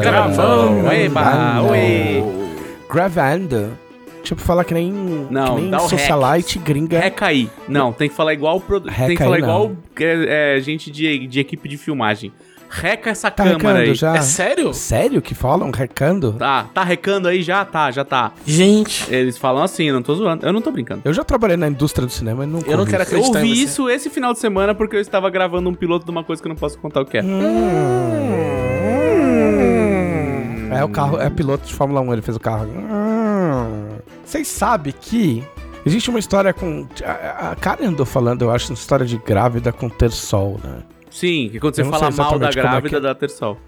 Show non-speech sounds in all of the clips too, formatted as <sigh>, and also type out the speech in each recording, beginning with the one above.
Gravando. Gravando. Eba, oi. Gravando. Tipo, falar que nem, Não, que nem dá o socialite gringa. Recair. Não, tem que falar igual produ... Tem que falar não. igual é, é, gente de, de equipe de filmagem. Reca essa Tá câmera recando aí. já? É sério? Sério que falam? Recando? Tá, tá recando aí já? Tá, já tá. Gente, Eles falam assim, eu não tô zoando. Eu não tô brincando. Eu já trabalhei na indústria do cinema e nunca Eu não quero. Eu acreditar em ouvi você. isso esse final de semana porque eu estava gravando um piloto de uma coisa que eu não posso contar o que é. É o carro, é piloto de Fórmula 1, ele fez o carro. Hum. Vocês sabem que existe uma história com. A, Karen andou falando, eu acho, uma história de grávida com Tersol, né? Sim, que quando você fala mal da é grávida, que- dá Tersol.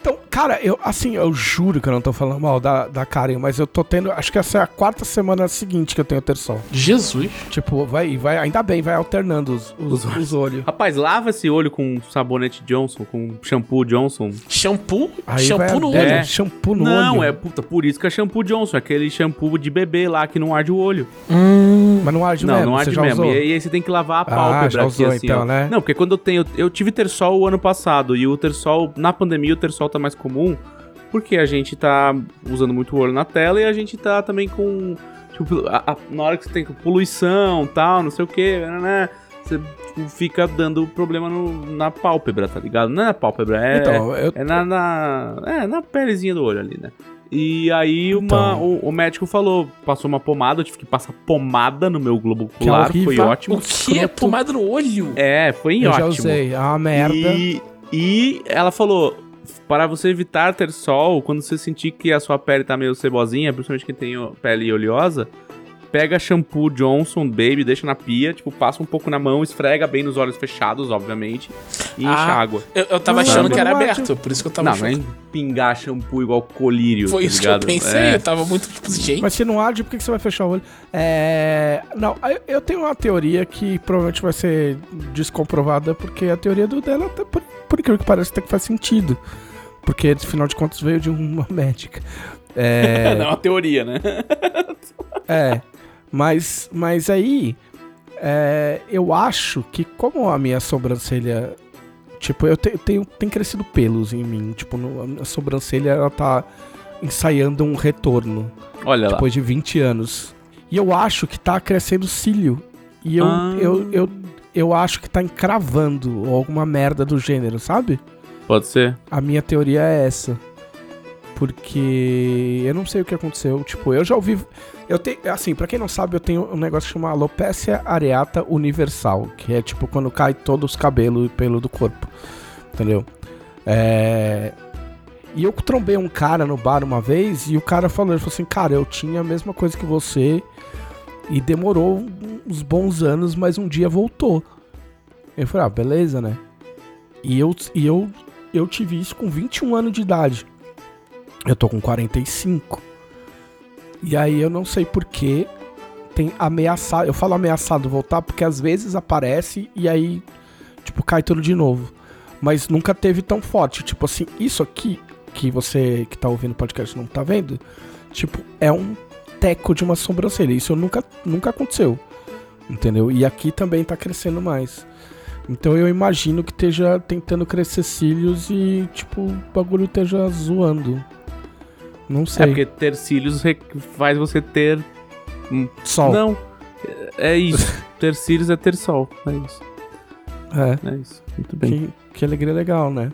Então, cara, eu assim, eu juro que eu não tô falando mal da, da Karen, mas eu tô tendo. Acho que essa é a quarta semana seguinte que eu tenho Tersol. Jesus. Tipo, vai, vai, ainda bem, vai alternando os, os, <laughs> os olhos. Rapaz, lava esse olho com sabonete Johnson, com shampoo Johnson. Shampoo? Aí shampoo vai no olho. é, shampoo no não, olho. é puta, por isso que é shampoo Johnson, aquele shampoo de bebê lá que não arde o olho. Hum. Mas não arde não, mesmo, não arde já mesmo. usou? E aí você tem que lavar a Ah, pálpebra já aqui usou assim, então, ó. né? Não, porque quando eu tenho, eu tive Tersol o ano passado e o Tersol na pandemia o Tersol tá mais comum, porque a gente tá usando muito o olho na tela e a gente tá também com tipo, a- a- na hora que você tem poluição, tal, não sei o que, né? Você tipo, fica dando problema no- na pálpebra, tá ligado? Não é na pálpebra, é Então, eu, é na, na, é, na pelezinha do olho ali, né? E aí uma, Então. o, o médico falou, passou uma pomada, eu tive que passar pomada no meu globo Que é ocular, foi ótimo. O que? Pomada no olho? É, foi eu ótimo. já usei, é uma merda. E, e ela falou, para você evitar ter sol, quando você sentir que a sua pele tá meio cebosinha, principalmente quem tem pele oleosa, pega shampoo Johnson Baby, deixa na pia, tipo, passa um pouco na mão, esfrega bem nos olhos fechados, obviamente, e Ah, enche água. Eu, eu tava Não, achando não que era aberto, por isso que eu tava Não, achando. não é pingar shampoo igual colírio, Foi tá isso ligado? que eu pensei, É. eu tava muito tipo, gente. Mas se não arde, por que você vai fechar o olho? É. Não, eu- tenho uma teoria que provavelmente vai ser descomprovada, porque a teoria do dela, até por, por incrível que pareça, até que faz sentido. Porque, afinal de contas, veio de uma <laughs> médica. É. <laughs> Não é uma teoria, né? <laughs> É, mas, mas aí é, eu acho que como a minha sobrancelha, tipo, eu, te- eu tenho tem crescido pelos em mim, tipo, no- a minha sobrancelha ela tá ensaiando um retorno Olha lá. depois de 20 anos. E eu acho que tá crescendo cílio. E eu, Ah. eu, eu, eu acho que tá encravando ou alguma merda do gênero, sabe? Pode ser. A minha teoria é essa. Porque eu não sei o que aconteceu. Tipo, eu já ouvi. Eu tenho. Assim, pra quem não sabe, eu tenho um negócio que chama alopecia areata universal. Que é tipo quando cai todos os cabelos e pelo do corpo. Entendeu? É. E eu trombei um cara no bar uma vez e o cara falou, ele falou assim, cara, eu tinha a mesma coisa que você e demorou uns bons anos, mas um dia voltou. Eu falei, ah, beleza, né? E eu, e eu, eu tive isso com 21 anos de idade. Eu tô com 45. E aí eu não sei porquê tem ameaçado. Eu falo ameaçado voltar porque às vezes aparece e aí, tipo, cai tudo de novo. Mas nunca teve tão forte. Tipo assim, isso aqui que você que tá ouvindo o podcast não tá vendo, tipo, é um teco de uma sobrancelha. Isso nunca, nunca aconteceu. Entendeu? E aqui também tá crescendo mais. Então eu imagino que esteja tentando crescer cílios e, tipo, o bagulho esteja zoando. Não É sei. porque ter cílios faz você ter. Sol. Não. É é isso. <laughs> ter cílios é ter sol. É isso. É. É isso. Muito bem. Que, que alegria legal, né?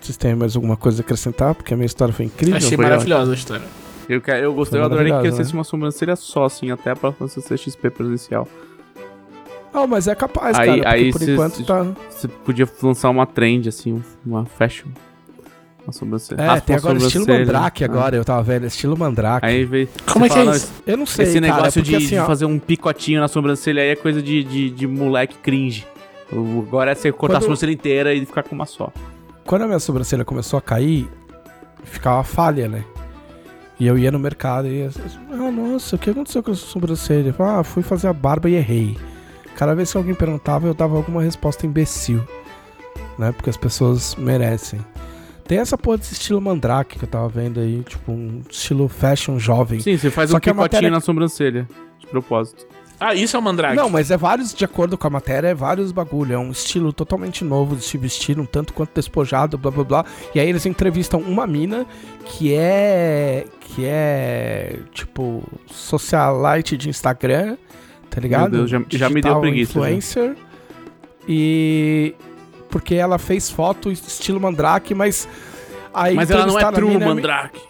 Vocês têm mais alguma coisa a acrescentar? Porque a minha história foi incrível. Achei foi maravilhosa a história. Eu, eu gostei, eu adoraria que maravilhosa, crescesse né? uma sobrancelha só, assim, até a próxima CCXP presencial. Ah, mas é capaz, Aí- cara. Aí por cês- enquanto tá. Você podia lançar uma trend, assim, um- uma fashion. Uma sobrancelha. É, Raspa tem uma agora estilo sobrancelha. Mandrake agora, eu tava vendo, estilo Mandrake. Aí veio. Como é que é isso? eu não sei, Esse cara, negócio é porque de, assim, de fazer um picotinho na sobrancelha aí é coisa de, de, de moleque cringe. Agora é você cortar Quando- a sobrancelha inteira e ficar com uma só. quando a minha sobrancelha começou a cair, ficava falha, né? E eu ia no mercado e ia, ah, nossa, o que aconteceu com essa sobrancelha? Ah, fui fazer a barba e errei. Cada vez que alguém perguntava, eu dava alguma resposta imbecil, né? Porque as pessoas merecem. Tem essa porra desse estilo mandrake que eu tava vendo aí, tipo um estilo fashion jovem. Sim, você faz Só um que a picotinho matéria- na sobrancelha. De propósito. Ah, isso é o Mandrake. Não, mas é vários, de acordo com a matéria, é vários bagulho. É um estilo totalmente novo de se vestir, um tanto quanto despojado, blá blá blá. E aí eles entrevistam uma mina que é. que é. tipo. socialite de Instagram, tá ligado? Deus, já- já me deu preguiça, já. Influencer. E. porque ela fez foto estilo Mandrake, mas. Aí Mas ela não é true mina, Mandrake.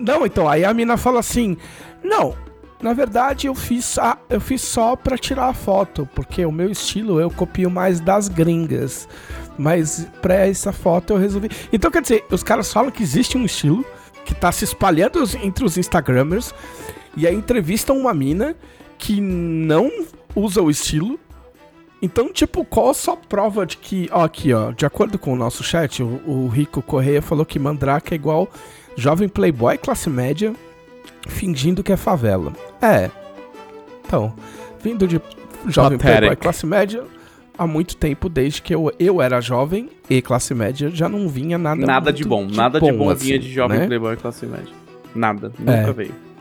não, então, aí a mina fala assim: Não, na verdade eu fiz, a- eu fiz só pra tirar a foto, porque o meu estilo eu copio mais das gringas. Mas pra essa foto eu resolvi. Então, quer dizer, os caras falam que existe um estilo que tá se espalhando entre os Instagramers, e aí entrevistam uma mina que não usa o estilo. Então, tipo, qual a sua prova de que. Ó, aqui, ó, de acordo com o nosso chat, o, o Rico Correia falou que Mandrake é igual jovem playboy classe média fingindo que é favela. É. Então, vindo de jovem Pathetic. playboy classe média há muito tempo, desde que eu, eu era jovem e classe média, já não vinha nada Nada de bom. Nada de bom assim, vinha de jovem né? playboy classe média. Nada. É. Nunca veio.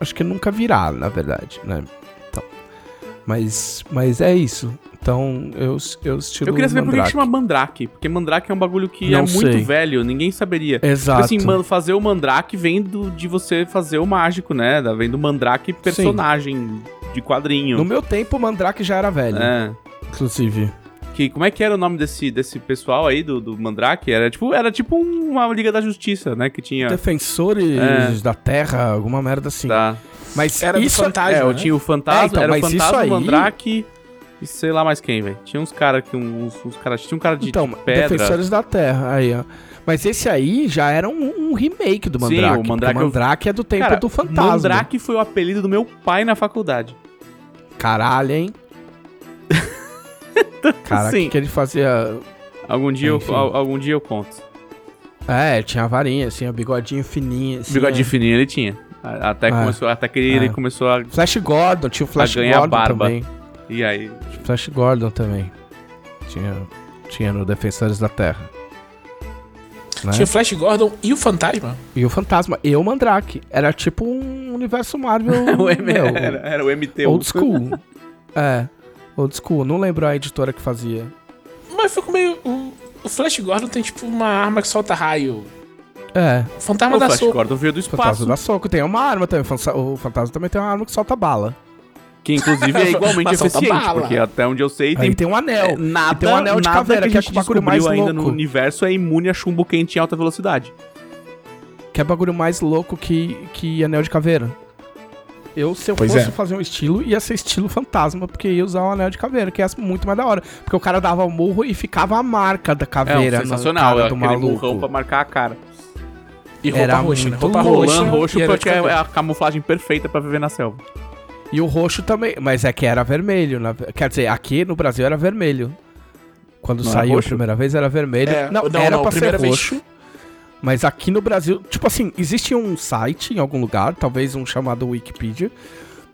Acho que nunca virá, na verdade, né? Então, mas, mas é isso. Então, eu, eu estilo Eu queria saber por que chama Mandrake. Porque Mandrake é um bagulho que é Não muito sei. velho, ninguém saberia. Exato. Tipo assim, fazer o Mandrake vem do, de você fazer o mágico, né? Vem do Mandrake personagem de quadrinho. No meu tempo, o Mandrake já era velho, É. inclusive. Que, como é que era o nome desse, desse pessoal aí do, do Mandrake? Era tipo, era tipo uma Liga da Justiça, né? Que tinha. Defensores É. da Terra, alguma merda assim. Tá. Mas Era do isso Fantasma. É, eu né? tinha o Fantasma, É, então, era o isso Fantasma, aí- o Mandrake e sei lá mais quem, velho. Tinha uns caras que uns, uns caras, tinha um cara de, Então, de pedra. Defensores da Terra, aí, ó. Mas esse aí já era um, um remake do Sim, Mandrake. o porque Mandrake o eu- Mandrake é do tempo Cara, do fantasma. Mandrake foi o apelido do meu pai na faculdade. Caralho, hein? <laughs> Cara, o Sim. que, ele fazia? Algum dia, Enfim. eu, al- algum dia eu conto. É, tinha a varinha, assim, o bigodinho fininho. Assim, Bigodinho é. fininho ele tinha. A- Até, Ah. começou, até que ele É. começou a. Flash Gordon, tinha o Flash ganhar Gordon barba. também. E aí? Flash Gordon também. Tinha, tinha no Defensores da Terra. Né? Tinha o Flash Gordon e o Fantasma. E o Fantasma, e o Mandrake. Era tipo um universo Marvel. <laughs> o M, meu, era, era o MT. Old school. <laughs> é, old school. Não lembro a editora que fazia. Mas ficou meio. O, Flash Gordon tem tipo uma arma que solta raio. É, O Fantasma O da Flash Soco. Gordon veio do o espaço. Fantasma dá soco. Tem uma arma também. o Fantasma também tem uma arma que solta bala. Que inclusive é <laughs> igualmente eficiente. bala. Porque até onde eu sei Aí tem. tem um anel. é, nada, tem um anel de nada caveira, que que a é gente o bagulho mais descobriu ainda no louco. universo é imune a chumbo quente em alta velocidade. Que é bagulho mais louco que, que anel de caveira. Eu, se eu Pois fosse é. fazer um estilo, ia ser estilo fantasma, porque ia usar um anel de caveira, que é muito mais da hora. Porque o cara dava o murro e ficava a marca da É caveira um no sensacional. cara É do aquele maluco. murrão pra marcar a cara. E roupa Era roxa, né? muito Roupa louco. roxa. Roland roxo porque é a camuflagem perfeita pra viver na selva. E o roxo também, mas é que era vermelho. na- quer dizer, aqui no Brasil era vermelho. Quando Não era saiu a roxo? primeira vez era vermelho. É, não, não, era não, pra ser primeira vez. Mas aqui no Brasil, tipo assim, existe um site em algum lugar, talvez um chamado Wikipedia,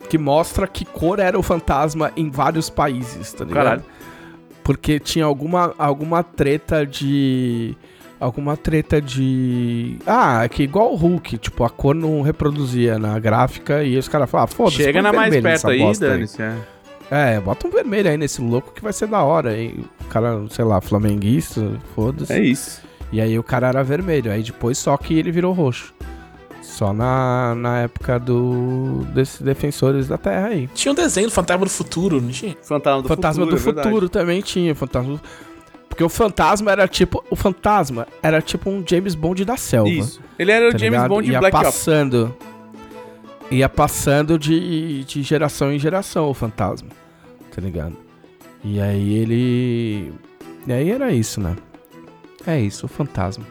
que mostra que cor era o fantasma em vários países, tá ligado? Caralho. Porque tinha alguma, alguma treta de. Alguma treta de. Ah, é que igual o Hulk, tipo, a cor não reproduzia na gráfica e os caras falaram, ah, foda-se. Chega na mais perto aí, dane-se. é. É, bota um vermelho aí nesse louco que vai ser da hora. Aí o cara, sei lá, flamenguista, foda-se. É isso. E aí o cara era vermelho. Aí depois só que ele virou roxo. Só na, na época do desses defensores da Terra aí. Tinha um desenho do Fantasma do Futuro, não tinha? Fantasma do Fantasma futuro. do é futuro também tinha. Fantasma do- Porque o fantasma era tipo. O fantasma era tipo um James Bond da selva. Isso. Ele era o tá James ligado? Bond de ia Black Ops. passando. Ia passando de, de geração em geração o fantasma. Tá ligado? E aí ele. E aí era isso, né? É isso, o fantasma.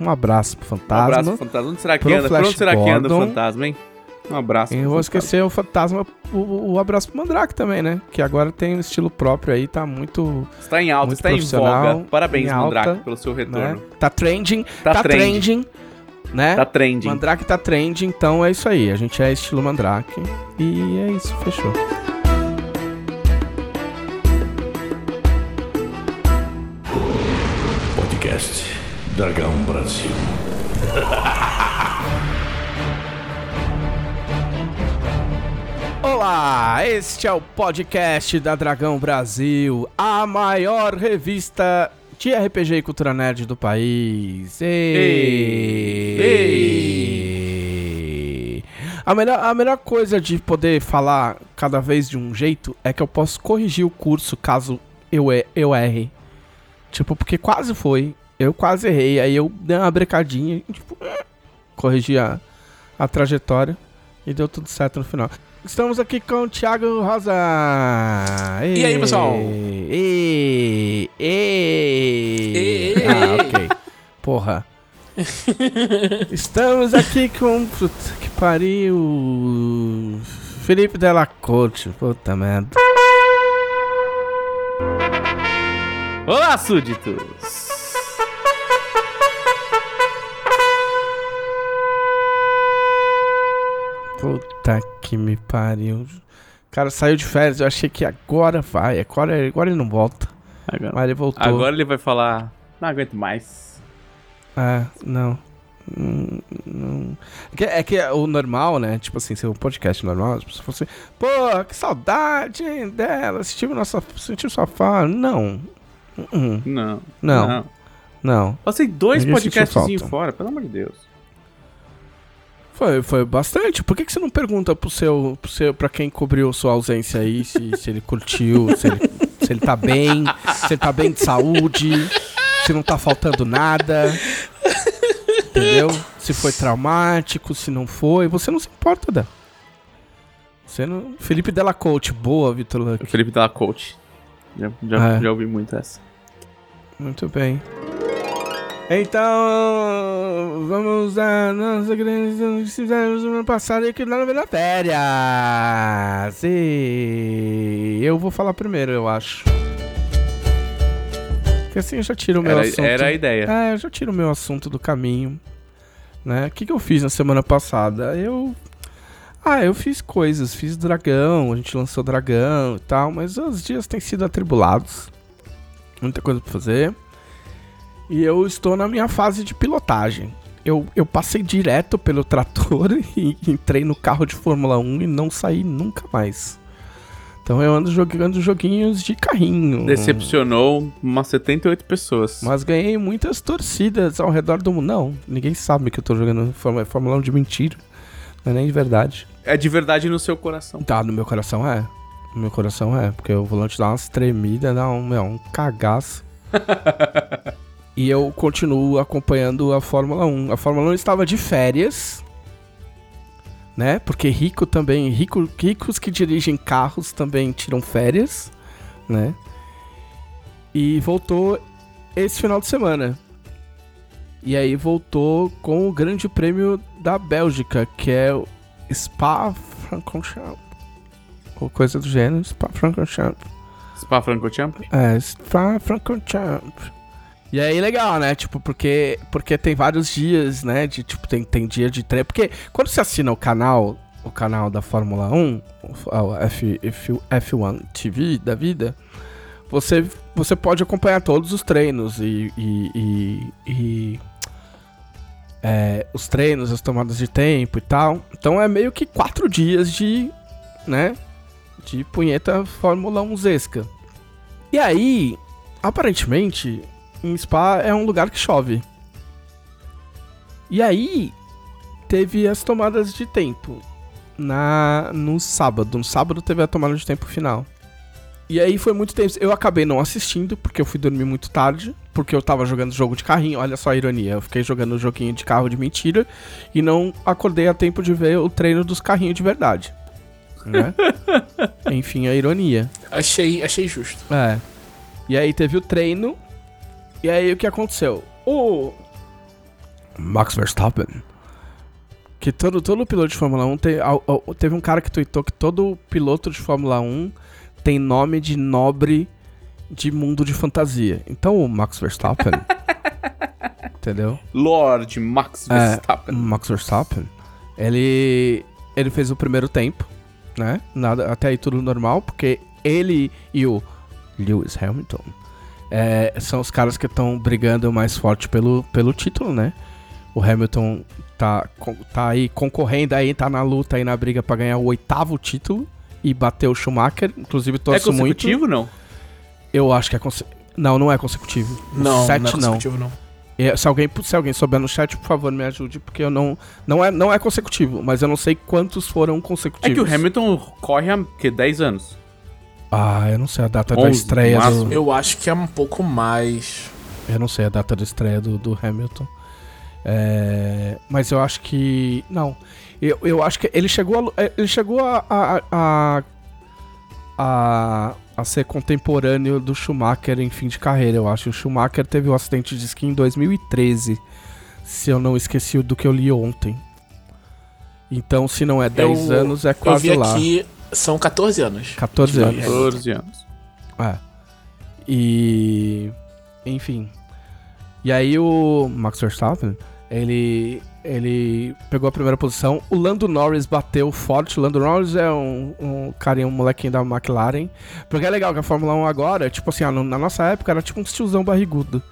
Um abraço pro Um fantasma. abraço, fantasma. Onde será que Pro anda? Por onde será que anda o Gordon. fantasma, hein? Um abraço. Pro eu vou esquecer o fantasma, o, o abraço pro Mandrake também, né? Que agora tem um estilo próprio aí, tá muito. Está em alta, está em voga. Parabéns, em alta, Mandrake, pelo seu Né? retorno. Tá trending. Tá, Tá, trend. trending. Né? Tá trending. Mandrake tá trending, então é isso aí. A gente é estilo Mandrake. E é isso, fechou. Podcast Dragão Brasil. <laughs> Olá, este é o podcast da Dragão Brasil, a maior revista de RPG e cultura nerd do país. Ei! Ei! A, melhor, a melhor coisa de poder falar cada vez de um jeito é que eu posso corrigir o curso caso eu, eu erre. Tipo, porque quase foi. Eu quase errei. Aí eu dei uma brecadinha e, tipo, corrigi a, a trajetória e deu tudo certo no final. Estamos aqui com o Thiago Rosa. E aí, pessoal? E, e, E- Ah, ok. Porra. <laughs> Estamos aqui com. Puta que pariu. Felipe Della Corte. Puta merda. Olá, súditos! Puta que me pariu. Cara, saiu de férias. Eu achei que agora vai. Agora, agora ele não volta. Agora, Mas ele voltou. agora ele vai falar. Não aguento mais. É, não. Hum, não. É que, é que o normal, né? Tipo assim, ser um podcast normal, as pessoas falam assim, pô, que saudade hein, dela, sentiu nossa. Sentiu sua fala. Não. Uh-uh. Não. Não, não. Passei dois falta. fora, pelo amor de Deus. Foi, foi bastante. Por que, que você não pergunta pro seu, pro seu. pra quem cobriu sua ausência aí, se, se ele curtiu, se ele, se ele tá bem, se ele tá bem de saúde, se não tá faltando nada. Entendeu? Se foi traumático, se não foi. Você não se importa, Dan. Você não. Felipe Della Coach, boa, Vitor Luck. Felipe Della Coach. Já, já, É. já ouvi muito essa. Muito bem. Então, vamos a nossa grande que fizemos no ano passado e que na férias. E eu vou falar primeiro, eu acho. Porque assim eu já tiro o meu Era, assunto. era a ideia. É, eu já tiro o meu assunto do caminho. Né? O que, que eu fiz na semana passada? Eu. Ah, eu fiz coisas. Fiz dragão, a gente lançou dragão e tal, mas os dias têm sido atribulados. Muita coisa pra fazer. E eu estou na minha fase de pilotagem. Eu, eu passei direto pelo trator <laughs> e entrei no carro de Fórmula 1 e não saí nunca mais. Então eu ando jogando joguinhos de carrinho. Decepcionou umas 78 pessoas. Mas ganhei muitas torcidas ao redor do mundo. Não, ninguém sabe que eu tô jogando Fórmula, Fórmula 1 de mentira. Não é nem de verdade. É de verdade no seu coração. Tá, no meu coração é. No meu coração é, porque o volante dá umas tremidas, dá um, meu, um cagaço. <laughs> e eu continuo acompanhando a Fórmula 1. A Fórmula 1 estava de férias, né? Porque rico também, rico, ricos que dirigem carros também tiram férias, né? E voltou esse final de semana. E aí voltou com o Grande Prêmio da Bélgica, que é o Spa-Francorchamps. Ou coisa do gênero, Spa-Francorchamps. Spa Francorchamps? É, Spa-Francorchamps. E aí legal, né? Tipo, porque, porque tem vários dias, né? De, tipo, tem, tem dia de treino. Porque quando você assina o canal, o canal da Fórmula 1, o F, F, F1 TV da vida, você, você pode acompanhar todos os treinos e, e, e- e, é, os treinos, as tomadas de tempo e tal. Então é meio que quatro dias de, né, de punheta Fórmula 1 zesca. E aí, aparentemente, em Spa é um lugar que chove. E aí, teve as tomadas de tempo na no sábado. No sábado teve a tomada de tempo final. E aí foi muito tempo. Eu acabei não assistindo, porque eu fui dormir muito tarde. Porque eu tava jogando jogo de carrinho. Olha só a ironia. Eu fiquei jogando joguinho de carro de mentira. E não acordei a tempo de ver o treino dos carrinhos de verdade. Né? <laughs> Enfim, a ironia. Achei, achei justo. É. E aí teve o treino. E aí o que aconteceu? O Max Verstappen. Que todo, todo piloto de Fórmula 1 tem, teve um cara que tweetou que todo piloto de Fórmula 1 tem nome de nobre de mundo de fantasia. Então o Max Verstappen. <laughs> entendeu? Lord Max É, Verstappen. Max Verstappen. Ele ele fez o primeiro tempo, né? Nada, até aí tudo normal, porque ele e o Lewis Hamilton é, são os caras que estão brigando mais forte pelo, pelo título, né? O Hamilton tá, tá aí concorrendo aí, tá na luta aí na briga pra ganhar o oitavo título e bateu o Schumacher. Inclusive, É torço muito. consecutivo, não? Eu acho que é consecutivo. Não, não é consecutivo. Não, sete, não é consecutivo, não. É, Se alguém, se alguém souber no chat, por favor, me ajude, porque eu não. Não é, não é consecutivo, mas eu não sei quantos foram consecutivos. É que o Hamilton corre há que, 10 anos. Ah, eu não sei a data da 11, estreia no do. Eu acho que é um pouco mais. Eu não sei a data da estreia do, do Hamilton. É, mas eu acho que. Não. Eu, eu acho que ele chegou a, é, ele chegou a, a, a, a, a ser contemporâneo do Schumacher em fim de carreira, eu acho. O Schumacher teve o acidente de esqui em 2013. Se eu não esqueci do que eu li ontem. Então, se não é 10 Eu- anos, é Eu quase vi lá. aqui, são 14 anos. 14 anos. 14 anos. É. E. Enfim. E aí o Max Verstappen, ele. Ele pegou a primeira posição. O Lando Norris bateu forte. O Lando Norris é um, um carinha, um molequinho da McLaren. Porque é legal que a Fórmula 1 agora, tipo assim, ah, na nossa época era tipo um tiozão barrigudo.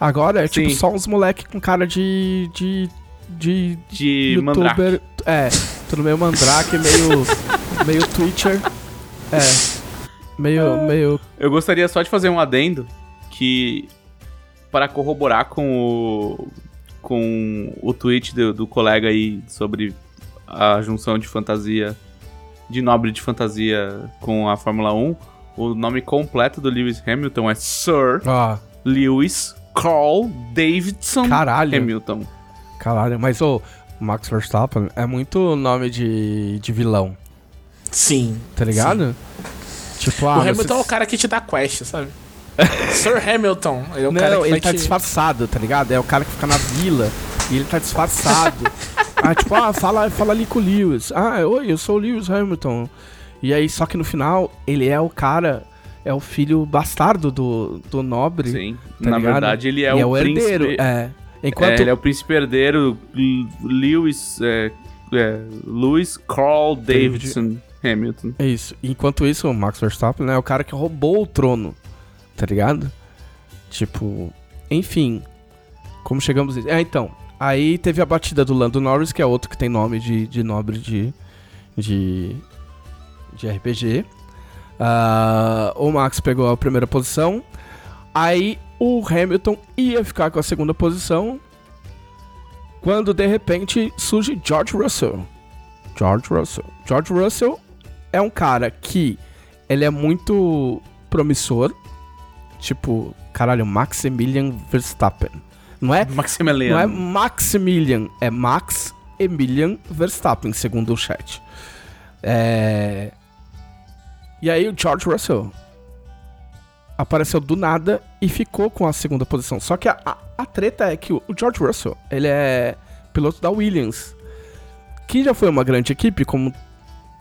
Agora é tipo Sim. só uns moleque com cara de. de. de. De Mandrake. É, tudo meio mandrake, meio. <laughs> meio Twitcher. É. Meio. meio. Eu gostaria só de fazer um adendo que para corroborar com o com o tweet do, do colega aí sobre a junção de fantasia de nobre de fantasia com a Fórmula 1, o nome completo do Lewis Hamilton é Sir Ó, Lewis Carl Davidson caralho. Hamilton. Caralho, mas o Max Verstappen é muito nome de, de vilão, Sim. tá ligado? Tipo, ah, o Hamilton você- é o cara que te dá quest, sabe? <laughs> Sir Hamilton. Ele é o cara Não, que ele tá te... disfarçado, tá ligado? É o cara que fica na vila e ele tá disfarçado. <laughs> ah, tipo, ah, fala, fala ali com o Lewis. Ah, oi, eu sou o Lewis Hamilton. E aí, só que no final, ele é o cara, é o filho bastardo do, do nobre. Sim. Tá Na ligado? verdade, ele é, e o, herdeiro. príncipe. É. Enquanto É, ele é o príncipe herdeiro Lewis é, é, Lewis Carl Davidson Hamilton. É isso. Enquanto isso, o Max Verstappen né, é o cara que roubou o trono, tá ligado? Tipo, enfim. Como chegamos. É, então. Aí teve a batida do Lando Norris, que é outro que tem nome de, de nobre de. de. de RPG. Ah, o Max pegou a primeira posição. Aí o Hamilton ia ficar com a segunda posição. Quando de repente surge George Russell. George Russell. George Russell é um cara que ele é muito promissor. Tipo, caralho, Maximilian Verstappen. Não é, não é. Maximilian, é Max Emilian Verstappen, segundo o chat. É... E aí o George Russell apareceu do nada e ficou com a segunda posição. Só que a, a, a treta é que o, o George Russell, ele é piloto da Williams, que já foi uma grande equipe, como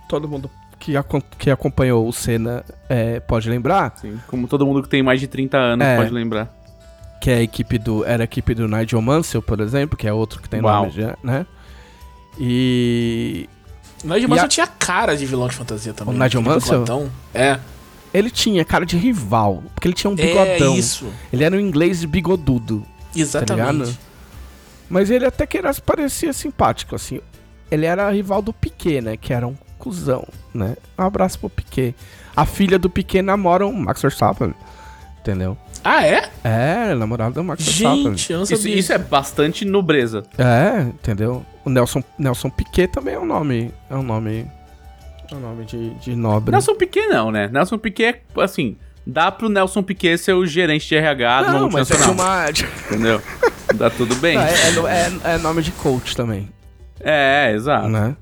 todo mundo que, que acompanhou o Senna é, pode lembrar, Sim, como todo mundo que tem mais de 30 anos É. pode lembrar. que é a equipe do era a equipe do Nigel Mansell, por exemplo, que é outro que tem Uau. nome já, né? E Nigel E Mansell a- tinha cara de vilão de fantasia também. O Nigel Aquele Mansell? É. ele tinha cara de rival, porque ele tinha um É bigodão. isso. Ele era um inglês de bigodudo. Exatamente. ligado? Mas ele até que era, parecia simpático, assim. Ele era rival do Piquet, né? Que era um cuzão, né? Um abraço pro Piquet. A filha do Piquet namora o Max Verstappen, entendeu? ah, é? É, namorada do Max Verstappen. Gente, eu não Isso, sabia. isso é bastante nobreza. É, entendeu? O Nelson, Nelson Piquet também é um nome. É um nome. É um nome de, de nobre. Nelson Piquet não, né? Nelson Piquet é, assim, dá pro Nelson Piquet ser o gerente de RH não, mas é uma. entendeu? Dá tudo bem. Não, é, é- é nome de coach também, É, exato. né?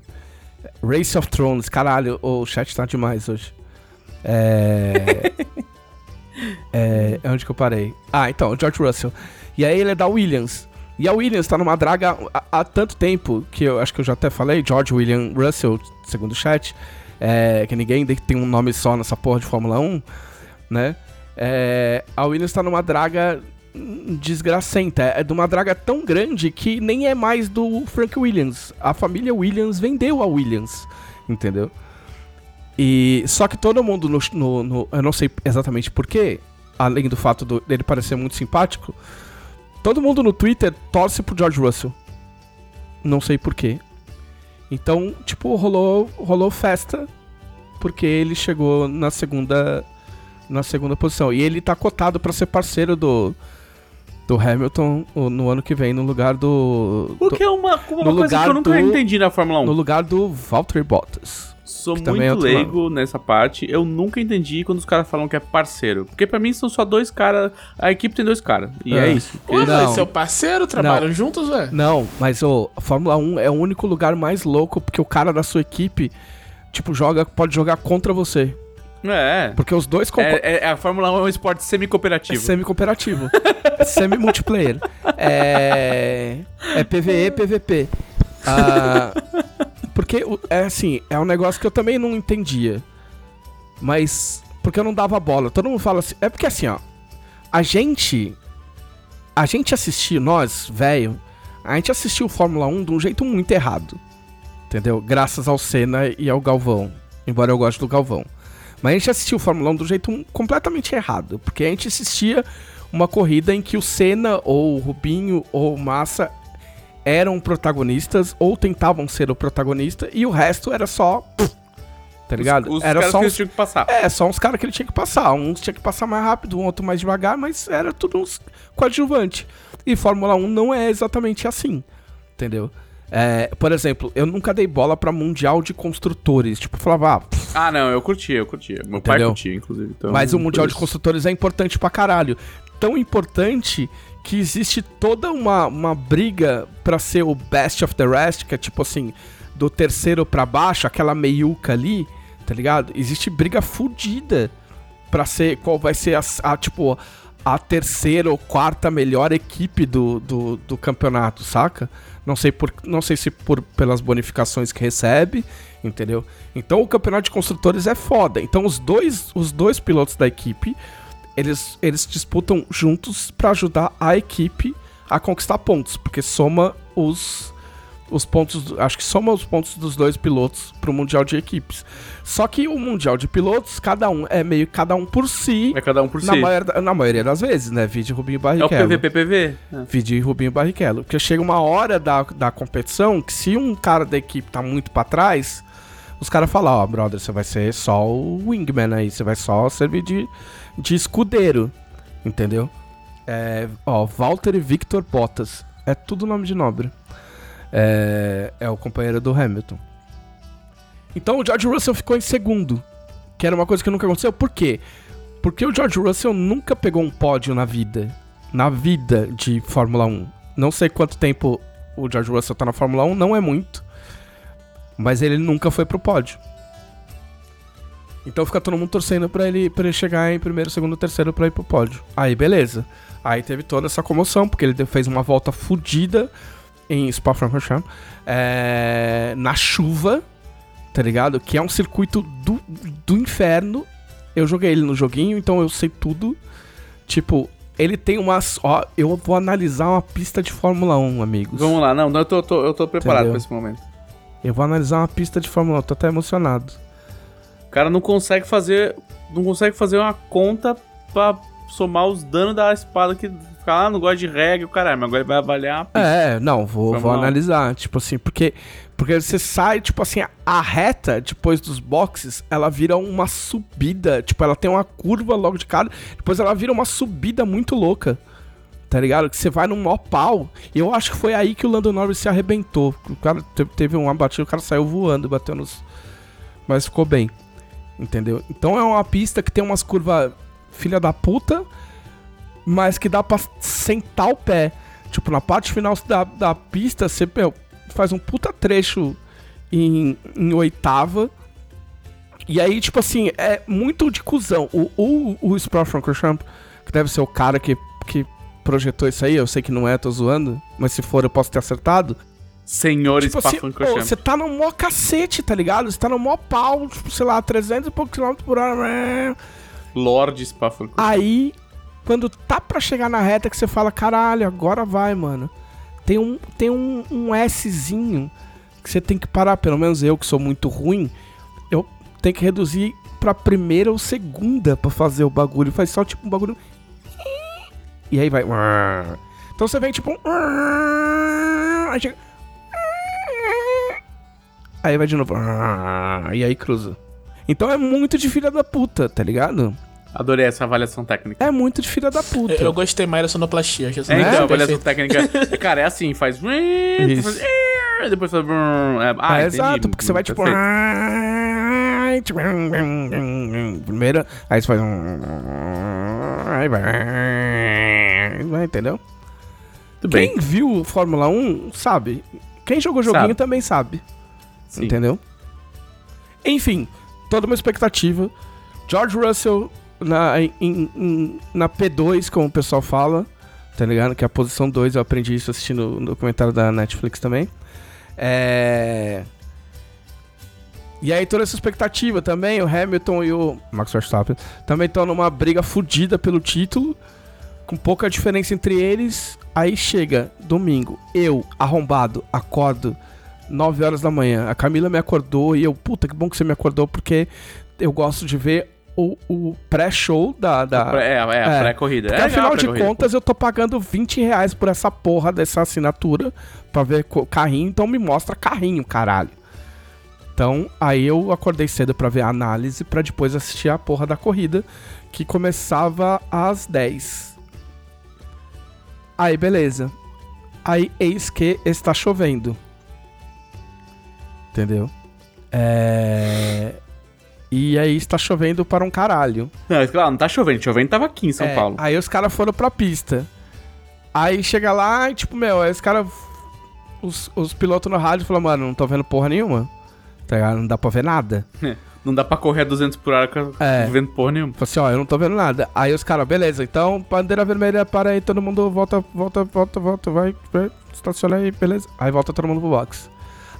Race of Thrones, caralho, o chat tá demais hoje. É. <laughs> é. Onde que eu parei? Ah, então, o George Russell. E aí ele é da Williams. E a Williams tá numa draga há, há tanto tempo que eu acho que eu já até falei, George William Russell, segundo o chat, é, que ninguém tem um nome só nessa porra de Fórmula 1, né? É, a Williams tá numa draga desgracenta. É de uma draga tão grande que nem é mais do Frank Williams. A família Williams vendeu a Williams, entendeu? E só que todo mundo no, no- no- eu não sei exatamente porquê, além do fato do- dele parecer muito simpático, todo mundo no Twitter torce pro George Russell. Não sei porquê. Então, tipo, rolou, rolou festa porque ele chegou na segunda na segunda posição. E ele tá cotado pra ser parceiro do do Hamilton o- no ano que vem no lugar do, O do- que é uma, uma coisa que eu nunca do- entendi na Fórmula 1. no lugar do Valtteri Bottas. Sou é muito outro leigo nessa parte. Eu nunca entendi quando os caras falam que é parceiro. Porque pra mim são só dois caras. A equipe tem dois caras. E é, É. isso. Ué, Não. mas seu parceiro trabalham juntos, ué? Não, mas ô, a Fórmula 1 é o único lugar mais louco porque o cara da sua equipe tipo joga pode jogar contra você, É. porque os dois compa- É, é- a Fórmula 1 é um esporte É semi-cooperativo. semi-cooperativo. é semi-multiplayer. É. É PVE, PVP. Ah, porque, é assim, é um negócio que eu também não entendia. Mas. Porque eu não dava bola. Todo mundo fala assim. É porque assim, ó. A gente. A gente assistiu, nós, velho. A gente assistiu Fórmula 1 de um jeito muito errado. Entendeu? Graças ao Senna e ao Galvão. Embora eu goste do Galvão. Mas a gente assistiu Fórmula 1 do jeito completamente errado. Porque a gente assistia uma corrida em que o Senna, ou o Rubinho, ou o Massa eram protagonistas, ou tentavam ser o protagonista, e o resto era só. Tá ligado? Os, os era caras só que uns eles tinham que passar. é, só uns caras que ele tinha que passar. Uns tinha que passar mais rápido, um outro mais devagar, mas era tudo uns coadjuvante. E Fórmula 1 não é exatamente assim, entendeu? É, por exemplo, eu nunca dei bola pra Mundial de Construtores. Tipo, eu falava, ah, pff, Ah, não, eu curtia, eu curtia. Meu pai Entendeu? curtia, inclusive. então, mas o Mundial de. Construtores é importante pra caralho. Tão importante que existe toda uma, uma briga pra ser o best of the rest, que é tipo assim, do terceiro pra baixo, aquela meiuca ali, tá ligado? Existe briga fudida pra ser qual vai ser a, a, tipo a terceira ou quarta melhor equipe do, do, do campeonato, saca? Não sei por não sei se por pelas bonificações que recebe, entendeu? Então o campeonato de construtores é foda. Então os dois os dois pilotos da equipe eles, eles disputam juntos pra ajudar a equipe a conquistar pontos, porque soma os os pontos, acho que soma os pontos dos dois pilotos pro mundial de equipes. Só que o mundial de pilotos, cada um é meio cada um por si, É cada um por na, si. na maioria das vezes, né? Vide Rubinho É o Barrichello. PVP-PV. É. Vide Rubinho Barrichello. Porque chega uma hora da, da competição que se um cara da equipe tá muito pra trás, os caras falam, ó, brother, você vai ser só o wingman aí, você vai só servir de, de escudeiro, entendeu? É, ó, Walter e Victor Bottas. É tudo nome de nobre. É, é o companheiro do Hamilton. Então o George Russell ficou em segundo, que era uma coisa que nunca aconteceu. Por quê? Porque o George Russell nunca pegou um pódio na vida. Na vida de Fórmula 1. Não sei quanto tempo o George Russell tá na Fórmula 1, não é muito. Mas ele nunca foi pro pódio. Então fica todo mundo torcendo pra ele, ele chegar em primeiro, segundo, terceiro pra ir pro pódio. Aí beleza. Aí teve toda essa comoção, porque ele fez uma volta fodida em Spa-Francorchamps, é, na chuva, tá ligado? Que é um circuito do, do inferno. Eu joguei ele no joguinho, então eu sei tudo. Tipo, ele tem umas. Ó, eu vou analisar uma pista de Fórmula 1, amigos. Vamos lá, não, não, eu tô, tô- eu tô preparado Entendeu? pra esse momento. Eu vou analisar uma pista de Fórmula 1, tô até emocionado. O cara não consegue fazer. Não consegue fazer uma conta pra somar os danos da espada que fica lá, não gosta de regra, o caralho, mas agora ele vai avaliar. É, não, vou, vou analisar. Tipo assim, porque. Porque você sai, tipo assim, a reta depois dos boxes, ela vira uma subida. Tipo, ela tem uma curva logo de cara. Depois ela vira uma subida muito louca. Tá ligado? Que você vai num mó pau. E eu acho que foi aí que o Lando Norris se arrebentou. O cara te- teve uma batida, o cara saiu voando, bateu nos. Mas ficou bem. Entendeu? Então é uma pista que tem umas curvas filha da puta, mas que dá pra sentar o pé. Tipo, na parte final da, da pista, você meu, faz um puta trecho em, em oitava. E aí, tipo assim, é muito de cuzão. O, o, o Sprout-Francorchamps, que deve ser o cara que, que projetou isso aí, eu sei que não é, tô zoando, mas se for eu posso ter acertado. Senhor Tipo assim, Spa-Francorchamps. ô, você tá no mó cacete, tá ligado? Você tá no mó pau, tipo, sei lá, 300 e poucos quilômetros por hora. Lorde Spa-Francorchamps. Aí, quando tá pra chegar na reta que você fala, caralho, agora vai, mano. Tem um, tem um, um Szinho que você tem que parar, pelo menos eu que sou muito ruim, eu tenho que reduzir pra primeira ou segunda pra fazer o bagulho. Faz só tipo um bagulho. E aí vai. Então você vem tipo. Aí. Aí vai de novo. E aí cruza. Então é muito de filha da puta, tá ligado? Adorei essa avaliação técnica. É muito de filha da puta. Eu, eu gostei mais da sonoplastia. É, então, a sonoplastia avaliação técnica. <laughs> Cara, é assim, faz. Isso. Depois faz. É, ah, é, exato, porque você vai tipo. Perfeito. <laughs> Primeiro, aí você faz um. Aí vai. vai, Entendeu? Tudo bem. Quem viu Fórmula 1 sabe. Quem jogou joguinho Sabe. também sabe. Sim. Entendeu? Enfim, toda uma expectativa. George Russell na, em- em- na P2, como o pessoal fala. Tá ligado? Que é a posição 2, eu aprendi isso assistindo o documentário da Netflix também. É. E aí toda essa expectativa também, o Hamilton e o Max Verstappen também estão numa briga fodida pelo título, com pouca diferença entre eles. Aí chega domingo, eu, arrombado, acordo 9 horas da manhã. A Camila me acordou e eu, puta, que bom que você me acordou, porque eu gosto de ver o, o pré-show da, da, É, é, É. pré-corrida. porque é afinal de contas eu tô pagando 20 reais por essa porra dessa assinatura pra ver carrinho, então me mostra carrinho, caralho. Então aí eu acordei cedo pra ver a análise pra depois assistir a porra da corrida que começava às 10. Aí beleza. Aí eis que está chovendo. Entendeu? É. E aí está chovendo para um caralho. Não, claro, não tá chovendo. Chovendo tava aqui em São É, Paulo. Aí os caras foram pra pista. Aí chega lá e, tipo, meu, aí os caras. Os, os pilotos no rádio falam, mano, não tô vendo porra nenhuma. Tá ligado? Não dá pra ver nada. Não dá pra correr a 200 por hora com É. vendo porra nenhuma. Falei assim, ó, eu não tô vendo nada. Aí os caras, beleza, então, bandeira vermelha, para aí, todo mundo volta, volta, volta, volta, vai, vai, estaciona aí, beleza. Aí volta todo mundo pro box.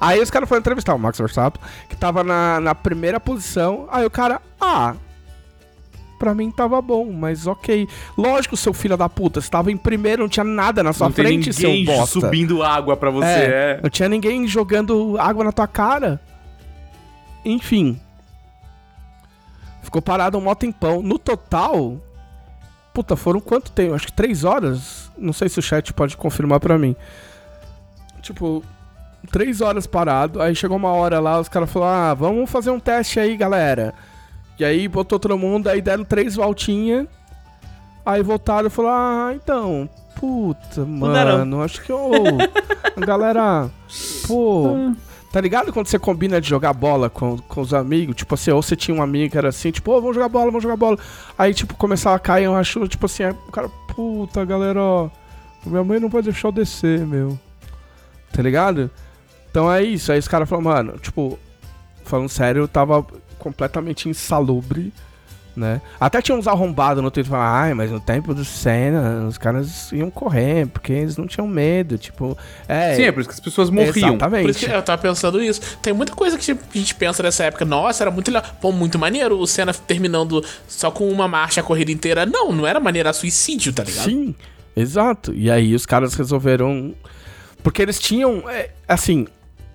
Aí os caras foram entrevistar o Max Verstappen, que tava na, na primeira posição. Aí o cara, ah, pra mim tava bom, mas ok. Lógico, seu filho da puta, você tava em primeiro, não tinha nada na sua não frente, seu bosta. subindo água pra você. É, É. Não tinha ninguém jogando água na tua cara. Enfim. Ficou parado um mó tempão. No total. Puta, foram quanto tempo? Acho que três horas. Não sei se o chat pode confirmar pra mim. Tipo, três horas parado. Aí chegou uma hora lá, os caras falaram: Ah, vamos fazer um teste aí, galera. E aí botou todo mundo, aí deram três voltinhas. Aí voltaram e falaram: Ah, então. Puta, mano, acho que a galera. Pô. Tá ligado quando você combina de jogar bola com, com os amigos? Tipo assim, ou você tinha um amigo que era assim, tipo, ô, vamos jogar bola, vamos jogar bola. Aí, tipo, começava a cair uma chuva, tipo assim, aí o cara, puta, galera, ó. Minha mãe não vai deixar eu descer, meu. Tá ligado? Então é isso. Aí os caras falaram, mano, tipo, falando sério, eu tava completamente insalubre, né? Até tinha uns arrombados no Twitter falando, ai, mas no tempo do Senna, os caras iam correr, porque eles não tinham medo, tipo. É, Sim, é por isso que as pessoas morriam. Exatamente. Por isso que eu tava pensando isso. Tem muita coisa que a gente pensa nessa época. Nossa, era muito legal. Pô, muito maneiro. O Senna terminando só com uma marcha a corrida inteira. Não, não era maneiro, era suicídio, tá ligado? Sim, exato. E aí os caras resolveram. Porque eles tinham. é, assim,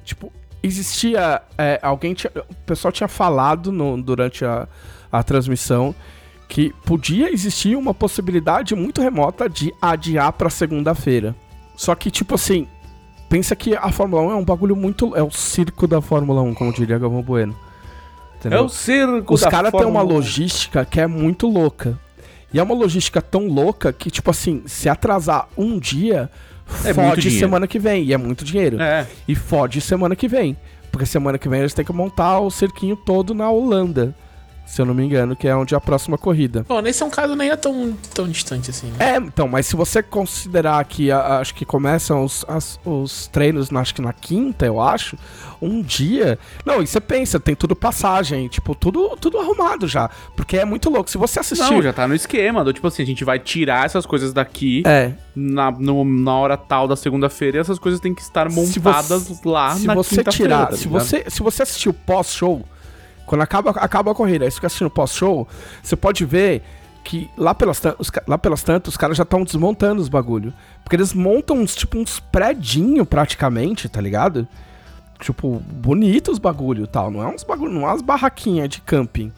tipo, existia. é, alguém tinha. O pessoal tinha falado no- durante a, a transmissão que podia existir uma possibilidade muito remota de adiar pra segunda-feira. Só que, tipo assim. Pensa que a Fórmula 1 é um bagulho muito. É o circo da Fórmula 1, como diria Galvão Bueno. É Entendeu? o circo Os caras têm uma Fórmula 1. logística que é muito louca. E é uma logística tão louca que, tipo assim, se atrasar um dia, É fode semana que vem. E é muito dinheiro. É. E fode semana que vem. Porque semana que vem eles têm que montar o cerquinho todo na Holanda. Se eu não me engano, que é onde é a próxima corrida. Bom, nesse é um caso nem é tão, tão distante assim. né? É, então, mas se você considerar que a- acho que começam os, as- os treinos, na- acho que na quinta, eu acho, um dia. Não, e você pensa, tem tudo passagem, tipo, tudo, tudo arrumado já. Porque é muito louco. Se você assistir. Não, já tá no esquema. Do, tipo assim, a gente vai tirar essas coisas daqui É, na, no- na hora tal da segunda-feira e essas coisas têm que estar Se montadas você- lá se na você quinta-feira, tirar, tá se você, se você assistir o pós-show, quando acaba, acaba a corrida, aí você fica assistindo pós-show, você pode ver que lá pelas, os lá pelas tantas, os caras já estão desmontando os bagulho. Porque eles montam uns, tipo, uns predinho praticamente, tá ligado? Tipo, bonitos os bagulho tal. Não é uns bagulho, não é umas barraquinhas de camping.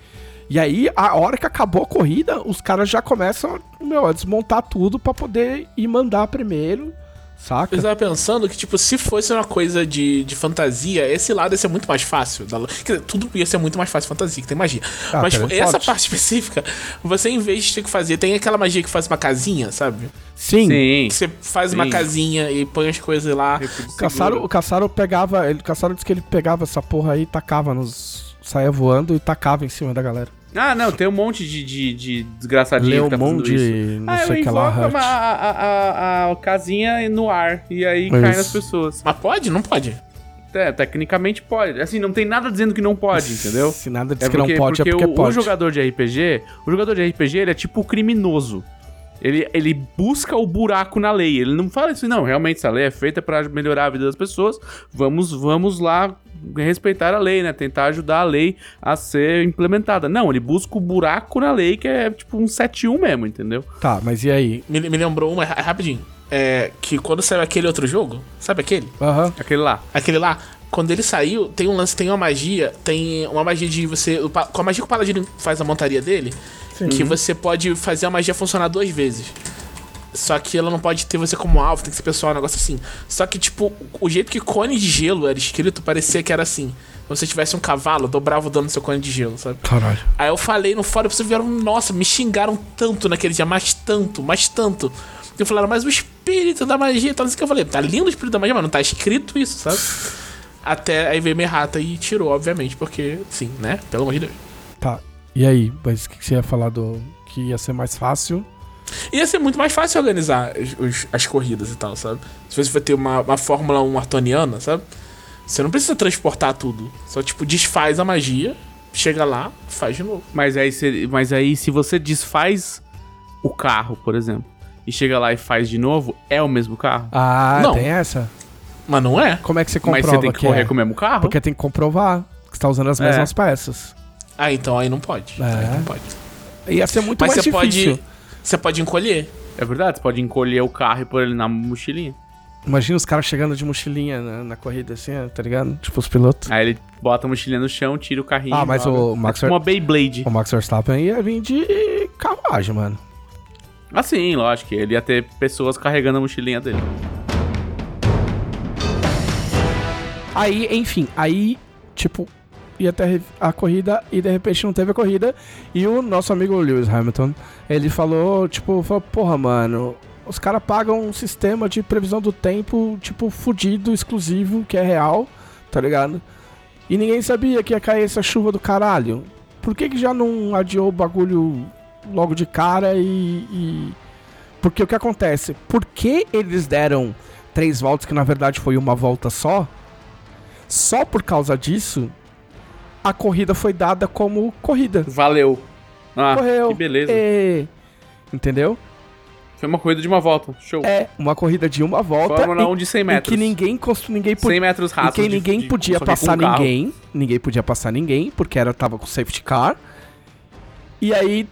E aí, a hora que acabou a corrida, os caras já começam meu, a desmontar tudo pra poder ir mandar primeiro, Saca? Eu tava pensando que, tipo, se fosse uma coisa de, de fantasia, esse lado ia ser muito mais fácil. Da... Quer dizer, tudo ia ser muito mais fácil fantasia, que tem magia. Ah, Mas, tipo, essa parte <laughs> específica, você, em vez de ter que fazer, tem aquela magia que faz uma casinha, sabe? Sim. Sim. Que você faz uma Sim. casinha e põe as coisas lá. O Caçaro, o Caçaro pegava. Ele, o Caçaro disse que ele pegava essa porra aí e tacava nos. saia voando e tacava em cima da galera. Ah, não, tem um monte de, de, de desgraçadinho que um fica fazendo monte isso. de. não ah, sei eu o que lá. uma, a, a, a, a casinha no ar e aí cai Isso. nas pessoas. Mas pode? Não pode. É, tecnicamente pode. Assim, não tem nada dizendo que não pode, entendeu? Se nada diz É que porque, não pode, é porque porque o, pode. o jogador de RPG, o jogador de RPG, ele é tipo o criminoso. Ele, ele busca o buraco na lei. Ele não fala assim, não, realmente essa lei é feita pra melhorar a vida das pessoas. Vamos, vamos lá respeitar a lei, né? Tentar ajudar a lei a ser implementada. Não, ele busca o buraco na lei, que é tipo um 7-1 mesmo, entendeu? Tá, mas e aí? Me, me lembrou uma, ra- rapidinho. É que quando saiu aquele outro jogo, sabe aquele? Aham. Aquele lá. Aquele lá, quando ele saiu, tem um lance, tem uma magia, tem uma magia de você. Com a magia que o Paladino faz a montaria dele, que você pode fazer a magia funcionar duas vezes. Só que ela não pode ter você como alvo, tem que ser pessoal, um negócio assim. Só que, tipo, o jeito que cone de gelo era escrito parecia que era assim. Se você tivesse um cavalo, dobrava o dano do seu cone de gelo, sabe? Caralho. Aí eu falei no fórum, vocês vieram, nossa, me xingaram tanto naquele dia, mas tanto, mas tanto. E falaram, mas o espírito da magia, tal, não sei o que eu falei, tá lindo o espírito da magia, mas não tá escrito isso, sabe? Até aí veio minha rata e tirou, obviamente, porque, sim, né? Pelo amor de Deus. Tá. E aí? Mas o que você ia falar do. que ia ser mais fácil? Ia ser muito mais fácil organizar as, os- as corridas e tal, sabe? Se você for ter uma, uma Fórmula 1 artoniana, sabe? Você não precisa transportar tudo. Só, tipo, desfaz a magia, chega lá, faz de novo. Mas aí, se, mas aí, se você desfaz o carro, por exemplo, e chega lá e faz de novo, é o mesmo carro? Ah, Não. tem essa? Mas não é. Como é que você Mas comprova você tem que correr é? com o mesmo carro? Porque tem que comprovar que você tá usando as É. mesmas peças. Ah, então aí não pode. É. Aí não pode. Ia ser muito Mas mais você difícil. pode. Você pode encolher. É verdade, você pode encolher o carro e pôr ele na mochilinha. Imagina os caras chegando de mochilinha na, na corrida assim, tá ligado? Tipo os pilotos. Aí ele bota a mochilinha no chão, tira o carrinho. Ah, mas joga. o Max é tipo uma Beyblade. O Max Verstappen ia vir de carruagem, mano. Ah, sim, lógico. Ele ia ter pessoas carregando a mochilinha dele. Aí, enfim, aí, tipo, ia ter a corrida e de repente não teve a corrida. E o nosso amigo Lewis Hamilton, ele falou, tipo, falou, porra, mano, os caras pagam um sistema de previsão do tempo, tipo, fudido, exclusivo, que é real, tá ligado? E ninguém sabia que ia cair essa chuva do caralho. Por que que já não adiou o bagulho logo de cara e... e... Porque o que acontece? Por que eles deram três voltas, que na verdade foi uma volta só? Só por causa disso, a corrida foi dada como corrida. Valeu. Ah, Correu. que beleza. É. Entendeu? Foi uma corrida de uma volta. Show. É uma corrida de uma volta Fórmula e, 1 de 100 em metros. que ninguém constru, ninguém 100 podia, metros em rasos. que ninguém de- podia passar carro. ninguém, ninguém podia passar ninguém porque era tava com safety car. E aí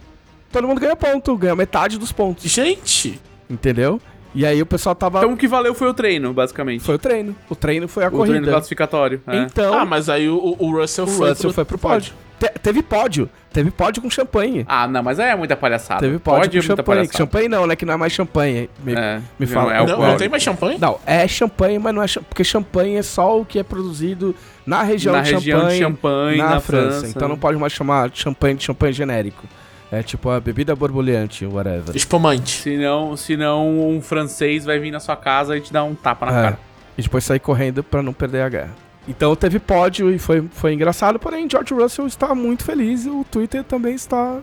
todo mundo ganha ponto, ganha metade dos pontos, Gente! entendeu? E aí o pessoal tava Então o que valeu foi o treino, basicamente. foi o treino. O treino foi a o treino corrida. classificatório. é. Então, Ah, mas aí o, o Russell o foi. Russell foi pro pódio. Te- teve pódio, teve pódio com champanhe. Ah, não, mas aí é muita palhaçada. Teve pódio Pode com é muita champanhe. palhaçada. Champanhe não, né? Que não é mais champanhe. Me, É, me não, fala. é o Não, pódio. não tem mais champanhe? Não, é champanhe, mas não é champanhe. Porque champanhe é só o que é produzido na região, Na de, região champanhe, de Champagne, na, na França. França. Então não pode mais chamar champanhe de champanhe genérico. É tipo a bebida borbulhante, whatever. Espumante. Senão, senão um francês vai vir na sua casa e te dar um tapa na É. cara. E depois sair correndo pra não perder a guerra. Então teve pódio e foi, foi engraçado, porém George Russell está muito feliz e o Twitter também está,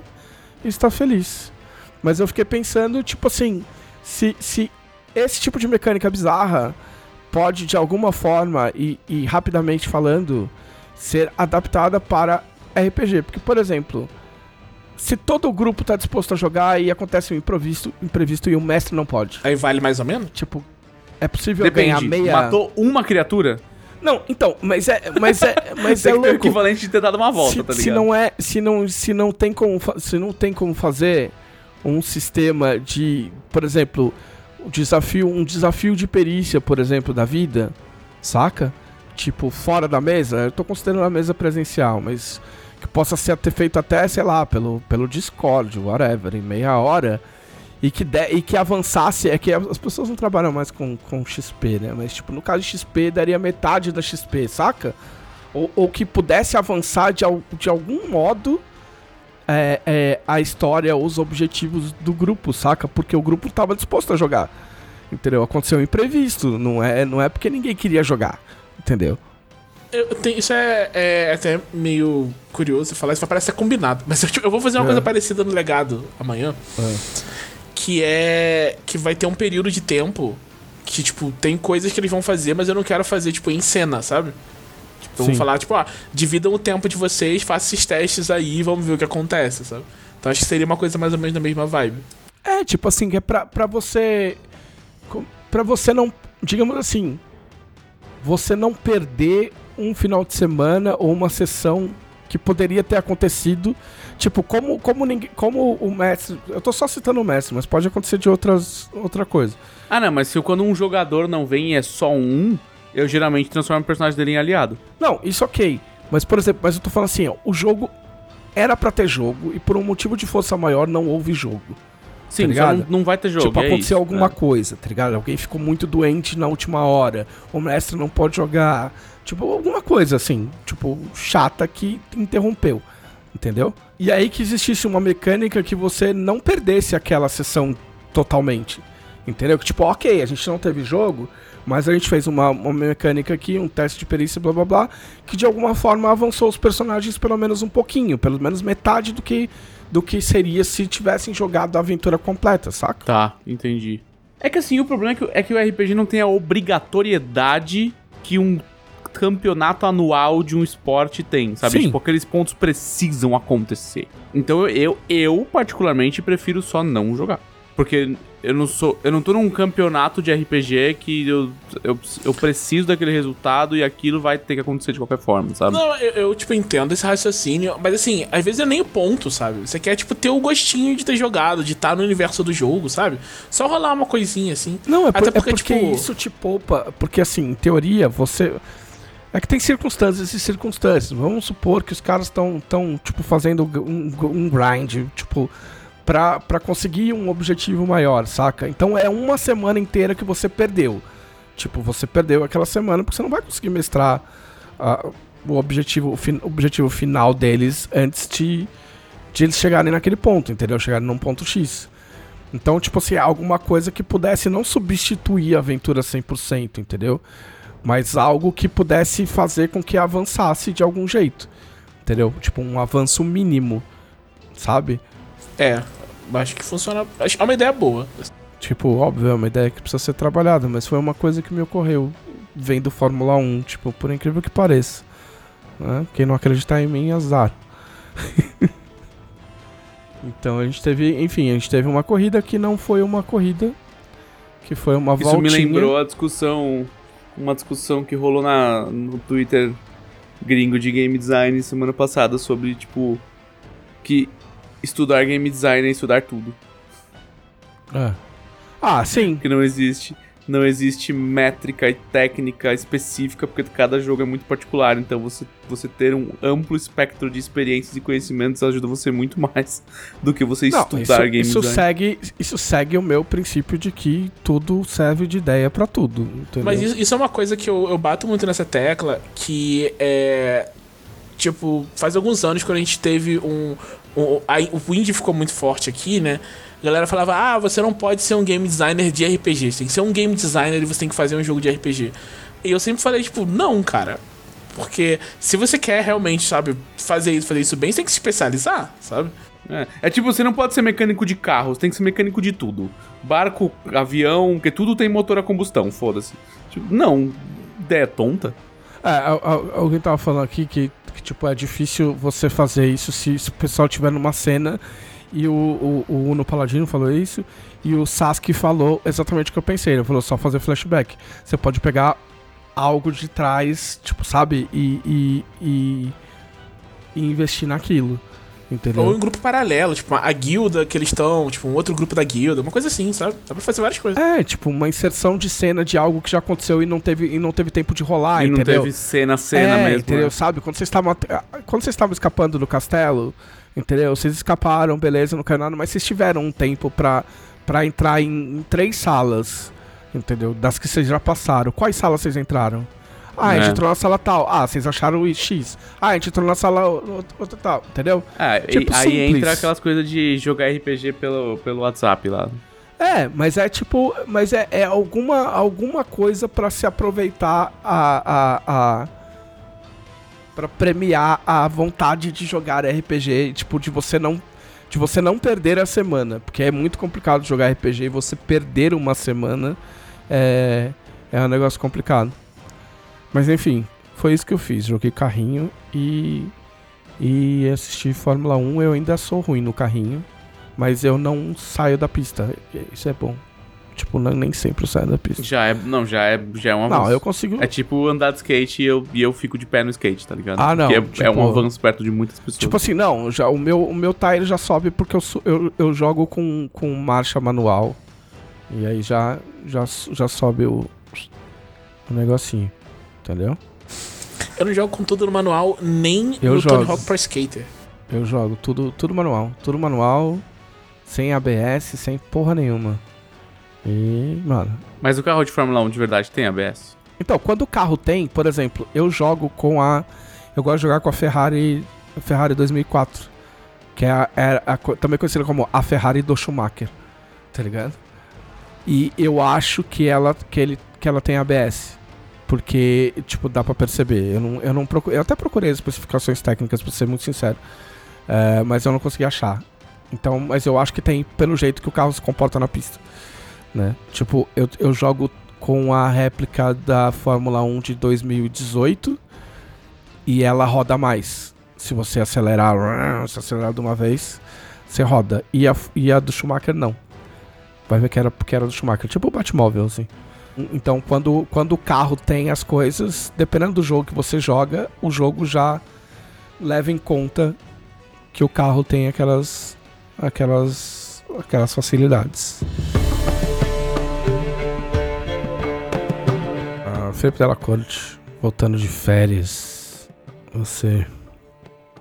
está feliz. Mas eu fiquei pensando, tipo assim, se, se esse tipo de mecânica bizarra pode de alguma forma e, e rapidamente falando ser adaptada para RPG. Porque, por exemplo, se todo o grupo tá disposto a jogar e acontece um imprevisto, imprevisto e o mestre não pode. Aí vale mais ou menos? Tipo, é possível Depende. ganhar meia. Matou uma criatura, Não, então, mas é, mas é, mas é ter o louco. equivalente de ter dado uma volta, se, tá se ligado? não é, se não, se não tem como, se não tem como fazer um sistema de, por exemplo, um desafio, um desafio de perícia, por exemplo, da vida, saca? Tipo, fora da mesa, eu tô considerando a mesa presencial, mas que possa ser ter feito até, sei lá, pelo, pelo Discord, whatever, em meia hora, e que, de, e que avançasse. É que as pessoas não trabalham mais com, com XP, né? Mas, tipo, no caso de XP, daria metade da XP, saca? Ou, ou que pudesse avançar de, de algum modo é, é, a história, os objetivos do grupo, saca? Porque o grupo tava disposto a jogar. Entendeu? Aconteceu um imprevisto. Não é, não é porque ninguém queria jogar. Entendeu? Eu tenho, isso é, é até meio curioso falar, isso parece ser combinado. Mas eu, eu vou fazer uma É. coisa parecida no legado amanhã. Que é. Que vai ter um período de tempo que, tipo, tem coisas que eles vão fazer, mas eu não quero fazer, tipo, em cena, sabe? Tipo, eu vou falar, tipo, ó, dividam o tempo de vocês, façam esses testes aí e vamos ver o que acontece, sabe? Então acho que seria uma coisa mais ou menos da mesma vibe. É, tipo assim, que é pra, pra você. Pra você não. Digamos assim. Você não perder um final de semana ou uma sessão que poderia ter acontecido. Tipo, como, como ninguém. Como o mestre. Eu tô só citando o mestre, mas pode acontecer de outras, outra coisa. Ah, não, mas se quando um jogador não vem e é só um, eu geralmente transformo o personagem dele em aliado. Não, isso ok. Mas, por exemplo, mas eu tô falando assim, ó, o jogo era pra ter jogo e por um motivo de força maior não houve jogo. Sim, ligado? não, não vai ter jogo. tipo, é aconteceu isso, alguma é. coisa, tá ligado? Alguém ficou muito doente na última hora, o mestre não pode jogar. Tipo, alguma coisa assim, tipo, chata que interrompeu, entendeu? E aí que existisse uma mecânica que você não perdesse aquela sessão totalmente, entendeu? Que tipo, ok, a gente não teve jogo, mas a gente fez uma, uma mecânica aqui, um teste de perícia, blá blá blá, que de alguma forma avançou os personagens pelo menos um pouquinho, pelo menos metade do que, do que seria se tivessem jogado a aventura completa, saca? Tá, entendi. É que assim, o problema é que, é que o RPG não tem a obrigatoriedade que um campeonato anual de um esporte tem, sabe? Sim. Tipo, aqueles pontos precisam acontecer. Então eu, eu, particularmente, prefiro só não jogar. Porque eu não sou. Eu não tô num campeonato de RPG que eu, eu, eu preciso daquele resultado e aquilo vai ter que acontecer de qualquer forma, sabe? Não, eu, eu, tipo, entendo esse raciocínio, mas assim, às vezes é nem o ponto, sabe? Você quer, tipo, ter o gostinho de ter jogado, de estar no universo do jogo, sabe? Só rolar uma coisinha assim. Não, é, por- Até é porque, porque, tipo- isso te poupa. Porque, assim, em teoria, você. É que tem circunstâncias e circunstâncias. Vamos supor que os caras estão, tão, tipo, fazendo um, um grind, tipo, pra, pra conseguir um objetivo maior, saca? Então é uma semana inteira que você perdeu. Tipo, você perdeu aquela semana porque você não vai conseguir mestrar ah, o objetivo, o fin- objetivo final deles antes de, de eles chegarem naquele ponto, entendeu? Chegarem num ponto X. Então, tipo assim, alguma coisa que pudesse não substituir a aventura 100%, entendeu? Mas algo que pudesse fazer com que avançasse de algum jeito, entendeu? Tipo, um avanço mínimo, sabe? É, acho que funciona. acho- É uma ideia boa. Tipo, óbvio, é uma ideia que precisa ser trabalhada, mas foi uma coisa que me ocorreu vendo Fórmula 1, tipo, por incrível que pareça. Né? Quem não acreditar em mim, azar. <laughs> então a gente teve, enfim, a gente teve uma corrida que não foi uma corrida, que foi uma Isso voltinha. me lembrou a discussão, uma discussão que rolou na, no Twitter gringo de game design semana passada sobre, tipo, que estudar game design é estudar tudo. É. Ah, sim. Que não existe, não existe métrica e técnica específica, porque cada jogo é muito particular. Então você, você ter um amplo espectro de experiências e conhecimentos ajuda você muito mais do que você Não, estudar isso, game isso design. segue, isso segue o meu princípio de que tudo serve de ideia pra tudo, entendeu? Mas isso, isso é uma coisa que eu, eu bato muito nessa tecla, que é. Tipo, faz alguns anos quando a gente teve um. um aí o indie ficou muito forte aqui, né? A galera falava, ah, você não pode ser um game designer de RPG. Você tem que ser um game designer e você tem que fazer um jogo de RPG. E eu sempre falei, tipo, não, cara. Porque se você quer realmente, sabe, fazer isso, fazer isso bem, você tem que se especializar, sabe? É, é tipo, você não pode ser mecânico de carro, você tem que ser mecânico de tudo. Barco, avião, que tudo tem motor a combustão, foda-se. Tipo, não, ideia tonta. É, al- al- alguém tava falando aqui que, que, tipo, é difícil você fazer isso se, se o pessoal estiver numa cena e o, o, o Uno Paladino falou isso e o Sasuke falou exatamente o que eu pensei. Ele falou só fazer flashback. Você pode pegar algo de trás, tipo, sabe? E, e, e, e investir naquilo. Entendeu? Ou em grupo paralelo, tipo, a guilda que eles estão, tipo, um outro grupo da guilda, uma coisa assim, sabe? Dá pra fazer várias coisas. É, tipo, uma inserção de cena de algo que já aconteceu e não teve, e não teve tempo de rolar, e não entendeu? teve cena, cena é, mesmo. entendeu? né? Sabe? Quando vocês estavam quando vocês estavam escapando do castelo, entendeu? Vocês escaparam, beleza, não caiu nada, mas vocês tiveram um tempo pra, pra entrar em, em três salas, entendeu? Das que vocês já passaram. Quais salas vocês entraram? Ah, a gente É. entrou na sala tal. Ah, vocês acharam o X. Ah, a gente entrou na sala outra tal, entendeu? E- Tipo, aí simples. entra aquelas coisas de jogar RPG pelo, pelo WhatsApp lá. É, mas é tipo, mas é, é alguma, alguma coisa pra se aproveitar a, a, a para premiar a vontade de jogar RPG, tipo de você não de você não perder a semana, porque é muito complicado jogar RPG e você perder uma semana é é um negócio complicado. Mas enfim, foi isso que eu fiz, joguei carrinho e e assisti Fórmula 1, eu ainda sou ruim no carrinho. Mas eu não saio da pista. Isso é bom. Tipo, não- nem sempre eu saio da pista. Já é. Não, já é, já é um avanço. Não, eu consigo. É tipo andar de skate e eu, e eu fico de pé no skate, tá ligado? Ah, não, Porque é, tipo- é um avanço perto de muitas pessoas. Tipo assim, não, já, o, meu, o meu tire já sobe porque eu, eu, eu jogo com, com marcha manual. E aí já, já, já sobe o, o negocinho. Entendeu? Eu não jogo com tudo no manual, nem Eu no Tony jogo. Hawk Pro Skater. Eu jogo tudo, tudo manual. Tudo manual, sem ABS, sem porra nenhuma. E, mano, Mas o carro de Fórmula 1 de verdade tem ABS? Então, quando o carro tem, por exemplo, eu jogo com a. Eu gosto de jogar com a Ferrari. A Ferrari 2004. Que é, a, é a também conhecida como a Ferrari do Schumacher. Tá ligado? E eu acho que ela, que ele, que ela tem ABS. Porque, tipo, dá pra perceber. Eu, não, eu, não procu- eu até procurei as especificações técnicas, pra ser muito sincero. É, mas eu não consegui achar. Então, mas eu acho que tem pelo jeito que o carro se comporta na pista. Né? Tipo, eu, eu jogo com a réplica da Fórmula 1 de 2018 e ela roda mais. Se você acelerar, se acelerar de uma vez, você roda. E a, e a do Schumacher não. Vai ver que era porque era do Schumacher, tipo o Batmóvel, assim. Então, quando, quando o carro tem as coisas, dependendo do jogo que você joga, o jogo já leva em conta que o carro tem aquelas aquelas aquelas facilidades. Felipe Della Corte, voltando de férias. Você.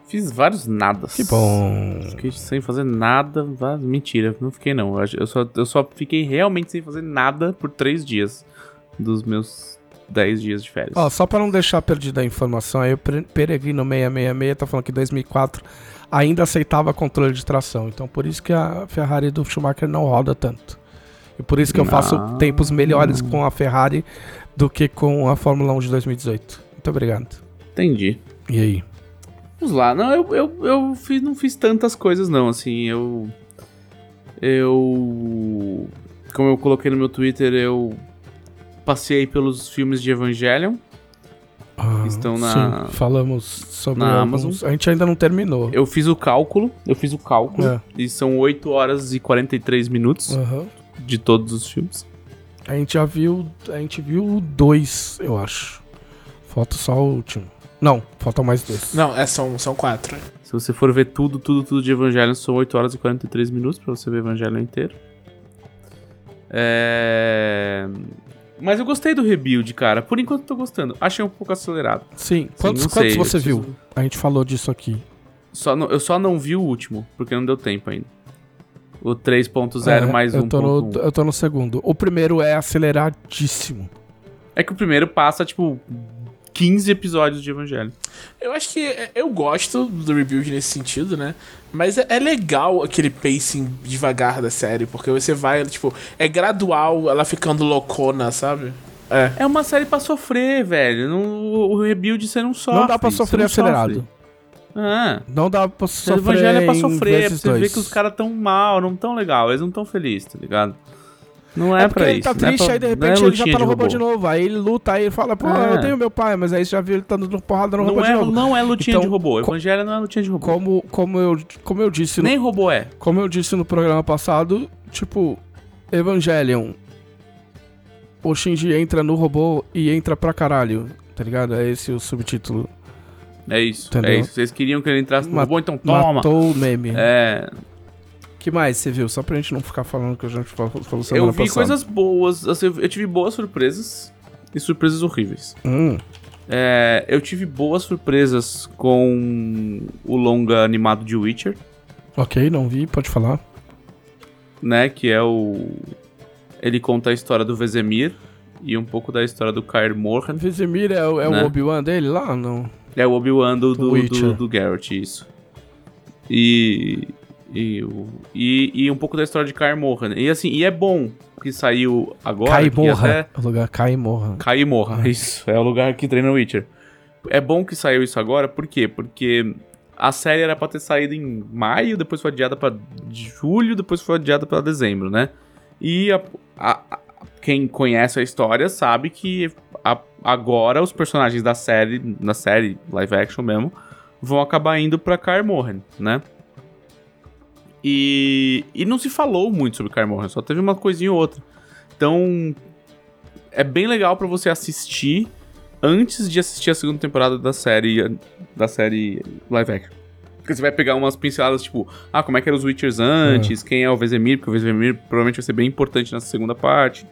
Fiz vários nadas. Que bom. Fiquei sem fazer nada. Mentira, não fiquei não. Eu só, eu só fiquei realmente sem fazer nada por três dias dos meus 10 dias de férias. Ó, só pra não deixar perdida a informação, aí o Peregrino 666 tá falando que 2004 ainda aceitava controle de tração. Então por isso que a Ferrari do Schumacher não roda tanto. E por isso que eu faço Não. tempos melhores com a Ferrari do que com a Fórmula 1 de 2018. Muito obrigado. Entendi. E aí? Vamos lá. Não, eu, eu, eu fiz, não fiz tantas coisas, não. Assim, eu. Eu. Como eu coloquei no meu Twitter, eu passei pelos filmes de Evangelion. Ah, Estão na- Sim, falamos sobre na alguns. Amazon. A gente ainda não terminou. Eu fiz o cálculo. Eu fiz o cálculo. É. E são 8 horas e 43 minutos Aham. de todos os filmes. A gente já viu. A gente viu dois, eu acho. Falta só o último. Não, faltam mais dois. Não, é, são, são quatro. Se você for ver tudo, tudo, tudo de Evangelion, são 8 horas e 43 minutos pra você ver Evangelion inteiro. É... Mas eu gostei do rebuild, cara. Por enquanto tô gostando. Achei um pouco acelerado. Sim. Quantos, não quantos sei, eu você preciso- viu? A gente falou disso aqui. Só não- eu só não vi o último, porque não deu tempo ainda. O 3.0 É, mais eu tô, no, 1.1. eu tô no segundo. O primeiro é aceleradíssimo. É que o primeiro passa, tipo, 15 episódios de Evangelho. Eu acho que é- eu gosto do rebuild nesse sentido, né? Mas é, é legal aquele pacing devagar da série, porque você vai, tipo, é gradual ela ficando loucona, sabe? É. É uma série pra sofrer, velho. Não, o rebuild você não sofre. não dá pra sofrer acelerado. sofre. Ah, Não dá pra o sofrer. Evangelho é pra sofrer, é pra você ver que os caras tão mal, não tão legal, eles não tão felizes, tá ligado? Não é, É pra ele isso. tá não é triste, pra- aí de é repente ele já tá no robô de robô. novo. Aí ele luta, aí ele fala, pô, É. eu tenho meu pai, mas aí você já viu ele tá dando porrada no Não robô de é, novo. não é lutinha Então, de robô. Evangelho não é lutinha de robô. Como, como, eu, como eu disse no Nem robô é. Como eu disse no programa passado, tipo, Evangelion. O Shinji entra no robô e entra pra caralho, tá ligado? É esse o subtítulo. É isso. Entendeu? É isso. Vocês queriam que ele entrasse no Ma- robô, então toma. Matou o meme. É, que mais você viu? Só pra gente não ficar falando que a gente falou, semana eu vi passada. coisas boas. assim, eu tive boas surpresas e surpresas horríveis. Hum, É, eu tive boas surpresas com o longa animado de Witcher. ok, não vi, pode falar. né? Que é o. Ele conta a história do Vezemir e um pouco da história do Kair Morhan. Vizimir é, o- é Né? o Obi-Wan dele lá? Não. É o Obi-Wan do, do, do, do Garrett, isso. E. E, e, e um pouco da história de Kair Morhan. E assim, e é bom que saiu agora. Morra. até- O lugar cai morra. Morra. Isso, é o lugar que treina o Witcher. É bom que saiu isso agora, por quê? Porque a série era pra ter saído em maio, depois foi adiada pra julho, depois foi adiada pra dezembro, né? E a- a- a- quem conhece a história sabe que a- agora os personagens da série, da série live action mesmo, vão acabar indo pra Kaer Morhen, né? E, e não se falou muito sobre Kaer Morhen, só teve uma coisinha ou outra. Então, é bem legal pra você assistir antes de assistir a segunda temporada da série da série live action. Porque você vai pegar umas pinceladas tipo, ah, como é que eram os Witchers antes, quem é o Vezemir, porque o Vezemir provavelmente vai ser bem importante nessa segunda parte.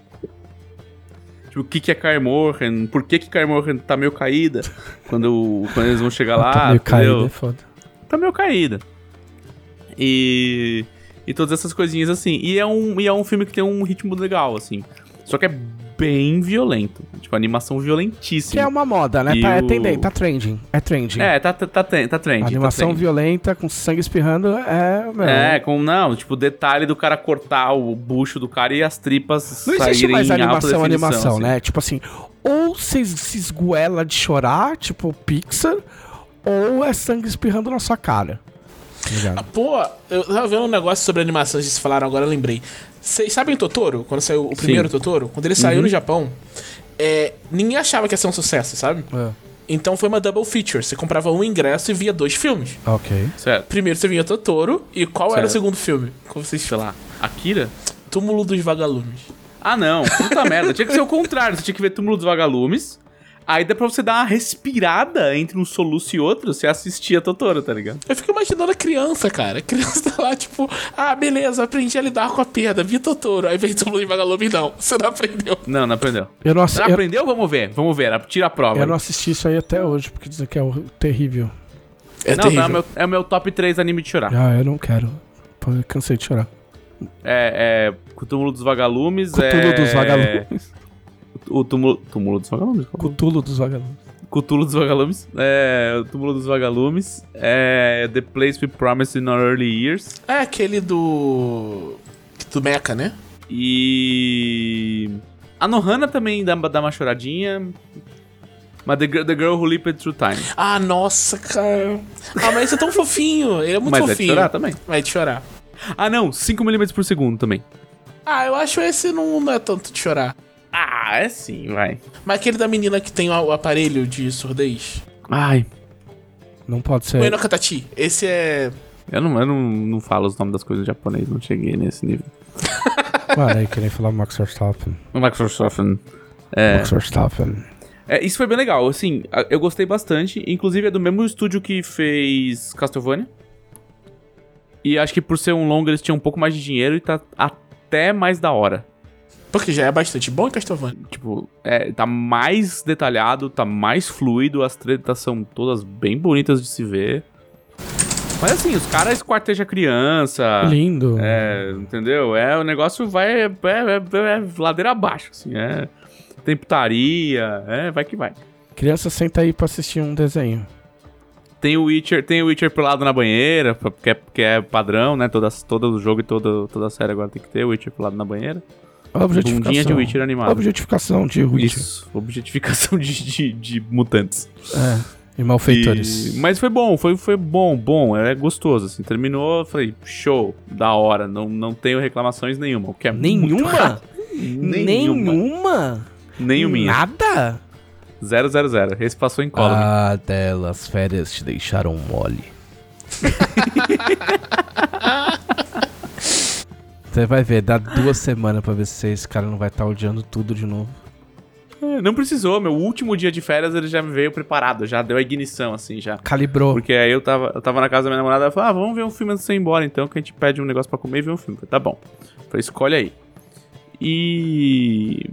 Tipo, o que que é Kaer Morhen, por que que Kaer Morhen tá meio caída quando, quando eles vão chegar lá, tá meio entendeu? caído, é foda. tá meio caída. E. E todas essas coisinhas assim. E é, um, e é um filme que tem um ritmo legal, assim. Só que é bem violento. Tipo, animação violentíssima. Que é uma moda, né? E Tá, é, o- tendem- tá trending. É trending. É, tá, tá, tá, tá trend. A tá animação trend. violenta com sangue espirrando é. Meu, É, com, não, tipo, detalhe do cara cortar o bucho do cara e as tripas Não existe mais animação, definição, animação, assim. né? Tipo assim, ou você se esguela de chorar, tipo Pixar, ou é sangue espirrando na sua cara. Tá ligado? Pô, eu tava vendo um negócio sobre animações que vocês falaram agora, eu lembrei. Vocês sabem Totoro? Quando saiu o primeiro Totoro? Quando ele saiu no Japão, é, ninguém achava que ia ser um sucesso, sabe? É. Então foi uma double feature. Você comprava um ingresso e via dois filmes. Ok. Certo. Primeiro você via Totoro e qual era o Certo. segundo filme? Como vocês Sei lá. Akira? Túmulo dos Vagalumes. Ah, não. Puta <laughs> merda. Tinha que ser o contrário. Você tinha que ver Túmulo dos Vagalumes. Aí dá pra você dar uma respirada entre um soluço e outro, você assistia Totoro, tá ligado? Eu fico imaginando a criança, cara. A criança tá <laughs> lá, tipo, ah, beleza, aprendi a lidar com a perda, vi Totoro. Aí vem Túmulo dos Vagalumes, não. <laughs> Você não aprendeu. Não, não aprendeu. Eu não, assi- eu, aprendeu? Vamos ver. Vamos ver. Tira a prova. eu não assisti isso aí até hoje, porque dizem que é o- terrível. É não, não, é o, meu, é o meu top 3 anime de chorar. Ah, eu não quero. Eu cansei de chorar. É, é Túmulo dos Vagalumes. Cthulhu é... dos Vagalumes. O túmulo, túmulo dos Vagalumes? Cutulo dos vagalumes. Cthulhu dos Vagalumes. É, o Túmulo dos Vagalumes. É The Place We Promised in Our Early Years. É aquele do. Do Mecha, né? E. A Nohana também dá, dá uma choradinha. Mas The, Girl- The Girl Who Leaped Through Time. Ah, nossa, cara. Ah, mas esse é tão fofinho. Ele é muito Mas é de fofinho. chorar também. Vai de chorar. Ah, não. 5mm por segundo também. Ah, eu acho esse não, não é tanto de chorar. Ah, é sim, vai. Mas aquele da menina que tem o, aparelho de surdez. Ai. Não pode ser. Eno Katachi. Esse é. Eu não, eu não, não falo os nomes das coisas em japonês, não cheguei nesse nível. <laughs> Mano, aí que nem falar Max Verstappen. O Microsoft. É, Max Verstappen. é, isso foi bem legal, assim, eu gostei bastante. Inclusive é do mesmo estúdio que fez Castlevania. E acho que por ser um longo eles tinham um pouco mais de dinheiro e tá até mais da hora. Porque já é bastante bom em Castlevania. Tipo, é, tá mais detalhado, tá mais fluido, as tretas são todas bem bonitas de se ver. Mas assim, os caras esquartejam a criança. Lindo. É, entendeu? É, o negócio vai. É, é- é- é ladeira abaixo, assim. É. Tem putaria, é, vai que vai. Criança senta aí pra assistir um desenho. Tem o Witcher, tem o Witcher pelado na banheira, porque é, porque é padrão, né? Todo o jogo e toda, toda a série agora tem que ter o Witcher pelado na banheira. Objetificação. Bundinha de Witcher animado. Objetificação de Witcher. Isso, objetificação de, de, de mutantes. É. E malfeitores. E- Mas foi bom, foi, foi bom, bom, é gostoso, assim. Terminou, falei, show, da hora, não, não tenho reclamações nenhuma, o que é muito Nenhuma? <laughs> Nenhuma. Nenhuma? Nenhuminha. Nada? Zero, zero, zero. Esse passou em cola. Ah, delas, férias te deixaram mole. <laughs> Você vai ver, dá duas semanas pra ver se esse cara não vai estar odiando tudo de novo. É, Não precisou, meu último dia de férias ele já veio preparado, já deu a ignição, assim, já. Calibrou. Porque aí eu tava, eu tava na casa da minha namorada, ela falou, ah, vamos ver um filme antes de você ir embora, então, que a gente pede um negócio pra comer e vê um filme. Eu falei, tá bom. Eu falei, escolhe aí. E...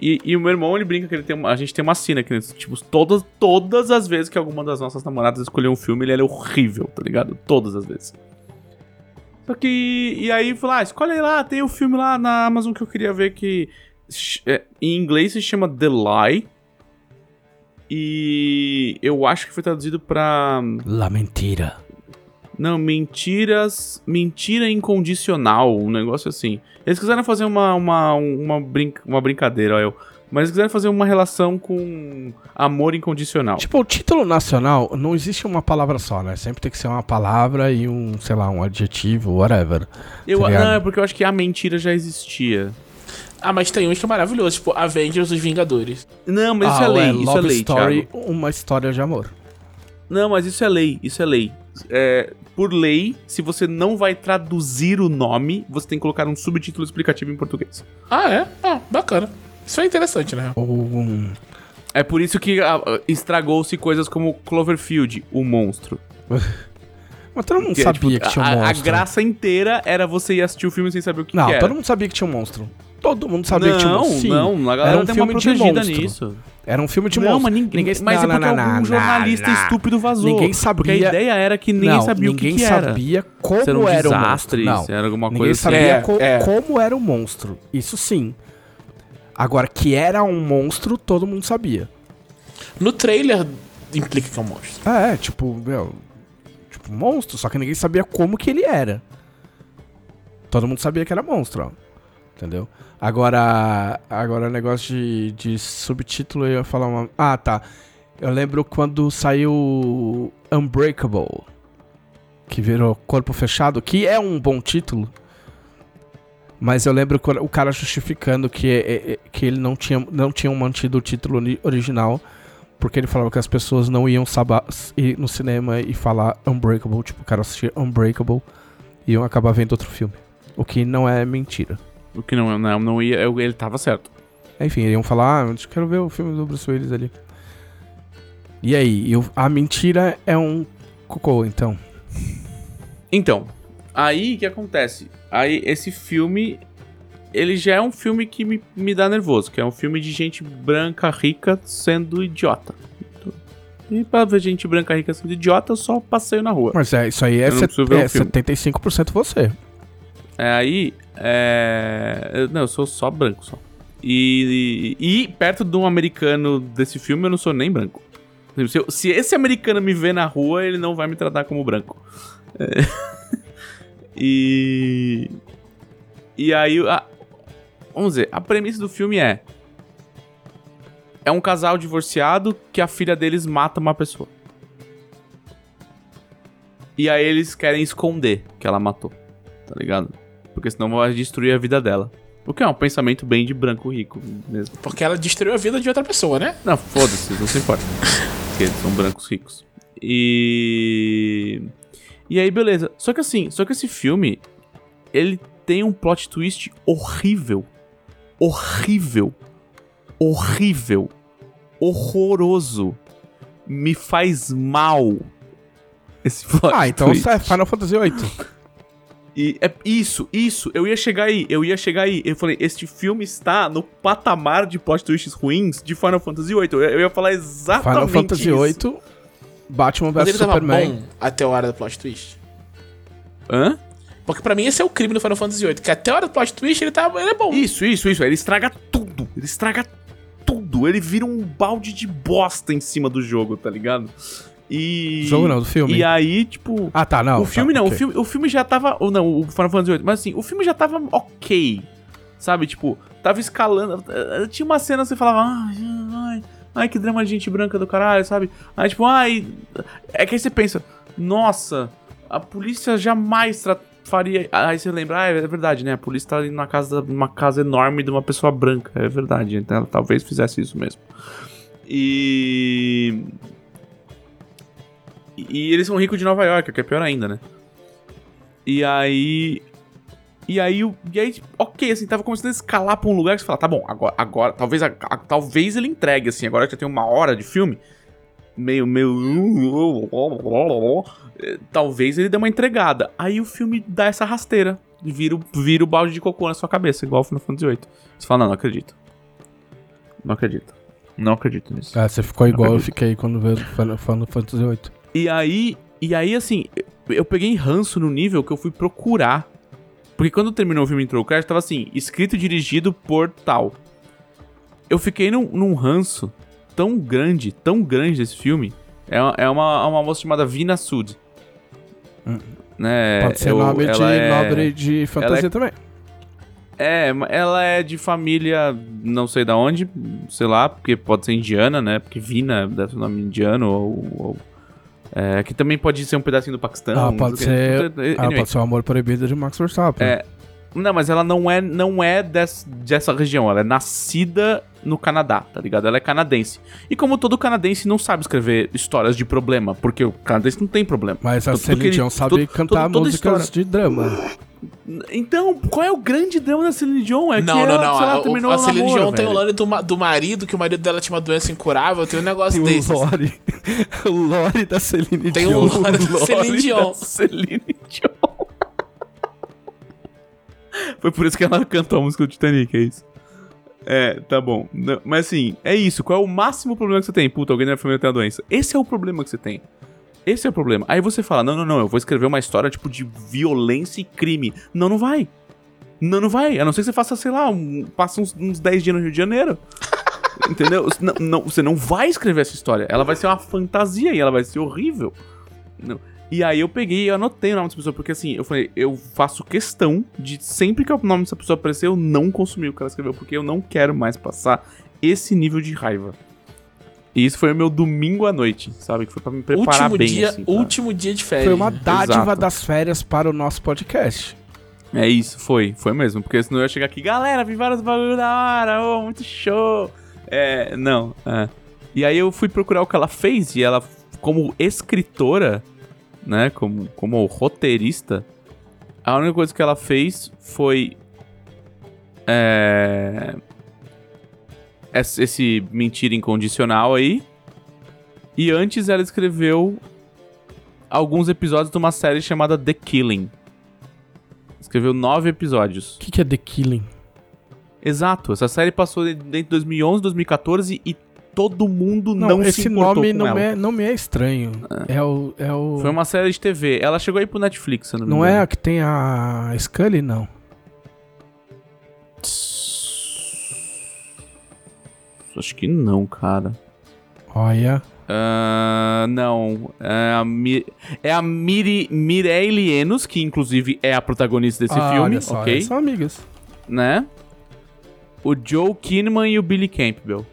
E, e o meu irmão, ele brinca que ele tem uma, a gente tem uma cena que, tipo, todas, todas as vezes que alguma das nossas namoradas escolheu um filme, ele era horrível, tá ligado? Todas as vezes. Só que. E aí falou: ah, escolhe aí lá, tem o filme lá na Amazon que eu queria ver que. é, em inglês se chama The Lie. E eu acho que foi traduzido pra. La mentira. Não, mentiras. Mentira incondicional, um negócio assim. Eles quiseram fazer uma, uma, uma, brinca, uma brincadeira, ó, eu. Mas eles quiseram fazer uma relação com amor incondicional. Tipo, o título nacional não existe uma palavra só, né? Sempre tem que ser uma palavra e um, sei lá, um adjetivo, whatever. eu, tá não, é porque eu acho que a mentira já existia. Ah, mas tem uns que é maravilhoso, tipo Avengers Os Vingadores. Não, mas isso Ah, é lei, ué, isso é Love lei, Story, Thiago. uma história de amor. Não, mas isso é lei, isso é lei. É, por lei, se você não vai traduzir o nome, você tem que colocar um subtítulo explicativo em português. Ah, é? Ah, bacana. Isso é interessante, né? Um... É por isso que ah, estragou-se coisas como Cloverfield, o monstro. <laughs> Mas todo mundo Que é, sabia tipo, que tinha um a, a monstro. graça inteira era você ir assistir o filme sem saber o que, Não, que era. todo mundo sabia que tinha um monstro. Todo mundo sabia não, que tinha um monstro. Sim, não, a galera era um tem filme uma de protegida monstro. nisso. Era um filme de não, monstro. mas ninguém, ninguém mas não, é porque não, não, algum não, jornalista não. estúpido vazou. Ninguém sabia- Porque a ideia era que ninguém não, sabia ninguém o que, que era. sabia como era um era o monstro. Não, era alguma ninguém coisa assim. sabia É, co- é. como era o monstro. Isso sim. Agora, que era um monstro, todo mundo sabia. No trailer implica que é um monstro. Ah, é, tipo, meu. Tipo, monstro, só que ninguém sabia como que ele era. Todo mundo sabia que era monstro, ó. Entendeu? Agora, agora o negócio de, de subtítulo, eu ia falar uma. Ah, tá. Eu lembro quando saiu Unbreakable, que virou Corpo Fechado, que é um bom título. Mas eu lembro o cara justificando que, é- é- que ele não tinha, não tinha mantido o título ori- original, porque ele falava que as pessoas não iam ir no cinema e falar Unbreakable, tipo, o cara assistir Unbreakable e iam acabar vendo outro filme. O que não é mentira. O que não, não, não ia. eu- Ele tava certo. Enfim, iam falar, ah, eu quero ver o filme do Bruce Willis ali. E aí, eu- a mentira é um cocô, então. Então, aí o que acontece? Aí esse filme. Ele já é um filme que me, me dá nervoso, que é um filme de gente branca rica sendo idiota. E pra ver gente branca rica sendo idiota, eu só passeio na rua. Mas é, isso aí é, set- é o filme. 75% você. É, aí, é... Não, eu sou só branco, só. E, e, e perto de um americano desse filme, eu não sou nem branco. Se, eu- se esse americano me vê na rua, ele não vai me tratar como branco. É. <laughs> E... E aí, a- vamos dizer, a premissa do filme é... É um casal divorciado que a filha deles mata uma pessoa. E aí eles querem esconder que ela matou, tá ligado? Porque senão vai destruir a vida dela. O que é um pensamento bem de branco rico mesmo. Porque ela destruiu a vida de outra pessoa, né? Não, foda-se, não se importa. <laughs> Porque eles são brancos ricos. E. E aí, beleza. Só que assim, só que esse filme. Ele tem um plot twist horrível. Horrível. Horrível. Horroroso. Me faz mal. Esse <laughs> plot Ah, então twist. é Final Fantasy VIII. <laughs> E é isso, isso, eu ia chegar aí, eu ia chegar aí. Eu falei, este filme está no patamar de plot twists ruins de Final Fantasy VIII. Eu, eu ia falar exatamente Final Fantasy isso. VIII, Batman vs Superman. bom até a hora do plot twist. Hã? Porque pra mim esse é o crime do Final Fantasy VIII, que até a hora do plot twist ele, tá, ele é bom. Isso, isso, isso. Ele estraga tudo. Ele estraga tudo. Ele vira um balde de bosta em cima do jogo, tá ligado? E. Jogo não, do filme. E aí, tipo. Ah, tá, não. o filme tá, não, ok. o, filme, o filme já tava. Ou não, o Final Fantasy VIII. Mas assim, o filme já tava ok. Sabe? Tipo, tava escalando. eh, Tinha uma cena que você falava. Ai, ai, que drama de gente branca do caralho, sabe? Aí, tipo, ai. É que aí você pensa, nossa, a polícia jamais faria. Aí você lembra, ah, é verdade, né? A polícia tá ali na casa, numa casa enorme de uma pessoa branca. É verdade, então ela talvez fizesse isso mesmo. E. E eles são ricos de Nova York, o que é pior ainda, né? E aí. E aí, o- e aí, ok, assim, tava começando a escalar pra um lugar que você fala, tá bom, agora, agora talvez, a- a- talvez ele entregue, assim, agora que já tem uma hora de filme, meio, meio, <laughs> talvez ele dê uma entregada. Aí o filme dá essa rasteira, vira, o- vira o balde de cocô na sua cabeça, igual o Final Fantasy VIII. Você fala, não, não acredito. Não acredito. Não acredito nisso. Ah, você ficou igual eu fiquei quando veio Final Fantasy VIII. E aí, e aí assim, eu peguei ranço no nível que eu fui procurar. Porque quando terminou o filme entrou o crédito, tava assim, escrito e dirigido por tal. Eu fiquei num, num ranço tão grande, tão grande desse filme. É uma, é uma, uma moça chamada Vina Sud. Né? Pode ser eu- nome de é- nobre de fantasia é- também. É, ela é de família, não sei da onde, sei lá, porque pode ser indiana, né? Porque Vina deve ser nome indiano, ou. ou- é, que também pode ser um pedacinho do Paquistão. Ah, não pode ser. Ah, Anyway, pode ser o amor proibido de Max Verstappen. É, Não, mas ela não é, não é des- dessa região, ela é nascida no Canadá, tá ligado? Ela é canadense. E como todo canadense não sabe escrever histórias de problema, porque o canadense não tem problema. Mas a Celine Dion sabe todo- cantar todo- músicas história. de drama. Então, qual é o grande drama da Celine Dion? É que não, não, ela, não. sei lá, A, o- terminou a o Celine namoro, Dion tem o lance do, do marido, que o marido dela tinha uma doença incurável, tem um negócio Tem desse. o Lore. <laughs> o Lore da Celine Tem Dion. <laughs> o Lore da Lore Celine Dion. da Celine Dion. <laughs> Foi por isso que ela cantou a música do Titanic, é isso. É, tá bom. Mas assim, é isso. Qual é o máximo problema que você tem? Puta, alguém da minha família tem a doença. Esse é o problema que você tem. Esse é o problema. Aí você fala, não, não, não, eu vou escrever uma história tipo de violência e crime. Não, não vai. Não, não vai. A não ser que você faça, sei lá, um, passa uns, uns 10 dias no Rio de Janeiro. <laughs> Entendeu? Não, não, você não vai escrever essa história. Ela vai ser uma fantasia e ela vai ser horrível. Não. E aí eu peguei e eu anotei o nome dessa pessoa, porque assim, eu falei, eu faço questão de sempre que o nome dessa pessoa aparecer, eu não consumir o que ela escreveu, porque eu não quero mais passar esse nível de raiva. E isso foi o meu domingo à noite, sabe? Que foi pra me preparar Último bem. dia, assim, último dia de férias. Foi uma dádiva Exato. das férias para o nosso podcast. É isso, foi, foi mesmo. Porque senão eu ia chegar aqui, galera, vi vários bagulho da hora, ô, muito show. É, não, é. E aí eu fui procurar o que ela fez e ela, como escritora, né, como, como roteirista, a única coisa que ela fez foi. É. Esse, Mentira Incondicional aí. E antes ela escreveu alguns episódios de uma série chamada The Killing. Escreveu nove episódios. O que, que é The Killing? Exato, essa série passou de- entre 2011 e 2014 e todo mundo não, Não, se esse importou nome com não ela. me, é, não me é estranho. É, o. É o Foi uma série de TV. Ela chegou aí pro Netflix, se eu não me Não é a que tem a Scully, não. Acho que não, cara. Olha. Ah, não. É a, Mi... é a Miri... Mireille Enos, que inclusive é a protagonista desse Ah, filme, olha só, ok? São amigas. Né? O Joe Kinnaman e o Billy Campbell.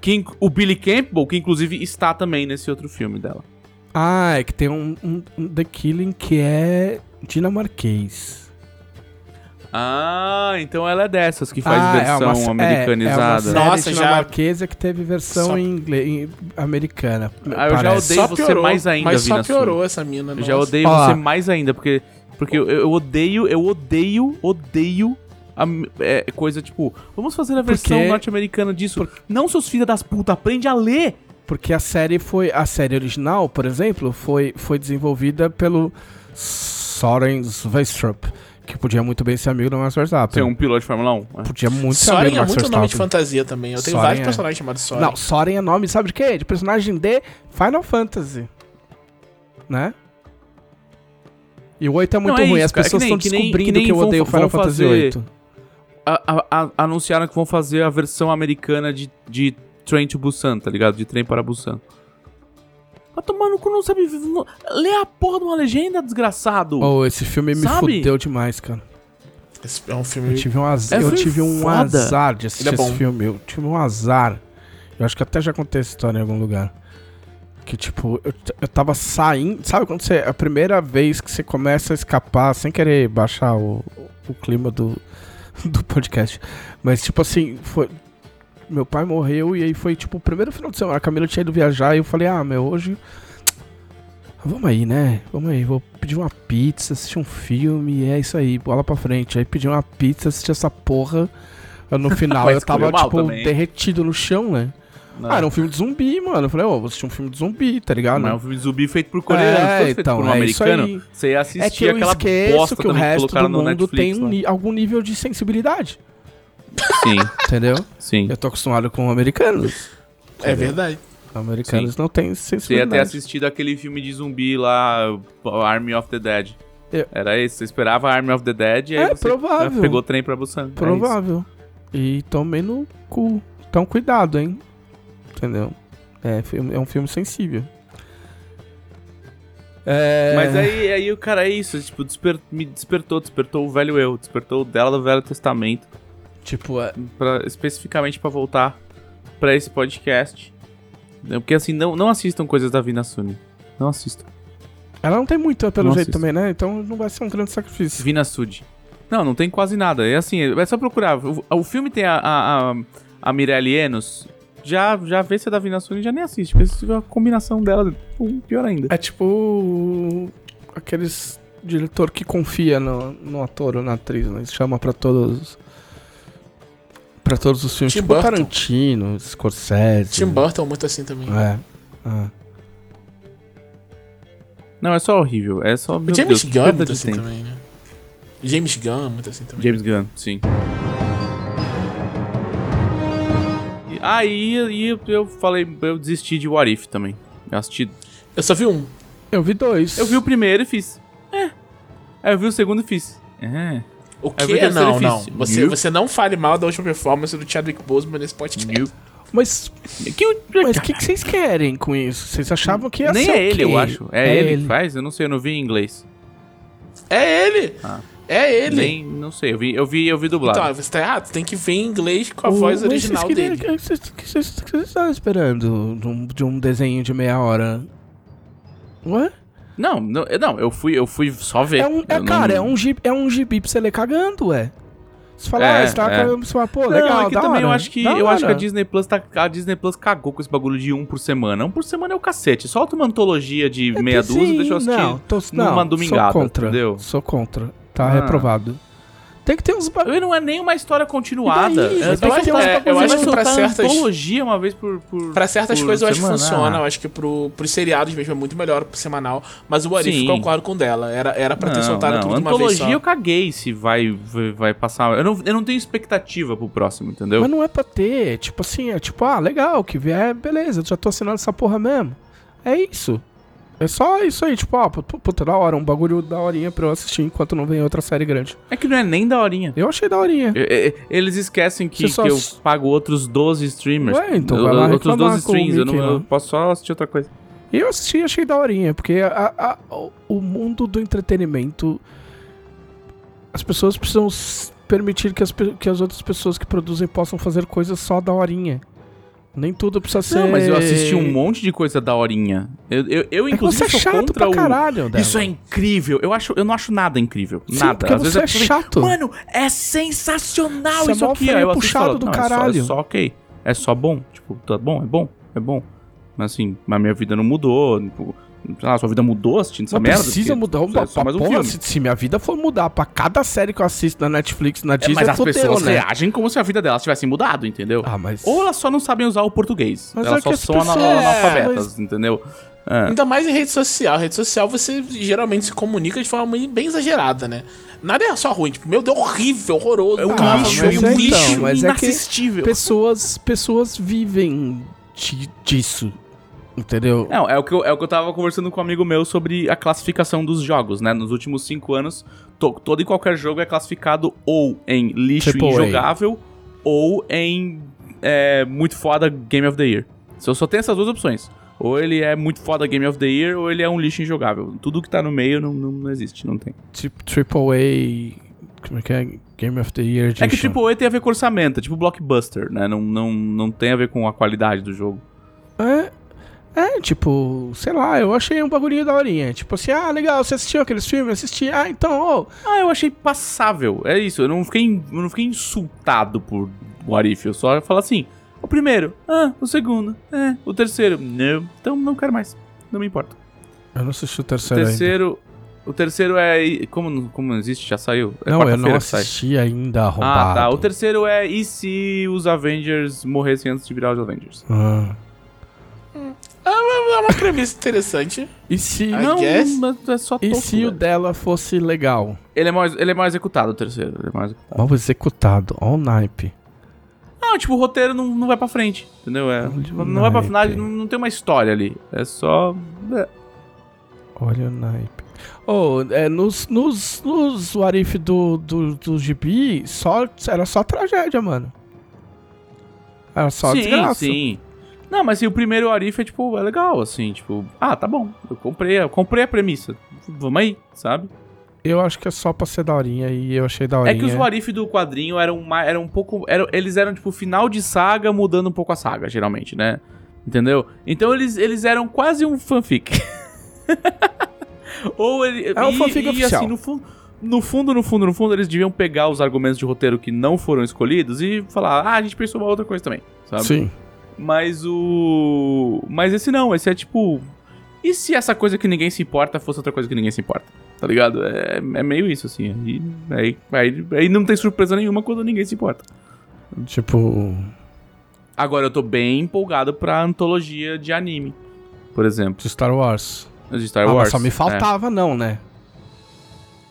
Que, o Billy Campbell, que inclusive está também nesse outro filme dela. Ah, é que tem um, um- um The Killing que é dinamarquês. Ah, então ela é dessas que faz Ah, é versão uma sé- americanizada. É, é uma série Nossa, já- dinamarquesa que teve versão Só- em inglês, em- americana. Ah, eu já parece. odeio você mais ainda, Mas só piorou essa mina. Eu já odeio Ó. você mais ainda, porque, porque eu, eu odeio, eu odeio, odeio a, é, coisa tipo, vamos fazer a versão Porque- norte-americana disso. Não, seus filhos das putas, aprende a ler. Porque a série foi. A série original, por exemplo, foi, foi desenvolvida pelo Soren Sveistrup, que podia muito bem ser amigo do Max Verstappen. Ser um piloto de Fórmula 1. né? Podia muito ser Soren amigo do é Max muito nome de fantasia também. Eu tenho Soren vários é. personagens chamados Soren. Não, Soren é nome, sabe de quê? De personagem de Final Fantasy. Né? E o 8 é muito Não, é ruim, isso, as cara, pessoas que estão que nem- descobrindo que que, nem eu vão- odeio vão Final Fantasy fazer- 8. A- a- anunciaram que vão fazer a versão americana de, de Train to Busan, tá ligado? De Trem para Busan. Tá tomando cu, não sabe. não- Lê a porra de uma legenda, desgraçado. Oh, esse filme me Sabe? fudeu demais, cara. Esse é um Eu filme. tive um, az... É eu tive um foda. azar de assistir Ele é esse filme. Eu tive um azar. Eu acho que até já contei essa história em algum lugar. Que, tipo, eu, eu tava saindo. Sabe quando você. A primeira vez que você começa a escapar, sem querer baixar o, o clima do, <laughs> do podcast. Mas, tipo assim, foi. Meu pai morreu e aí foi, tipo, o primeiro final de semana. A Camila tinha ido viajar e eu falei, ah, meu, hoje. Vamos aí, né? Vamos aí, vou pedir uma pizza, assistir um filme, é isso aí, bola pra frente. Aí pedi uma pizza, assisti essa porra. No <laughs> final eu tava, tipo, também. derretido no chão, né? Não. Ah, era um filme de zumbi, mano. Eu falei, ó, vou assistir um filme de zumbi, tá ligado? Mas é um filme de zumbi feito por coreano, É, então, por um é isso americano, você ia assistir É que eu aquela esqueço bosta que o resto colocaram do mundo Netflix. tem um ni- algum nível de sensibilidade, Sim, entendeu? sim. Eu tô acostumado com americanos. É verdade. Americanos não têm Você ia ter sensibilidade. assistido aquele filme de zumbi lá, Army of the Dead. Eu- Era esse, você esperava Army of the Dead e aí É, você provável. pegou o trem pra Busan. É isso. Provável. e tomei no cu. Então cuidado, hein? Entendeu? É, filme- é um filme sensível. É... Mas aí, aí o cara é isso, tipo, desper- me despertou, despertou o velho eu, despertou o dela do Velho Testamento, Tipo, é, pra, especificamente pra voltar pra esse podcast. Porque assim, não, não assistam coisas da Vina Suni. Não assistam. ela não tem muito pelo Não jeito assisto. também, né? Então não vai ser um grande sacrifício. Vina Sud. Não, não tem quase nada. É assim, é só procurar. O, o filme tem a, a, a, a Mirelle Enos. Já, já vê se é da Vina Suni e já nem assiste. Porque se a combinação dela, pior ainda. É tipo aqueles diretor que confia no, no ator ou na atriz, né? Chama pra todos para todos os filmes, Tim tipo Burton. Tarantino, Scorsese. Tim Burton muito assim também. É. é. Não, é só horrível. É só. O Meu James Deus, Gunn é muito assim tempo. também, né? James Gunn é muito assim também. James Gunn, sim. Aí, aí eu falei, eu desisti de What If também. Eu assisti. Eu só vi um. Eu vi dois. Eu vi o primeiro e fiz. É. Aí eu vi o segundo e fiz. É. O quê? o terceiro Não, não. Você, você não fale mal da última performance do Chadwick Boseman nesse podcast. Mas Que mas o que, que vocês querem com isso? Vocês achavam que ia Nem ser é o ele, quê? eu acho. É, ele, que faz? Eu não sei, eu não vi em inglês. É ele! Ah. É ele! Nem, não sei, eu vi, eu vi, eu vi dublado. Então, você tá errado. Você tem que ver em inglês com a O- voz original dele. O que vocês estavam esperando de um, de um desenho de meia hora? Ué? não, não, não, eu fui, eu fui só ver. É um, é, cara, não- é um gibi, é um gibi pra você ler cagando, ué. Você fala, É, ah, você tá é. cagando, você fala, pô, Não, legal, é que também eu acho que eu acho que a. Disney Plus tá, a Disney Plus cagou com esse bagulho de um por semana. Um por semana é o cacete. Solta uma antologia de É meia dúzia e deixa eu assistir. Não, tô, numa não, domingada, sou contra, entendeu? Sou contra. Tá Ah. reprovado. Tem que ter uns bagulho. Eu não é nem uma história continuada. E daí? É, que ter ter é, eu acho que pra certas- antologia uma vez por, por Pra certas por coisas eu acho que semana. funciona. Eu acho que pro, pros seriados mesmo é muito melhor pro semanal. Mas o Arif Sim. concordo com dela. Era, era pra ter Não, soltado não, tudo de uma antologia vez só. eu caguei se vai, vai, vai passar. Eu não, eu não tenho expectativa pro próximo, entendeu? Mas não é pra ter. Tipo assim, é tipo, ah, legal, que vier, beleza, eu já tô assinando essa porra mesmo. É isso. É só isso aí, tipo, ó, pu- puta, da hora, um bagulho da horinha pra eu assistir enquanto não vem outra série grande. É que não é nem da horinha. Eu achei da horinha. Eles esquecem que, que eu pago outros 12 streamers. Ué, então Eu- vai lá Outros reclamar 12 com o streams, eu, não, eu posso só assistir outra coisa. E eu assisti e achei da horinha, porque a- a- o- mundo do entretenimento. As pessoas precisam permitir que as, que as outras pessoas que produzem possam fazer coisas só da horinha. Nem tudo precisa ser. Não, mas eu assisti um monte de coisa da horinha. Eu, eu, eu É que você inclusive, é chato pra o... caralho, Débora. Isso é incrível. Eu, acho, eu não acho nada incrível. Sim, nada. você a é vem, chato. Mano, é sensacional Você é isso mó aqui. Aí eu e puxado falo, do "Não, é só- caralho." É só, ok. É só bom. Tipo, tá bom, é bom, é bom. Mas assim, mas minha vida não mudou. Tipo, lá, sua vida mudou assistindo essa Mas merda? precisa Porque mudar é só mais um porra, filme. se, se minha vida for mudar pra cada série que eu assisto na Netflix, na É, Disney, mas as pessoas né? reagem como se a vida delas tivesse mudado, entendeu? Ah, mas... Ou elas só não sabem usar o português. Mas elas é que só as são pessoas- é, analfabetas, entendeu? É. Ainda mais em rede social. Rede social você geralmente se comunica de forma bem exagerada, né? Nada é só ruim, tipo, meu Deus, horrível, horroroso. É um Ah, lixo, mas é um é lixo então, mas é que inassistível. Pessoas, pessoas vivem disso, entendeu? Não, é o, que eu, é o que eu tava conversando com um amigo meu sobre a classificação dos jogos, né? Nos últimos cinco anos, to- todo e qualquer jogo é classificado ou em lixo Triple A. injogável ou em é, muito foda Game of the Year. Só, só tem essas duas opções. Ou ele é muito foda Game of the Year, ou ele é um lixo injogável. Tudo que tá no meio não, não, não existe, não tem. Tipo, Triple A... Como é que é? Game of the Year Edition. É que tipo A tem a ver com orçamento, é tipo blockbuster, né? Não, não, não tem a ver com a qualidade do jogo. É, é, tipo, sei lá, eu achei um bagulhinho da horinha. Tipo assim, ah, legal, você assistiu aqueles filmes? Assisti. Ah, então, ô... Ah, eu achei passável. É isso, eu não fiquei, eu não fiquei insultado por What If. Eu só falo assim: o primeiro, ah, o segundo, é, o terceiro, não, então não quero mais. Não me importa. Eu não assisti o O terceiro ainda. terceiro. O terceiro é. Como, como não existe? Já saiu? É Não, eu não assisti ainda, Ah, arrombado. tá. O terceiro é e se os Avengers morressem antes de virar os Avengers? Ah. É uma premissa interessante. E se... I não, guess. mas é só E se o velho. dela fosse legal? ele, é mal, ele é mal executado, o terceiro. Ele é mal executado. Mal executado, all naipe. Não, tipo, o roteiro não, não vai pra frente, entendeu? É, Olha o não vai pra final, naipe. não, não tem uma história ali. É só. é. Olha o naipe. Oh, é, nos, nos, nos Warif do, do, do gibi, só, era só tragédia, mano. Era só sim, desgraça. sim. Não, mas assim, o primeiro Arif é, tipo, é legal, assim, tipo, ah, tá bom, eu comprei, eu comprei a premissa. Vamos aí, sabe? Eu acho que é só pra ser daorinha e eu achei daorinha. É que os Warif do quadrinho eram, ma- eram um pouco. Eram, eles eram, tipo, final de saga mudando um pouco a saga, geralmente, né? Entendeu? Então eles, eles eram quase um fanfic. <laughs> Ou ele. É um e- fanfic e, oficial. Assim, no, fu no fundo, no fundo, no fundo, eles deviam pegar os argumentos de roteiro que não foram escolhidos e falar, ah, a gente pensou uma outra coisa também, sabe? Sim. Mas o. Mas esse não, esse é tipo. E se essa coisa que ninguém se importa fosse outra coisa que ninguém se importa? Tá ligado? É, é meio isso, assim. Aí, aí, aí, aí não tem surpresa nenhuma quando ninguém se importa. Tipo. Agora eu tô bem empolgado pra antologia de anime, por exemplo. De Star Wars. De Star ah, Wars. mas só me é. faltava, não, né?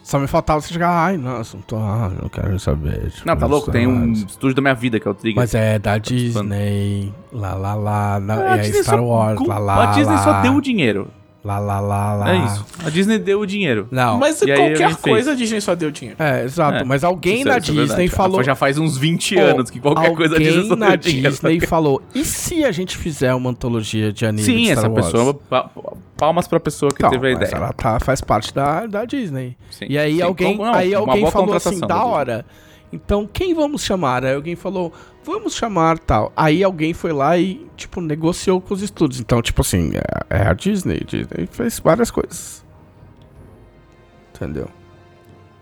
Só me faltava você chegar, ai, nossa, não tô, ah, não quero saber. tipo, Não, tá louco? Tem um estúdio da minha vida que é o Trigger. Mas é da participando. Disney, lá, lá, lá, A e aí Disney Star Wars, lá, lá, A Disney só deu o dinheiro. Lá, lá, lá, lá. É isso. A Disney deu o dinheiro. Não, Mas E qualquer coisa a Disney só deu dinheiro. é, exato, É, mas alguém Isso na é- isso é Disney verdade. falou... Já faz uns 20 Pô, anos que qualquer coisa a Disney só na deu dinheiro. Disney falou, e se a gente fizer uma antologia de anime de Sim, Star essa Wars? pessoa. pa- Palmas pra pessoa que Então, teve a mas ideia. ela tá, faz parte da, da Disney. Sim. E aí Sim, alguém, como- não, aí alguém falou assim, contratação da Disney. Então, quem vamos chamar? Aí alguém falou, vamos chamar tal. Aí alguém foi lá e, tipo, negociou com os estúdios. Então, tipo assim, é, é a Disney. Disney fez várias coisas. Entendeu?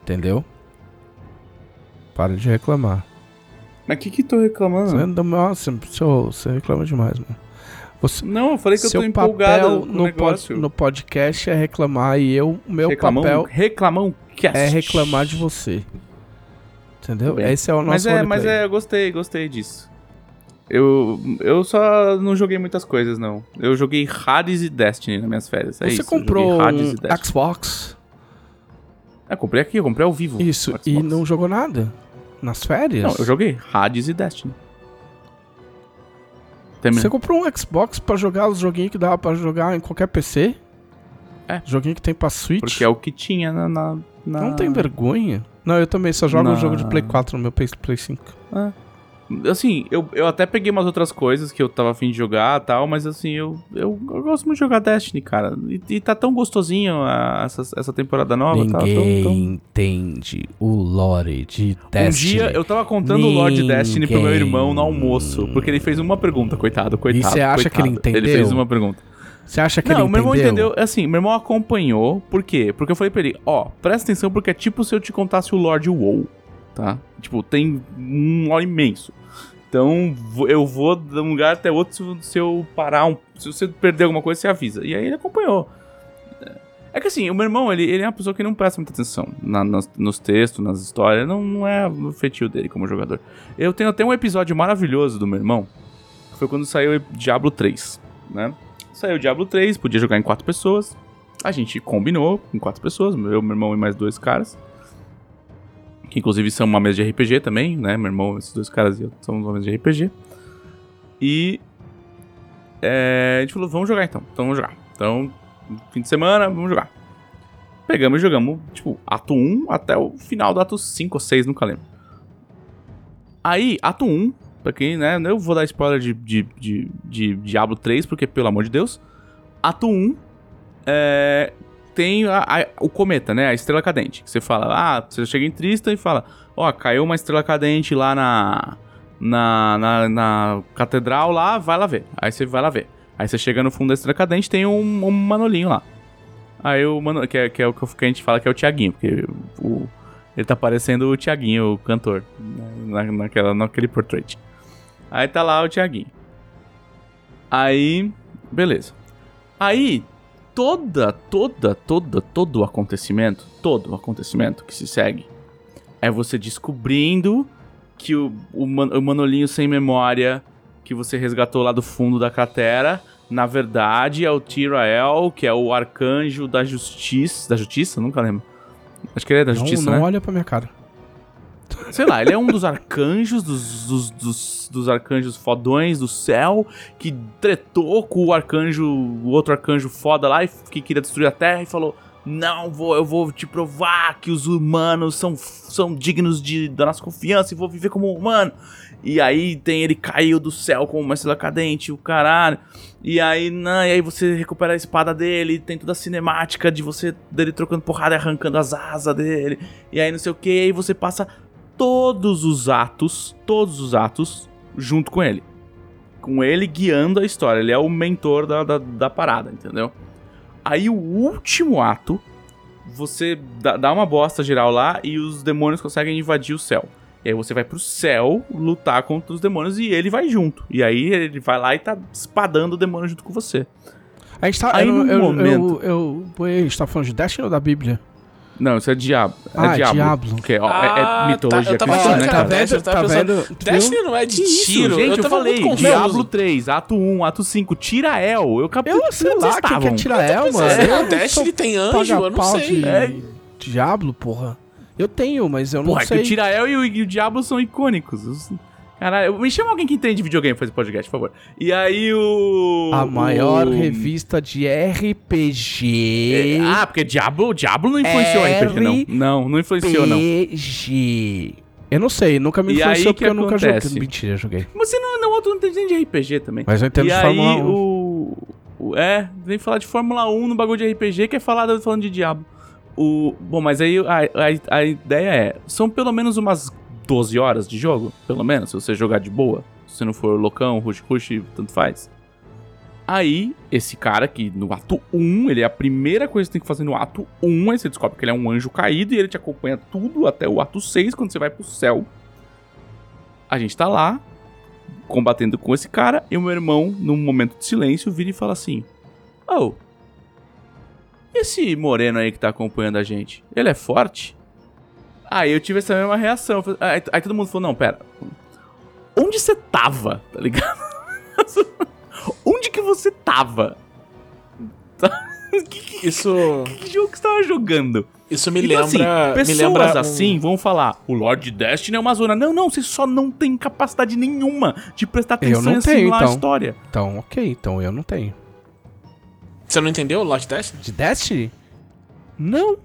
Entendeu? Para de reclamar. Mas o que que tô reclamando? Você, nossa, você reclama demais, mano. Você, Não, eu falei que eu tô empolgado no, negócio. pod, no podcast é reclamar e eu, meu papel reclamão cast. é reclamar de você. Entendeu? Bem, Esse é o nosso Mas é, mas é, eu gostei, gostei disso. Eu, eu só não joguei muitas coisas, não. Eu joguei Hades e Destiny nas minhas férias. É Você isso, comprou Hades um e. Xbox, É, comprei aqui, eu comprei ao vivo. isso, e não jogou nada? Nas férias? Não, eu joguei Hades e Destiny. Terminei. Você comprou um Xbox pra jogar os joguinhos que dava pra jogar em qualquer PC? É. Joguinho que tem pra Switch? Porque é o que tinha na... na, na- Não tem vergonha? Não, eu também só jogo Na- um jogo de Play 4 no meu Play, Play 5. Assim, eu, eu até peguei umas outras coisas que eu tava afim de jogar e tal, mas assim, eu, eu, eu gosto muito de jogar Destiny, cara. E, e tá tão gostosinho a- essa, essa temporada nova, tá? Tão, Ninguém tão... entende o lore de Um Destiny. dia eu tava contando o Lord Destiny pro meu Ninguém. irmão no almoço, porque ele fez uma pergunta, coitado, coitado. você acha que ele coitado. Ele entendeu? fez uma pergunta. Você acha que não, ele meu irmão entendeu? entendeu, assim, meu irmão acompanhou, por quê? Porque eu falei pra ele, ó, presta atenção porque é tipo se eu te contasse o Lord WoW, tá? Tipo, tem um lore imenso. Então, eu vou de um lugar até outro se- eu parar um... Se você perder alguma coisa, você avisa. E aí ele acompanhou. É que assim, o meu irmão, ele, ele é uma pessoa que não presta muita atenção na- nos, nos textos, nas histórias. Não, não é o feitio dele como jogador. Eu tenho até um episódio maravilhoso do meu irmão, que foi quando saiu o Diablo 3, né? Saiu o Diablo 3, podia jogar em quatro pessoas. A gente combinou em quatro pessoas, eu, meu irmão e mais dois caras. Que inclusive são uma mesa de RPG também, né? Meu irmão, esses dois caras e eu somos uma mesa de RPG. E é, a gente falou, vamos jogar então. Então vamos jogar. Então, fim de semana, vamos jogar. Pegamos e jogamos, tipo, ato 1 até o final do ato 5 ou 6, nunca lembro. Aí, ato 1, pra quem, né? Eu vou dar spoiler de, de, de, de Diablo 3, porque, pelo amor de Deus. Ato 1 é, tem a- a- o cometa, né? A estrela cadente. Você fala, ah, você chega em Tristan e fala, ó, caiu uma estrela cadente lá na, na, na, na catedral lá, vai lá ver. Aí você vai lá ver. Aí você chega no fundo da estrela cadente, tem um, um manolinho lá. Aí o mano, que é, que é o que a gente fala que é o Tiaguinho, porque o, ele tá parecendo o Tiaguinho, o cantor, né, na, naquela, naquele portrait. Aí tá lá o Tiaguinho. Aí, beleza. Aí, toda, toda, toda, todo o acontecimento, todo o acontecimento que se segue, é você descobrindo que o, o, man- o Manolinho sem memória que você resgatou lá do fundo da cratera, na verdade é o Tirael, que é o arcanjo da justiça. Da justiça? Nunca lembro. Acho que ele é da Não, justiça, não né? olha pra minha cara. Sei lá, ele é um dos arcanjos, dos, dos, dos, dos arcanjos fodões do céu, que tretou com o arcanjo, o outro arcanjo foda lá, e que queria destruir a Terra, e falou: Não, vou, eu vou te provar que os humanos são, são dignos de, da nossa confiança e vou viver como um humano. E aí tem ele caiu do céu com uma estrela cadente, o caralho. E aí, não, e aí você recupera a espada dele, tem toda a cinemática de você dele trocando porrada e arrancando as asas dele. E aí não sei o que, aí você passa todos os atos, todos os atos, junto com ele. Com ele guiando a história. Ele é o mentor da, da, da parada, entendeu? Aí o último ato, você dá, uma bosta geral lá e os demônios conseguem invadir o céu. E aí você vai pro céu lutar contra os demônios e ele vai junto. E aí ele vai lá e tá espadando o demônio junto com você. A gente tá. Aí eu, no eu, momento- Eu, eu, ué, a gente tá falando de Destiny ou da Bíblia? Não, isso é diabo. É Ah, diabo. Diablo. Porque, ó, é- Ah, é, mitologia tá, eu tava cristã, né, que cara? eu tava Tá pensando, vendo? Destiny não é de Que isso, tiro. gente, eu, tava falei. Diablo 3, ato 1, ato 5, tira El. Eu captei Eu sei lá quem que é Tirael, mano. É, Eu o Destiny tem anjo, eu não sei. De... É. Diablo, porra. Eu tenho, mas eu não Porra, é que sei. o Tirael e o, e o Diablo são icônicos. Os- Caralho, me chama alguém que entende videogame pra fazer podcast, por favor. E aí o... A maior o- revista de RPG. É, ah, porque Diablo, Diablo não influenciou R- RPG, não. Não, não influenciou, não. RPG. Eu não sei, nunca me influenciou porque que eu nunca acontece? joguei. Mentira, joguei. Mas você não, não, outro não entende de RPG também. Mas eu entendo e de aí, Fórmula 1. o, o- É, vem falar de Fórmula 1 no bagulho de RPG, que é falar falando de Diablo. O, bom, mas aí a, a, a ideia é: são pelo menos umas 12 horas de jogo, pelo menos, se você jogar de boa. Se não for loucão, rush, rush, tanto faz. Aí, esse cara que no ato 1, ele é a primeira coisa que você tem que fazer no ato 1, aí você descobre que ele é um anjo caído e ele te acompanha tudo até o ato 6, quando você vai pro céu. A gente tá lá, combatendo com esse cara, e o meu irmão, num momento de silêncio, vira e fala assim: Oh, esse moreno aí que tá acompanhando a gente, ele é forte? Aí eu tive essa mesma reação. Aí, aí todo mundo falou: Não, pera, onde você tava? <laughs> Tá ligado? onde que você tava? <laughs> Que, que, Isso, que jogo que você tava jogando? isso me Então, assim, lembra. me pessoas lembra um- assim vão falar: o Lord Destiny é uma zona. Não, não, você só não tem capacidade nenhuma de prestar atenção não e tenho, assimilar a então. história. Então, ok, então eu não tenho. Você não entendeu o Lost Destiny? De Destiny? Não.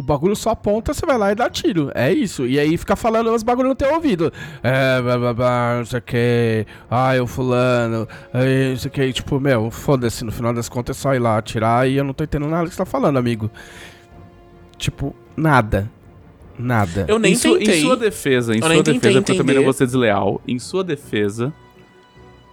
O bagulho só aponta, você vai lá e dá tiro. É isso. E aí fica falando os bagulho no teu ouvido. É, blá blá blá, não sei o que. Ai, o fulano. Ai, não sei o que. Tipo, meu, foda-se. No final das contas é só ir lá atirar e eu não tô entendendo nada que você tá falando, amigo. Tipo, nada. Nada. Eu nem em, em sua defesa, em Eu sua defesa, porque eu também não vou ser desleal. Em sua defesa,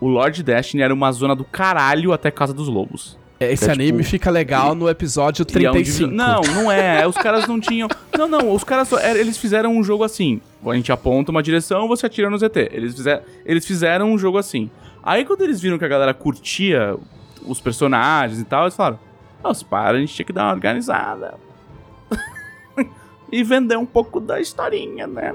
o Lord Destiny era uma zona do caralho até Casa dos Lobos. Esse é, anime tipo, fica legal no episódio E é um 35. divi- Não, não é. Os caras não tinham. Não, não. Os caras só- eles fizeram um jogo assim. A gente aponta uma direção, você atira no ZT. Eles, fizer, eles fizeram um jogo assim. Aí quando eles viram que a galera curtia os personagens e tal, eles falaram: Nossa, para, a gente tinha que dar uma organizada. <laughs> e vender um pouco da historinha, né?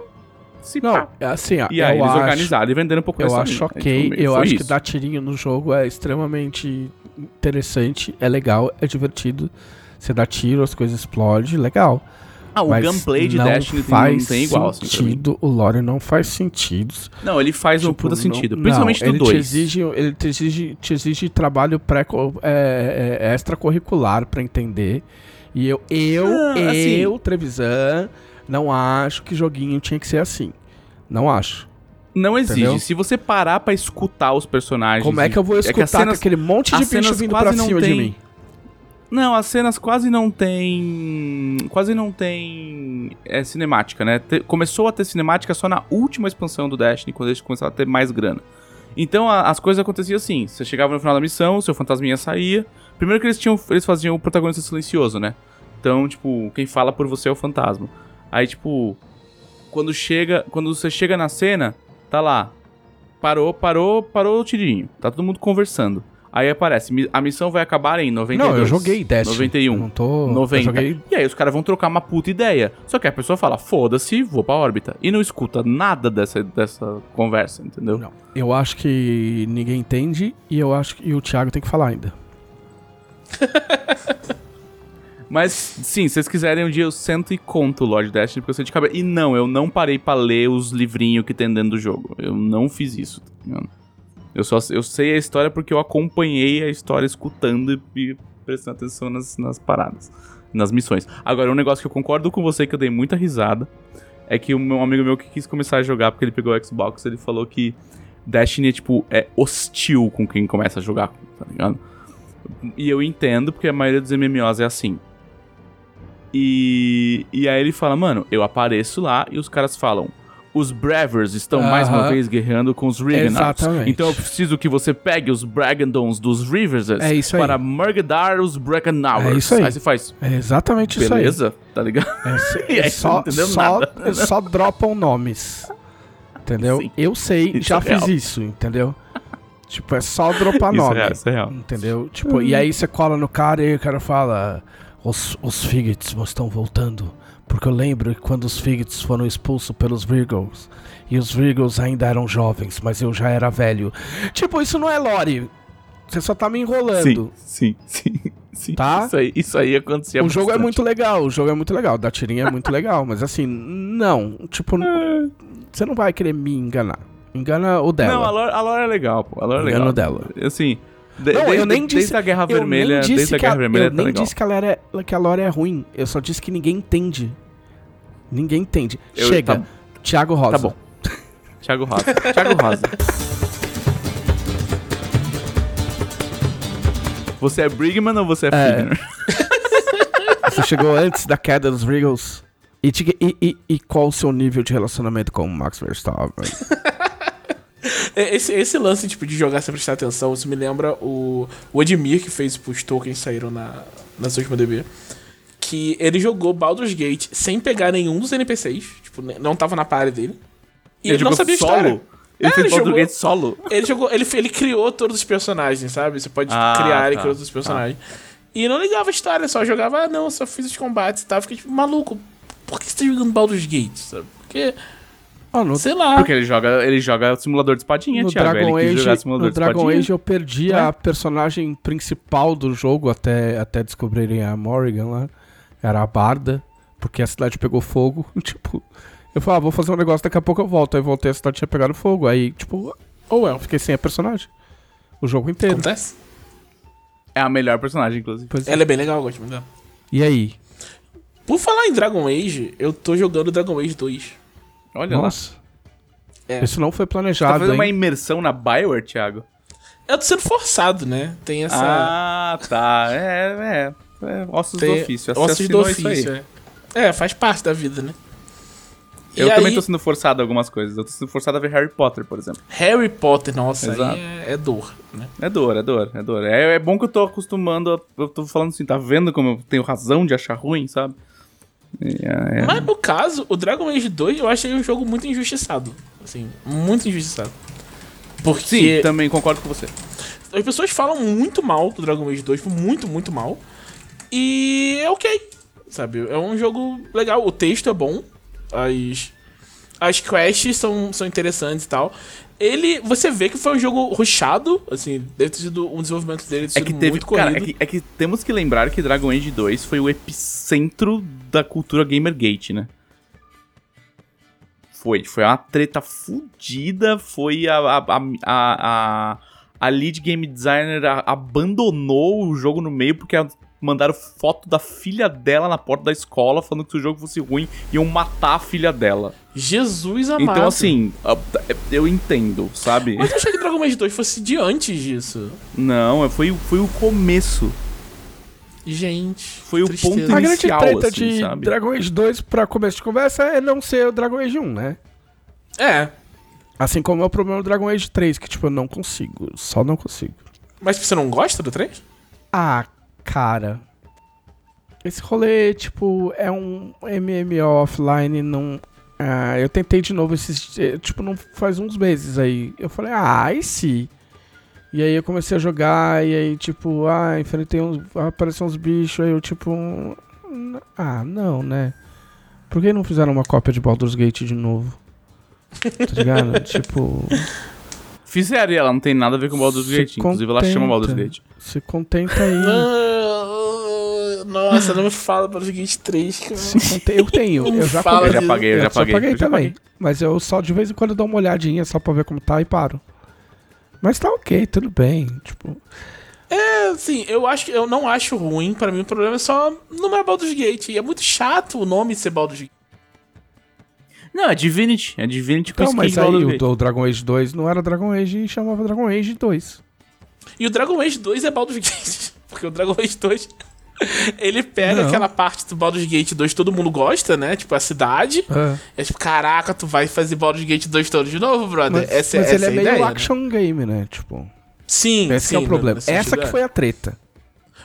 Se Não, pá. é assim, ó. E aí eu eles acho, organizaram e venderam um pouco da Eu historinha. acho ok. tipo, Eu foi acho que dar tirinho no jogo é extremamente interessante, é legal, é divertido. Você dá tiro, as coisas explodem, legal. Ah, o Mas gameplay de não Destiny faz não tem igual, assim, sentido. o lore não faz sentido. Não, ele faz um Tipo, puta não- sentido. não, Principalmente no Te 2. exige, ele te exige, te exige trabalho pré, é, é, extracurricular pra entender. E eu, eu, Ah, assim- eu, Trevisan, não acho que joguinho tinha que ser assim. Não acho. Não exige. Entendeu? Se você parar pra escutar os personagens. Como é que eu vou e- escutar as cenas- aquele monte de bicho vindo quase pra não cima de tem- mim? Não, as cenas quase não tem. Quase não tem. É cinemática, né? Te- começou a ter cinemática só na última expansão do Destiny, quando eles começaram a ter mais grana. Então a- as coisas aconteciam assim: você chegava no final da missão, seu fantasminha saía. Primeiro que eles tinham. Eles faziam o protagonista silencioso, né? Então, tipo, quem fala por você é o fantasma. Aí, tipo, quando chega. Quando você chega na cena, tá lá. Parou, parou, parou o tirinho. Tá todo mundo conversando. Aí aparece, a missão vai acabar em 92. Não, eu joguei Destiny. 91. Eu não tô... 90. Eu joguei... E aí os caras vão trocar uma puta ideia. Só que a pessoa fala, foda-se, vou pra órbita. E não escuta nada dessa, dessa conversa, entendeu? Não. Eu acho que ninguém entende e eu acho que e o Thiago tem que falar ainda. <laughs> Mas, sim, se vocês quiserem um dia eu sento e conto o Lord Destiny, porque eu sei de cabeça. E não, eu não parei pra ler os livrinhos que tem dentro do jogo. Eu não fiz isso. tá ligado? Eu só eu sei a história porque eu acompanhei a história escutando e, prestando atenção nas, nas paradas, nas missões. Agora, um negócio que eu concordo com você que eu dei muita risada é que um amigo meu que quis começar a jogar porque ele pegou o Xbox, ele falou que Destiny, tipo, é hostil com quem começa a jogar, tá ligado? E eu entendo, porque a maioria dos MMOs é assim. E, e aí ele fala, mano, eu apareço lá e os caras falam. Os Bravers estão mais uma vez guerreando com os. Exatamente. Então eu preciso que você pegue os Bragandons dos Rivers É para murgadar os Braganowers. É isso aí. Aí você faz, É exatamente isso aí. beleza, tá ligado? É, <laughs> E é só, só, nada. <laughs> só dropam nomes. Entendeu? Sim. Eu sei, Isso já é fiz real. isso, entendeu? Tipo, é só dropar Isso é nome. real, isso é real. Entendeu? Tipo, e aí você cola no cara e o cara fala: Os, os Figits estão voltando. Porque eu lembro que quando os Figits foram expulsos pelos Virgos, e os Virgos ainda eram jovens, mas eu já era velho. Tipo, isso não é lore. Você só tá me enrolando. Sim, sim, sim. <laughs> sim. Tá? Isso aí, isso aí acontecia O jogo é bastante. muito legal, o jogo é muito legal, da tirinha é muito <laughs> legal, mas assim, não, tipo, você não vai querer me enganar. Engana o dela. Não, a lore, a lore é legal, pô. A lore é Engana legal. o dela. Assim, de- Não, desde, eu nem desde disse- a Guerra Vermelha, desde a que a, Guerra Vermelha eu tá nem legal. disse que, ela era, que a lore é ruim, eu só disse que ninguém entende. Ninguém entende. Eu- Chega, tá- Thiago Rosa. Tá bom. Thiago Rosa. <laughs> Thiago Rosa. Você é Brigman ou você é, É. Figner? <laughs> Você chegou antes da queda dos Regals. E, e- e- e qual o seu nível de relacionamento com o Max Verstappen? <laughs> É, Esse, esse lance tipo, de jogar sem prestar atenção, isso me lembra o, o Admir que fez os tokens saíram na, na última DB. Que ele jogou Baldur's Gate sem pegar nenhum dos NPCs. Tipo, não tava na party dele. E ele, não jogou sabia solo? história. Ele É, fez ele Baldur's jogou- Gate solo? Ele jogou, ele, ele criou todos os personagens, sabe? Você pode Ah, criar e tá, criar todos os personagens. E não ligava a história, só jogava, ah, não, só fiz os combates e tal. Fiquei tipo, maluco, por que você tá jogando Baldur's Gate, sabe? Porque, Oh, no, sei lá. Porque ele joga, ele joga simulador de espadinha, no Thiago. Dragon ele quis jogar Age, simulador no de Dragon espadinha. Age eu perdi a personagem principal do jogo até, até descobrirem a Morrigan lá. Era a Barda, porque a cidade pegou fogo. <laughs> tipo, eu falei, ah, vou fazer um negócio, daqui a pouco eu volto. Aí voltei, a cidade tinha pegado fogo. Aí, tipo, Ou well, fiquei sem a personagem. O jogo inteiro. acontece. É a melhor personagem, inclusive. Pois é. Ela é bem legal, eu gosto muito dela. E aí? Por falar em Dragon Age, eu tô jogando Dragon Age 2. Olha lá. Nossa. É. Isso não foi Você tá planejado, fazendo uma hein? imersão na Bioware, Thiago? Eu tô sendo forçado, né? Tem essa. Ah, tá. É, é. é ossos tem do ofício. Você ossos do ofício, é. É, faz parte da vida, né? Eu E também aí, tô sendo forçado a algumas coisas. Eu tô sendo forçado a ver Harry Potter, por exemplo. Harry Potter, nossa, Exato. aí é, é dor, né? É dor, é dor, é dor. É, é bom que eu tô acostumando. a- eu tô falando assim, tá vendo como eu tenho razão de achar ruim, sabe? É, é. Mas no caso, o Dragon Age 2 eu achei um jogo muito injustiçado. Assim, muito injustiçado. Porque Sim, também concordo com você. as pessoas falam muito mal do Dragon Age 2, tipo, muito, muito mal. E é ok, sabe? É um jogo legal, o texto é bom, as, as quests são, são interessantes e tal. Ele, você vê que foi um jogo rushado, assim, deve ter sido um desenvolvimento dele É que teve. muito Cara, é corrido. que, é que temos que lembrar que Dragon Age 2 foi o epicentro da cultura Gamergate, né? Foi. Foi uma treta fudida. Foi a. A, a, a, a- lead game designer abandonou o jogo no meio porque a- mandaram foto da filha dela na porta da escola falando que se o jogo fosse ruim iam matar a filha dela. Jesus amado. Então, assim, a- eu entendo, sabe? Mas eu achei que Dragon Age 2 fosse de antes disso. Não, foi, foi o começo. Gente. Foi o tristeza. ponto A grande inicial, treta assim, de sabe? Dragon Age 2 pra começo de conversa é não ser o Dragon Age 1, né? É, Assim como é o problema do Dragon Age 3, que tipo, eu não consigo. Só não consigo. mas você não gosta do 3? Ah, cara. Esse rolê, tipo, é um MMO offline, não. Ah, eu tentei de novo esses. eh, Tipo, não faz uns meses aí. Eu falei, ah, e se? E aí eu comecei a jogar, e aí, tipo, ah, enfrentei uns. Apareceu uns bichos, aí eu, tipo. n- Ah, não, né? Por que não fizeram uma cópia de Baldur's Gate de novo? Tá ligado? <laughs> tipo. Fizeram e ela não tem nada a ver com Baldur's Gate. Inclusive, ela chama. Baldur's Gate. Se contenta aí. Nossa, não me fala Baldur's Gate 3, cara. Se contei- eu tenho, eu já Fala Eu paguei. já paguei, eu já paguei. paguei eu já também. paguei. Mas eu só de vez em quando dou uma olhadinha só pra ver como tá e paro. Mas tá ok, tudo bem. Tipo, É, assim, eu acho que eu não acho ruim, pra mim o problema é só não é Baldur's Gate. E é muito chato o nome ser Baldur's Gate. Não, é Divinity. É Divinity com não, skin mas aí o, do Dragon Age 2 não era Dragon Age e chamava Dragon Age 2. E o Dragon Age 2 é Baldur's Gate. <laughs> Porque o Dragon Age 2. <laughs> Ele pega Não. aquela parte do Baldur's Gate 2 que todo mundo gosta, né? Tipo, a cidade. É. É tipo, caraca, tu vai fazer Baldur's Gate 2 todo de novo, brother? Mas, essa mas essa ele é a meio ideia, né? action game, né? Tipo, Sim, esse sim. que é o problema. Essa que é. foi a treta.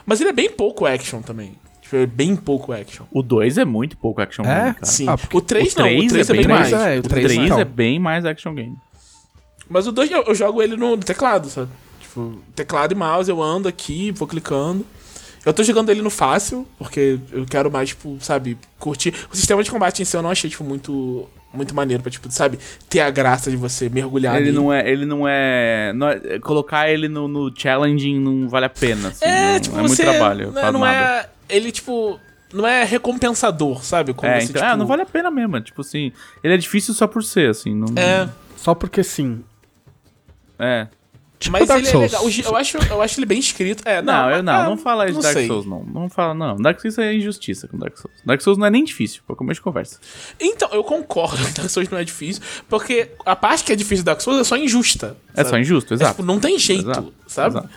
Mas ele é bem pouco action também. Tipo, é bem pouco action. O 2 é muito pouco action É? game, cara. Sim. Ah, o 3 o não, o 3 3 é é bem mais. é, o O 3 3 então. é bem mais action game. Mas o 2 eu, eu jogo ele no teclado, sabe? Tipo, teclado e mouse, eu ando aqui, vou clicando. Eu tô jogando ele no fácil, porque eu quero mais, tipo, sabe, curtir. O sistema de combate em si eu não achei, tipo, muito, muito maneiro pra, tipo, sabe, ter a graça de você mergulhar Ele nele. não é. Ele não é. não é- colocar ele no, no challenging não vale a pena. Assim, É, não, tipo, é muito você. trabalho. não, faz não é. Ele, tipo. Não é recompensador, sabe? Como É, você, então, tipo, ah, não vale a pena mesmo. Tipo assim, ele é difícil só por ser, assim. Não, É. Só porque sim. É. Tipo Mas Dark ele é Souls. legal. O gi- Eu acho, eu acho ele bem escrito. É, Não, não, eu não, ah, não fala isso de Dark sei. Souls, não. Não fala, não. Dark Souls é injustiça com Dark Souls. Dark Souls não é nem difícil, pra começo de conversa. Então, eu concordo que <laughs> Dark Souls não é difícil, porque a parte que é difícil do Dark Souls é só injusta. É sabe? só injusto, É, exato. tipo, não tem jeito, Exato, sabe? exato.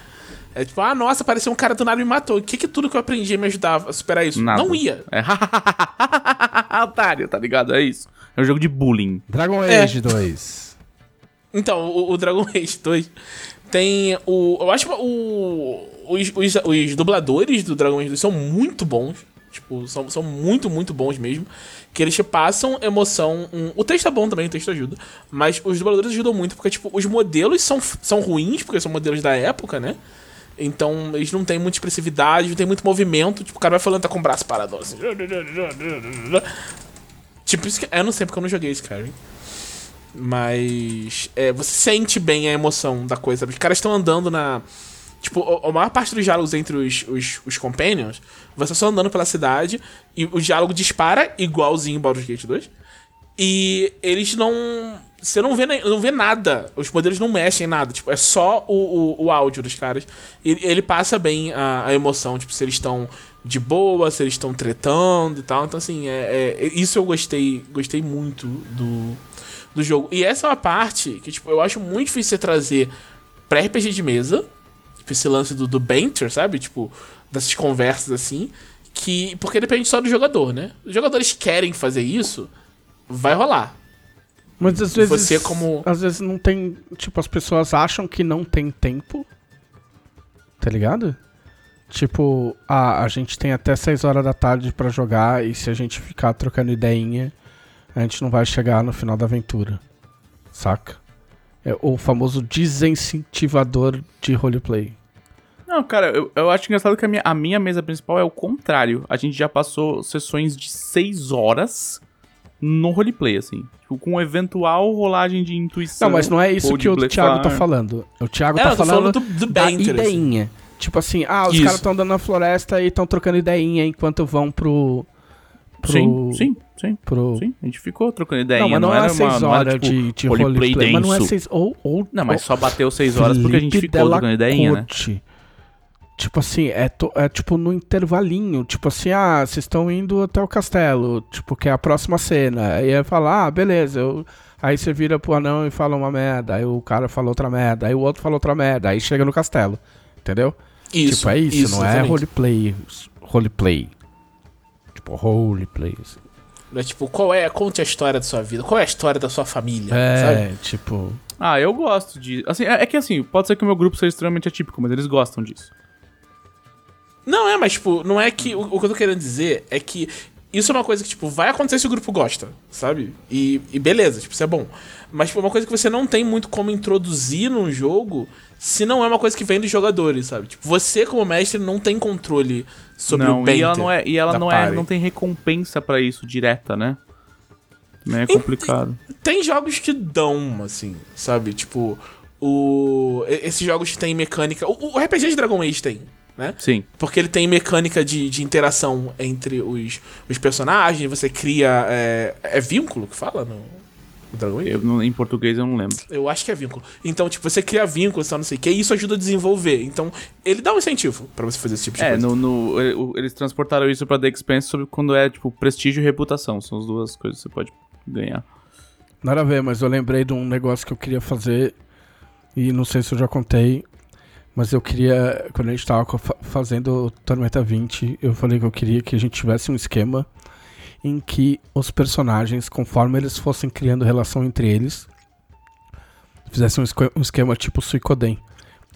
É tipo, ah, nossa, apareceu um cara do nada e me matou. O que que tudo que eu aprendi me ajudava a superar isso? Nada. Não ia. É <laughs> otário, tá ligado? É isso. É um jogo de bullying. Dragon É. Age 2. Então, o, o Dragon Age 2 tem o. Eu acho que o, os, os, os dubladores do Dragon Age 2 são muito bons. Tipo, são, são muito, muito bons mesmo. Que eles te passam emoção. um- o texto é bom também, o texto ajuda. Mas os dubladores ajudam muito, porque, tipo, os modelos são, são ruins, porque são modelos da época, né? Então, eles não têm muita expressividade, não tem muito movimento. Tipo, o cara vai falando, tá com o braço parado assim. Tipo, isso que. Eu não sei porque eu não joguei Skyrim. Mas é, você sente bem a emoção da coisa. Os caras estão andando na. Tipo, a, maior parte dos diálogos entre os, os, os companions, você só andando pela cidade e o diálogo dispara igualzinho em Baldur's Gate 2. E eles não. Você não vê, não vê nada. Os poderes não mexem em nada. Tipo, é só o, o, o áudio dos caras. Ele, ele passa bem a, a emoção. Tipo, se eles estão de boa, se eles estão tretando e tal. Então, assim, é, é- isso eu gostei. Gostei muito do, do jogo. E essa é uma parte que, tipo, eu acho muito difícil você trazer pra RPG de mesa. Tipo, esse lance do, do banter, sabe? Tipo, dessas conversas assim. Que. Porque depende só do jogador, né? Os jogadores querem fazer isso, vai rolar. Mas às vezes. Você como- Às vezes não tem. Tipo, as pessoas acham que não tem tempo. Tá ligado? Tipo, ah, a gente tem até 6 horas da tarde pra jogar e se a gente ficar trocando ideinha, a gente não vai chegar no final da aventura. Saca? É o famoso desincentivador de roleplay. Não, cara, eu, eu acho engraçado que a minha, a minha mesa principal é o contrário. A gente já passou sessões de 6 horas no roleplay, assim. Tipo, com eventual rolagem de intuição. Não, mas não é isso que o blefar. Thiago tá falando. O Thiago É, tá eu tô falando, falando do- do da ideinha. Tipo assim, ah, os caras estão andando na floresta e estão trocando ideinha enquanto vão pro. Pro Sim, sim, sim. Pro... Sim, a gente ficou trocando ideia. Não, mas não, era é 6 uma, não era, horas tipo, de, de roleplay roleplay. Mas não é denso. 6 ou, ou Não, mas ou- só bateu 6 horas porque a gente ficou trocando ideinha, né? Tipo assim, é, to- é tipo no intervalinho. Tipo assim, ah, vocês estão indo até o castelo. Tipo, que é a próxima cena. Aí eu falo, ah, beleza. Eu... Aí você vira pro anão e fala uma merda. Aí o cara fala outra merda. Aí o outro fala outra merda. Aí chega no castelo. Entendeu? Isso. tipo, é isso, não é exatamente. roleplay. Roleplay. Tipo, roleplay. assim. É tipo, qual é. Conte a história da sua vida, qual é a história da sua família, sabe? É, tipo. Ah, eu gosto de. Assim, é, é que assim, pode ser que o meu grupo seja extremamente atípico, mas eles gostam disso. Não é, mas, tipo, não é que. O, o que eu tô querendo dizer é que isso é uma coisa que, tipo, vai acontecer se o grupo gosta, sabe? E, e beleza, tipo, isso é bom. Mas, tipo, é uma coisa que você não tem muito como introduzir num jogo se não é uma coisa que vem dos jogadores, sabe? Tipo, você, como mestre, não tem controle sobre não, o banter e ela não é, e ela não é, party. não tem recompensa pra isso direta, né? Também é complicado. Tem jogos que dão, assim, sabe? Tipo, o... e- esses jogos que tem mecânica... O, o RPG de Dragon Age tem, né? Sim. Porque ele tem mecânica de, de interação entre os, os personagens, você cria. É, é vínculo que fala no, no Dragon Age? Eu, não- em português eu não lembro. Eu acho que é vínculo. Então, tipo, você cria vínculos, tal, não sei o que, e isso ajuda a desenvolver. Então, ele dá um incentivo pra você fazer esse tipo de É, coisa. no, no- ele- o- eles transportaram isso pra The Expanse sobre quando é, tipo, prestígio e reputação. São as duas coisas que você pode ganhar. Nada a ver, mas eu lembrei de um negócio que eu queria fazer e não sei se eu já contei, mas eu queria, quando a gente tava fazendo Tormenta 20, eu falei que eu queria que a gente tivesse um esquema em que os personagens, conforme eles fossem criando relação entre eles, fizessem um, esque- esquema tipo Suicoden.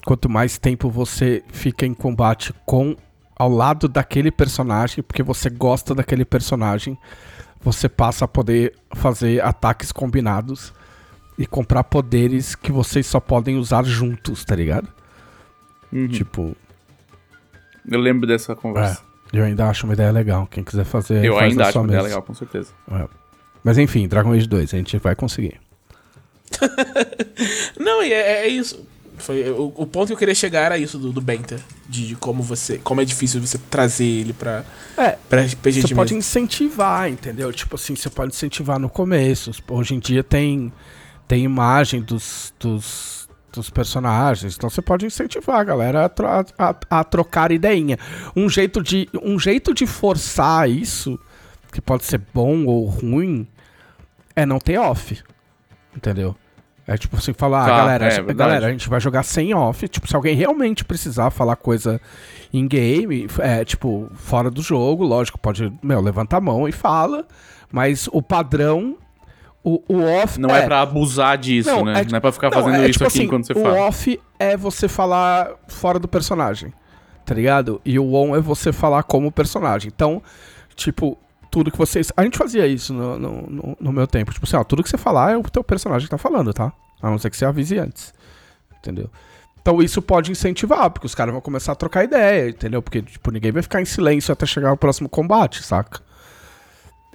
Quanto mais tempo você fica em combate com ao lado daquele personagem, porque você gosta daquele personagem, você passa a poder fazer ataques combinados e comprar poderes que vocês só podem usar juntos, tá ligado? Uhum. Tipo, Eu lembro dessa conversa. Eu ainda acho uma ideia legal. Quem quiser fazer, eu faz ainda acho sua uma ideia mesa. legal, com certeza. Mas enfim, Dragon Age 2, a gente vai conseguir. <laughs> Não, e é, é isso. Foi, o, o ponto que eu queria chegar era isso do, do Benter. De, de como você. Como é difícil você trazer ele pra, É, pra RPG Você de pode mesa. incentivar, entendeu? Tipo assim, você pode incentivar no começo. Hoje em dia tem, tem imagem dos, dos, dos personagens. Então você pode incentivar a galera a, tro- a, a- trocar ideinha. Um jeito, de, um jeito de forçar isso, que pode ser bom ou ruim, é não ter off. Entendeu? É tipo assim, falar, ah, Tá, galera, é galera, a gente vai jogar sem off. Tipo, se alguém realmente precisar falar coisa em game, é, tipo, fora do jogo, lógico, pode, meu, levanta a mão e fala, mas o padrão, o, o off... Não é, pra abusar disso, Não, né? é- não é pra ficar não, fazendo é isso tipo aqui assim, enquanto você o fala. off é você falar fora do personagem, tá ligado? E o on é você falar como personagem. Então, tipo, tudo que vocês... A gente fazia isso no, no, no- no meu tempo. Tipo assim, ó, tudo que você falar é o teu personagem que tá falando, tá? A não ser que você avise antes. Entendeu? Então isso pode incentivar, porque os caras vão começar a trocar ideia, entendeu? Porque, tipo, ninguém vai ficar em silêncio até chegar ao próximo combate, saca?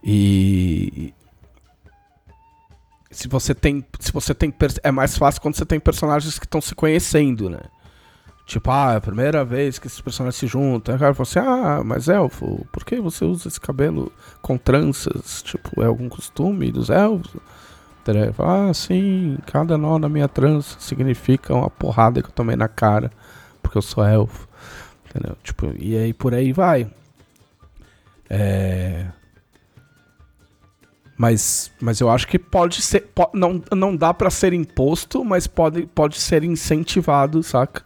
E... Se você tem... Se você tem... É mais fácil quando você tem personagens que estão se conhecendo, né? Tipo, ah, é a primeira vez que esses personagens se juntam. Aí o cara fala assim, ah, mas elfo, por que você usa esse cabelo com tranças? Tipo, é algum costume dos elfos? Ah, sim, cada nó na minha trança significa uma porrada que eu tomei na cara, porque eu sou elfo. Entendeu? Tipo, e aí por aí vai. É... Mas, mas eu acho que pode ser. não, não dá pra ser imposto, mas pode, pode ser incentivado, saca?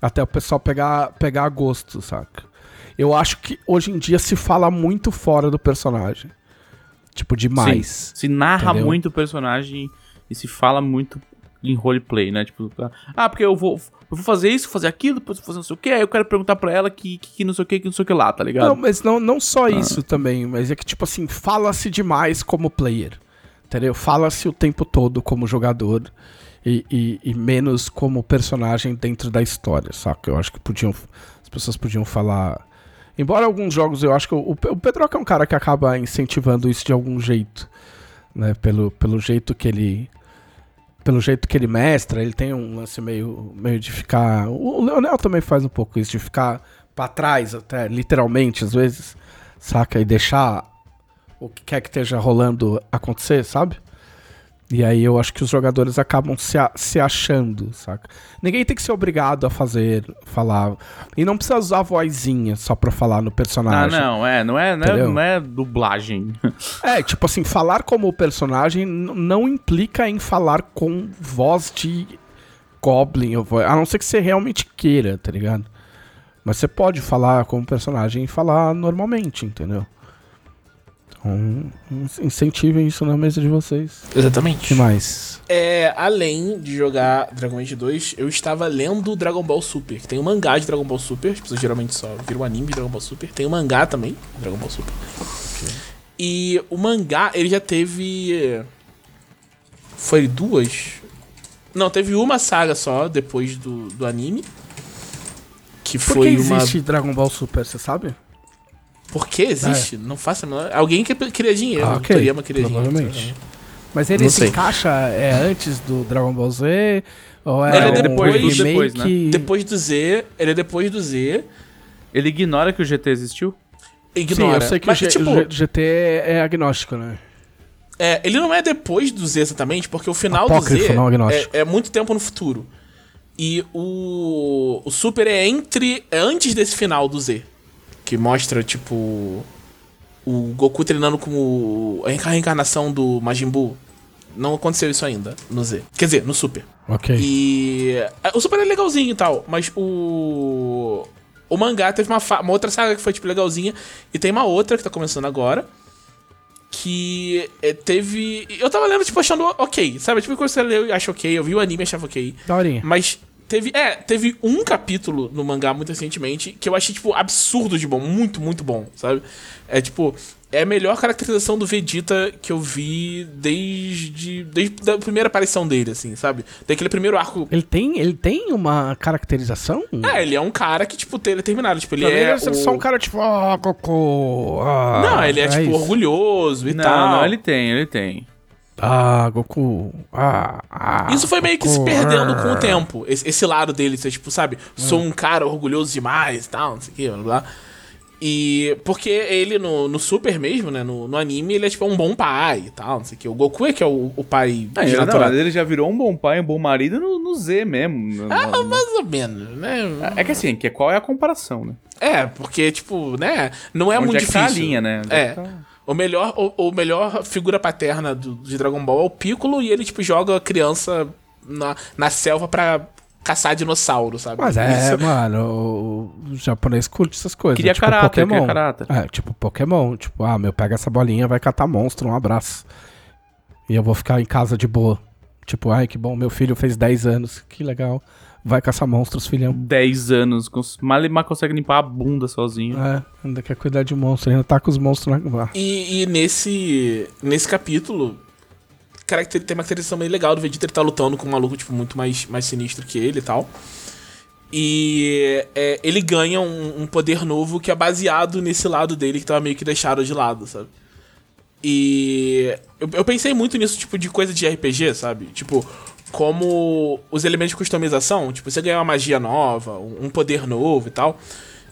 Até o pessoal pegar, pegar gosto, saca? Eu acho que hoje em dia se fala muito fora do personagem. Tipo, demais. Sim, se narra Entendeu? muito o personagem e se fala muito em roleplay, né? Tipo, ah, porque eu vou, eu vou fazer isso, fazer aquilo, depois vou fazer não sei o que, aí eu quero perguntar pra ela que, que, que não sei o que, que não sei o que lá, tá ligado? Não, mas não, não só Ah. isso também, mas é que, tipo assim, fala-se demais como player. Entendeu? Fala-se o tempo todo como jogador e, e- e menos como personagem dentro da história, saca? Eu acho que podiam. As pessoas podiam falar. Embora alguns jogos eu acho que. O, o Pedroca é um cara que acaba incentivando isso de algum jeito. Né? Pelo, pelo jeito que ele. Pelo jeito que ele mestra, ele tem um lance meio, meio de ficar. O Leonel também faz um pouco isso, de ficar pra trás, até literalmente, às vezes, saca? E deixar o que quer que esteja rolando acontecer, sabe? E aí eu acho que os jogadores acabam se, a- se achando, saca? Ninguém tem que ser obrigado a fazer, falar. E não precisa usar a vozinha só pra falar no Ah, personagem. não, é, não é, não é, não é dublagem. <laughs> É, tipo assim, falar como o personagem não implica em falar com voz de Goblin, a não ser que você realmente queira, tá ligado? Mas você pode falar como personagem e falar normalmente, entendeu? Então, in- incentivem isso na mesa de vocês. O Exatamente. que mais? É, além de jogar Dragon Age 2, eu estava lendo Dragon Ball Super. que Tem um mangá de Dragon Ball Super, as pessoas geralmente só viram o anime de Dragon Ball Super. Tem um mangá também, Dragon Ball Super. E o mangá, ele já teve. Foi duas? Não, teve uma saga só depois do, do anime. Que Por foi que uma. existe Dragon Ball Super, você sabe? Por que existe? Não faço a menor. Alguém que queria dinheiro. Ah, o ok, Toriyama queria dinheiro. provavelmente. Mas ele Não se sei. encaixa é, antes do Dragon Ball Z? Ou é, Ele é um depois, depois, remake? né? Depois do Z, ele é depois do Z, Ele ignora que o GT existiu? Ignora. Sim, eu sei que Mas, o, G- tipo, o GT é agnóstico, né? É, ele não é depois do Z exatamente, porque o final Apócrifo, do Z não agnóstico. é, é muito tempo no futuro. E o, o Super é entre. É antes desse final do Z. Que mostra, tipo. O Goku treinando com o, a reenca- reencarnação do Majin Buu. Não aconteceu isso ainda no Z. Quer dizer, no Super. Ok. E. é, O Super é legalzinho e tal, mas o. O mangá teve uma, fa- uma outra saga que foi, tipo, legalzinha. E tem uma outra que tá começando agora. Que é, teve. Eu tava lendo, tipo, achando ok. Sabe? Tipo, quando você leu e acha ok. Eu vi o anime e achava ok. Daorinha. Mas teve. É, teve um capítulo no mangá muito recentemente que eu achei, tipo, absurdo de bom. Muito, muito bom, sabe? É tipo. É a melhor caracterização do Vegeta que eu vi desde. Desde a primeira aparição dele, assim, sabe? Daquele primeiro arco. Ele tem, ele tem uma caracterização? É, ele é um cara que, tipo, tem determinado. Tipo, ele Pra é. ele é só o- um cara tipo, ah, Goku. ah", Não, ele é, tipo, isso. orgulhoso e Não, tal. não, ele tem, ele tem. Ah, Goku. Ah, ah. Isso foi meio que se Goku, perdendo com o ah. tempo. Esse, esse lado dele, ser, tipo, sabe? Sou um cara orgulhoso demais e tal, não sei o que, blá blá. E. Porque ele no, no Super mesmo, né? No, no anime, ele é tipo um bom pai e tal, não sei o que. O Goku é que é o, o pai Ah, ele, não, ele já virou um bom pai, um bom marido no, no Z mesmo. No- Ah, no- mais ou menos, né? É que assim, que qual é a comparação, né? É, porque, tipo, né? Não é Onde muito é que tá a difícil. linha, né? Onde É. é tá? O melhor, o, o melhor figura paterna do, de Dragon Ball é o Piccolo e ele, tipo, joga a criança na, na selva pra caçar dinossauro, sabe? Mas é, Isso- mano, o o japonês curte essas coisas. Cria tipo caráter, Pokémon. cria caráter. É, tipo Pokémon. Tipo, ah, meu, pega essa bolinha, vai catar monstro, um abraço. E eu vou ficar em casa de boa. Tipo, ai, que bom, meu filho fez 10 anos, que legal. Vai caçar monstros, filhão. 10 anos, cons- mal e mal consegue limpar a bunda sozinho. É, ainda quer cuidar de monstro, ainda tá com os monstros na. E, e nesse, nesse capítulo, caracter, tem uma caracterização meio legal do Vegeta, ele tá lutando com um maluco, tipo, muito mais, mais sinistro que ele e tal. E é, ele ganha um, um poder novo que é baseado nesse lado dele que tava meio que deixado de lado, sabe? E eu, eu pensei muito nisso, tipo, de coisa de RPG, sabe? Tipo, como os elementos de customização, tipo, você ganhar uma magia nova, um, poder novo e tal.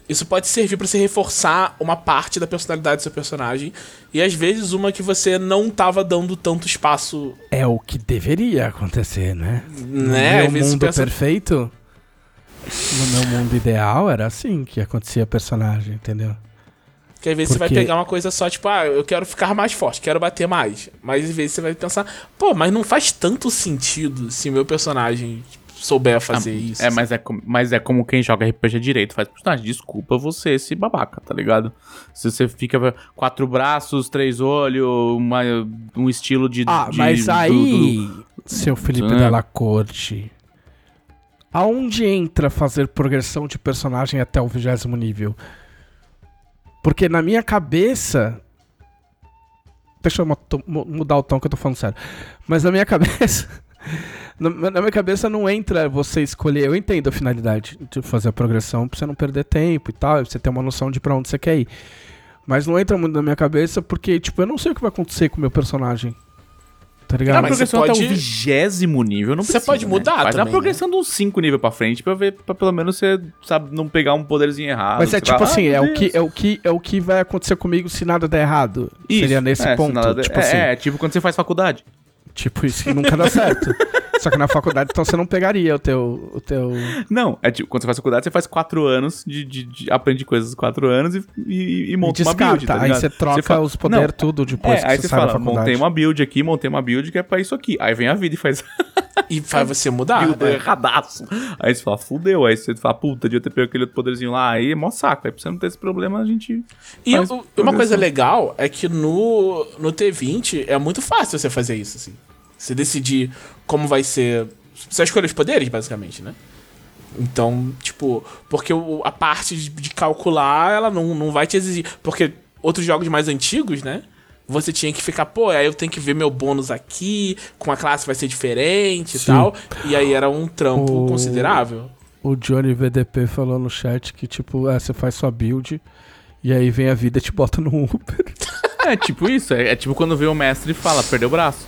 Isso pode servir pra você reforçar uma parte da personalidade do seu personagem. E às vezes uma que você não tava dando tanto espaço, É o que deveria acontecer, né? né? No meu mundo pensa, perfeito, no meu mundo ideal, era assim que acontecia personagem, entendeu? Que às vezes você vai Porque- pegar uma coisa só, tipo, ah, eu quero ficar mais forte, quero bater mais. Mas às vezes você vai pensar, pô, mas não faz tanto sentido se meu personagem souber fazer isso. É, mas é, como, mas é como quem joga RPG direito, faz personagem. Desculpa você, esse babaca, tá ligado? Se você fica quatro braços, três olhos, uma- um estilo de. Ah, de- mas do- aí, do- seu Felipe É. Della Corte, aonde entra fazer progressão de personagem até o vigésimo nível? Porque na minha cabeça. Deixa eu mu- mu- mudar o tom que eu tô falando sério. Mas na minha <laughs> cabeça. Na, minha cabeça não entra você escolher. Eu entendo a finalidade de fazer a progressão pra você não perder tempo e tal. Você ter uma noção de pra onde você quer ir. Mas não entra muito na minha cabeça porque, tipo, eu não sei o que vai acontecer com o meu personagem. Tá ligado? a mas você progressão até o vigésimo nível não Você precisa, pode né? mudar Faz também, uma progressão de uns cinco níveis pra frente pra ver, pra pelo menos você, sabe, não pegar um poderzinho errado. Mas é tipo assim, ah, é o, que, é, o que, é o que vai acontecer comigo se nada der errado. Isso, Seria nesse é, ponto. der- tipo é, assim. é, tipo quando você faz faculdade. Tipo, isso que nunca dá certo. Só que na faculdade, então, você não pegaria o teu. O teu... Não, é tipo, quando você faz faculdade, você faz quatro anos de. de, de- aprende coisas quatro anos e, e, e monta uma build. Tá aí você troca fala- os poderes tudo depois É, que aí você você sai da fala, faculdade. montei uma build aqui, montei uma build que é pra isso aqui. Aí vem a vida e faz <laughs> E faz você mudar. build né? erradaço. Aí você fala, fudeu. Aí você fala, puta, devia ter pego aquele outro poderzinho lá. Aí é mó saco. Aí pra você não ter esse problema, a gente. E uma coisa legal é que no, no T20 é muito fácil você fazer isso, assim. Você decidir como vai ser. Você escolhe os poderes, basicamente, né? Então, tipo, porque o- a parte de, de calcular, ela não, não vai te exigir. Porque outros jogos mais antigos, né? Você tinha que ficar, pô, aí eu tenho que ver meu bônus aqui, com a classe vai ser diferente e Sim. tal. E aí era um trampo O- considerável. O Johnny VDP falou no chat que, tipo, é, você faz sua build e aí vem a vida e te bota no Uber. É tipo isso. É, é tipo quando vê o mestre e fala, perdeu o braço.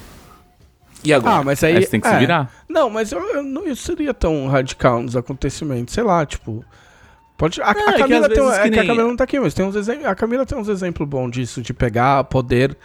E agora? Ah, mas aí. Aí você tem que se é. virar. Não, mas eu, eu não eu seria tão radical nos acontecimentos. Sei lá, tipo. Pode, a, a é que Camila tem, vezes é que que a nem- Camila não tá aqui, mas tem uns exemplos. A Camila tem uns exemplos bons disso, de pegar poder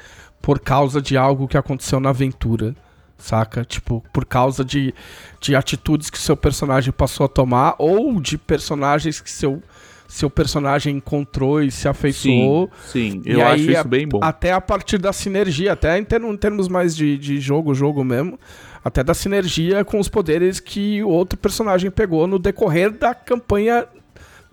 por causa de algo que aconteceu na aventura. Saca? Tipo, por causa de, de atitudes que seu personagem passou a tomar, ou de personagens que seu, seu personagem encontrou e se afeiçoou. Sim, E eu acho aí, isso a- bem bom. Até a partir da sinergia, até em, em termos mais de, de jogo, jogo mesmo, até da sinergia com os poderes que o outro personagem pegou no decorrer da campanha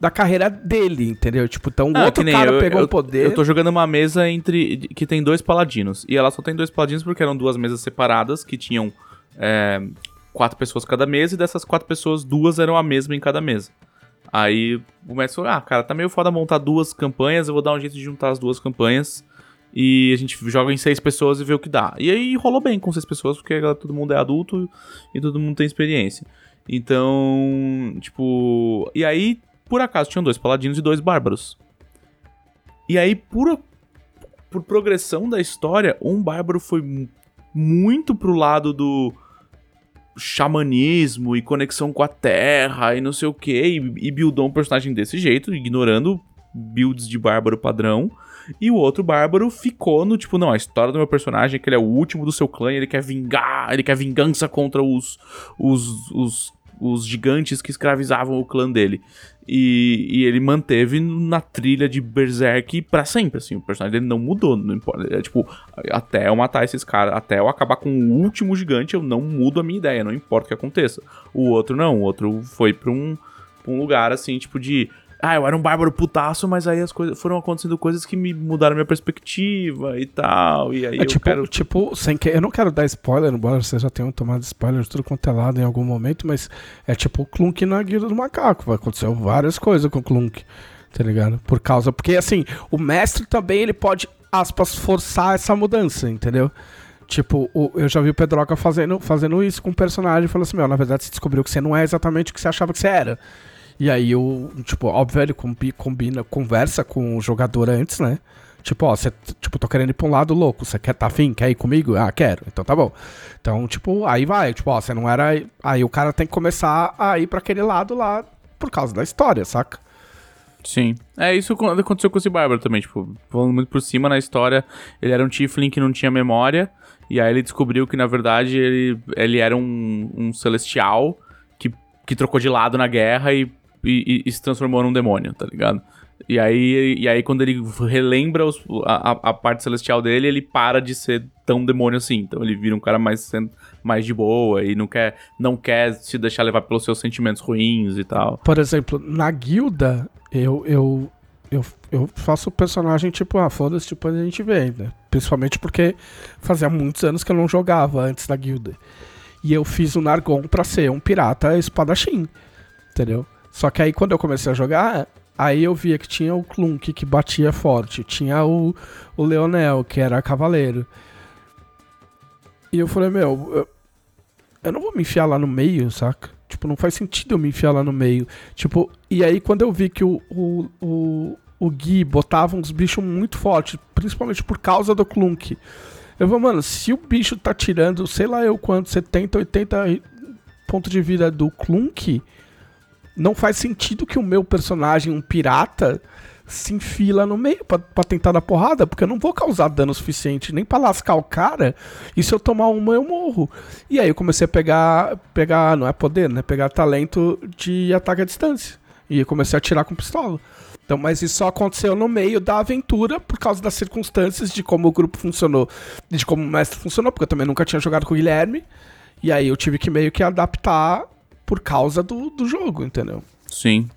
da carreira dele, entendeu? Tipo, então o Ah, outro cara eu, pegou eu, um poder. Eu tô jogando uma mesa entre que tem dois paladinos. E ela só tem dois paladinos porque eram duas mesas separadas que tinham é, quatro pessoas cada mesa. E dessas quatro pessoas, duas eram a mesma em cada mesa. Aí o mestre falou: Ah, cara, tá meio foda montar duas campanhas. Eu vou dar um jeito de juntar as duas campanhas. E a gente joga em seis pessoas e vê o que dá. E aí rolou bem com seis pessoas, porque agora todo mundo é adulto e todo mundo tem experiência. Então, tipo. E aí, por acaso, tinham dois paladinos e dois bárbaros. E aí, por, por progressão da história, um bárbaro foi mu- muito pro lado do xamanismo e conexão com a terra e não sei o que, e, buildou um personagem desse jeito, ignorando builds de bárbaro padrão. E o outro bárbaro ficou no tipo, não, a história do meu personagem é que ele é o último do seu clã, ele quer vingar, ele quer vingança contra os, os, os, os gigantes que escravizavam o clã dele. E, e ele manteve na trilha de Berserk pra sempre, assim, o personagem dele não mudou, não importa. É tipo, até eu matar esses caras, até eu acabar com o último gigante, eu não mudo a minha ideia, não importa o que aconteça. O outro não, o outro foi pra um, pra um lugar assim, tipo de. Ah, eu era um bárbaro putaço, mas aí as coisas foram acontecendo coisas que me mudaram minha perspectiva e tal. E aí É eu tipo, quero. tipo, sem que eu não quero dar spoiler, embora vocês já tenham tomado spoiler de tudo quanto é lado em algum momento, mas é tipo o Clunk na Guilda do Macaco. Vai acontecer várias coisas com o Clunk, tá ligado? Por causa. Porque assim, o mestre também ele pode, aspas, forçar essa mudança, entendeu? Tipo, eu já vi o Pedroca fazendo, fazendo isso com um personagem e falou assim: Meu, na verdade você descobriu que você não é exatamente o que você achava que você era. E aí, eu, tipo, óbvio, ele combi- combina, conversa com o jogador antes, né? Tipo, ó, você, tipo, tô querendo ir pra um lado louco, você quer tá afim? Quer ir comigo? Ah, quero. Então tá bom. Então, tipo, aí vai, tipo, ó, você não era. Aí o cara tem que começar a ir pra aquele lado lá por causa da história, saca? Sim. É isso aconteceu com esse Bárbaro também, tipo, falando muito por cima na história, ele era um Tiflin que não tinha memória, e aí ele descobriu que na verdade ele, ele era um, um celestial que, que trocou de lado na guerra e, e, e se transformou num demônio, tá ligado? E aí, e aí quando ele relembra os- a, a- parte celestial dele, ele para de ser tão demônio assim. Então ele vira um cara mais, mais de boa e não quer, não quer se deixar levar pelos seus sentimentos ruins e tal. Por exemplo, na guilda, eu, eu, eu, eu faço o personagem tipo, ah, foda-se, tipo, a gente vê, né? Principalmente porque fazia muitos anos que eu não jogava antes da guilda. E eu fiz o Nargon pra ser um pirata espadachim, entendeu? Só que aí quando eu comecei a jogar, aí eu via que tinha o Clunk que batia forte, tinha o, o Leonel, que era cavaleiro. E eu falei, meu, eu, eu não vou me enfiar lá no meio, saca? Tipo, não faz sentido eu me enfiar lá no meio. Tipo, e aí quando eu vi que o, o, o, o Gui botava uns bichos muito fortes, principalmente por causa do Clunk. Eu vou, mano, se o bicho tá tirando, sei lá eu quanto, 70, 80 pontos de vida do Clunk, não faz sentido que o meu personagem, um pirata, se enfila no meio pra tentar dar porrada, porque eu não vou causar dano suficiente nem pra lascar o cara, e se eu tomar uma eu morro. E aí eu comecei a pegar, pegar, não é poder, né? Pegar talento de ataque à distância. E eu comecei a atirar com pistola. Então, mas isso só aconteceu no meio da aventura por causa das circunstâncias de como o grupo funcionou, de como o mestre funcionou, porque eu também nunca tinha jogado com o Guilherme. E aí eu tive que meio que adaptar por causa do, do jogo, entendeu? Sim.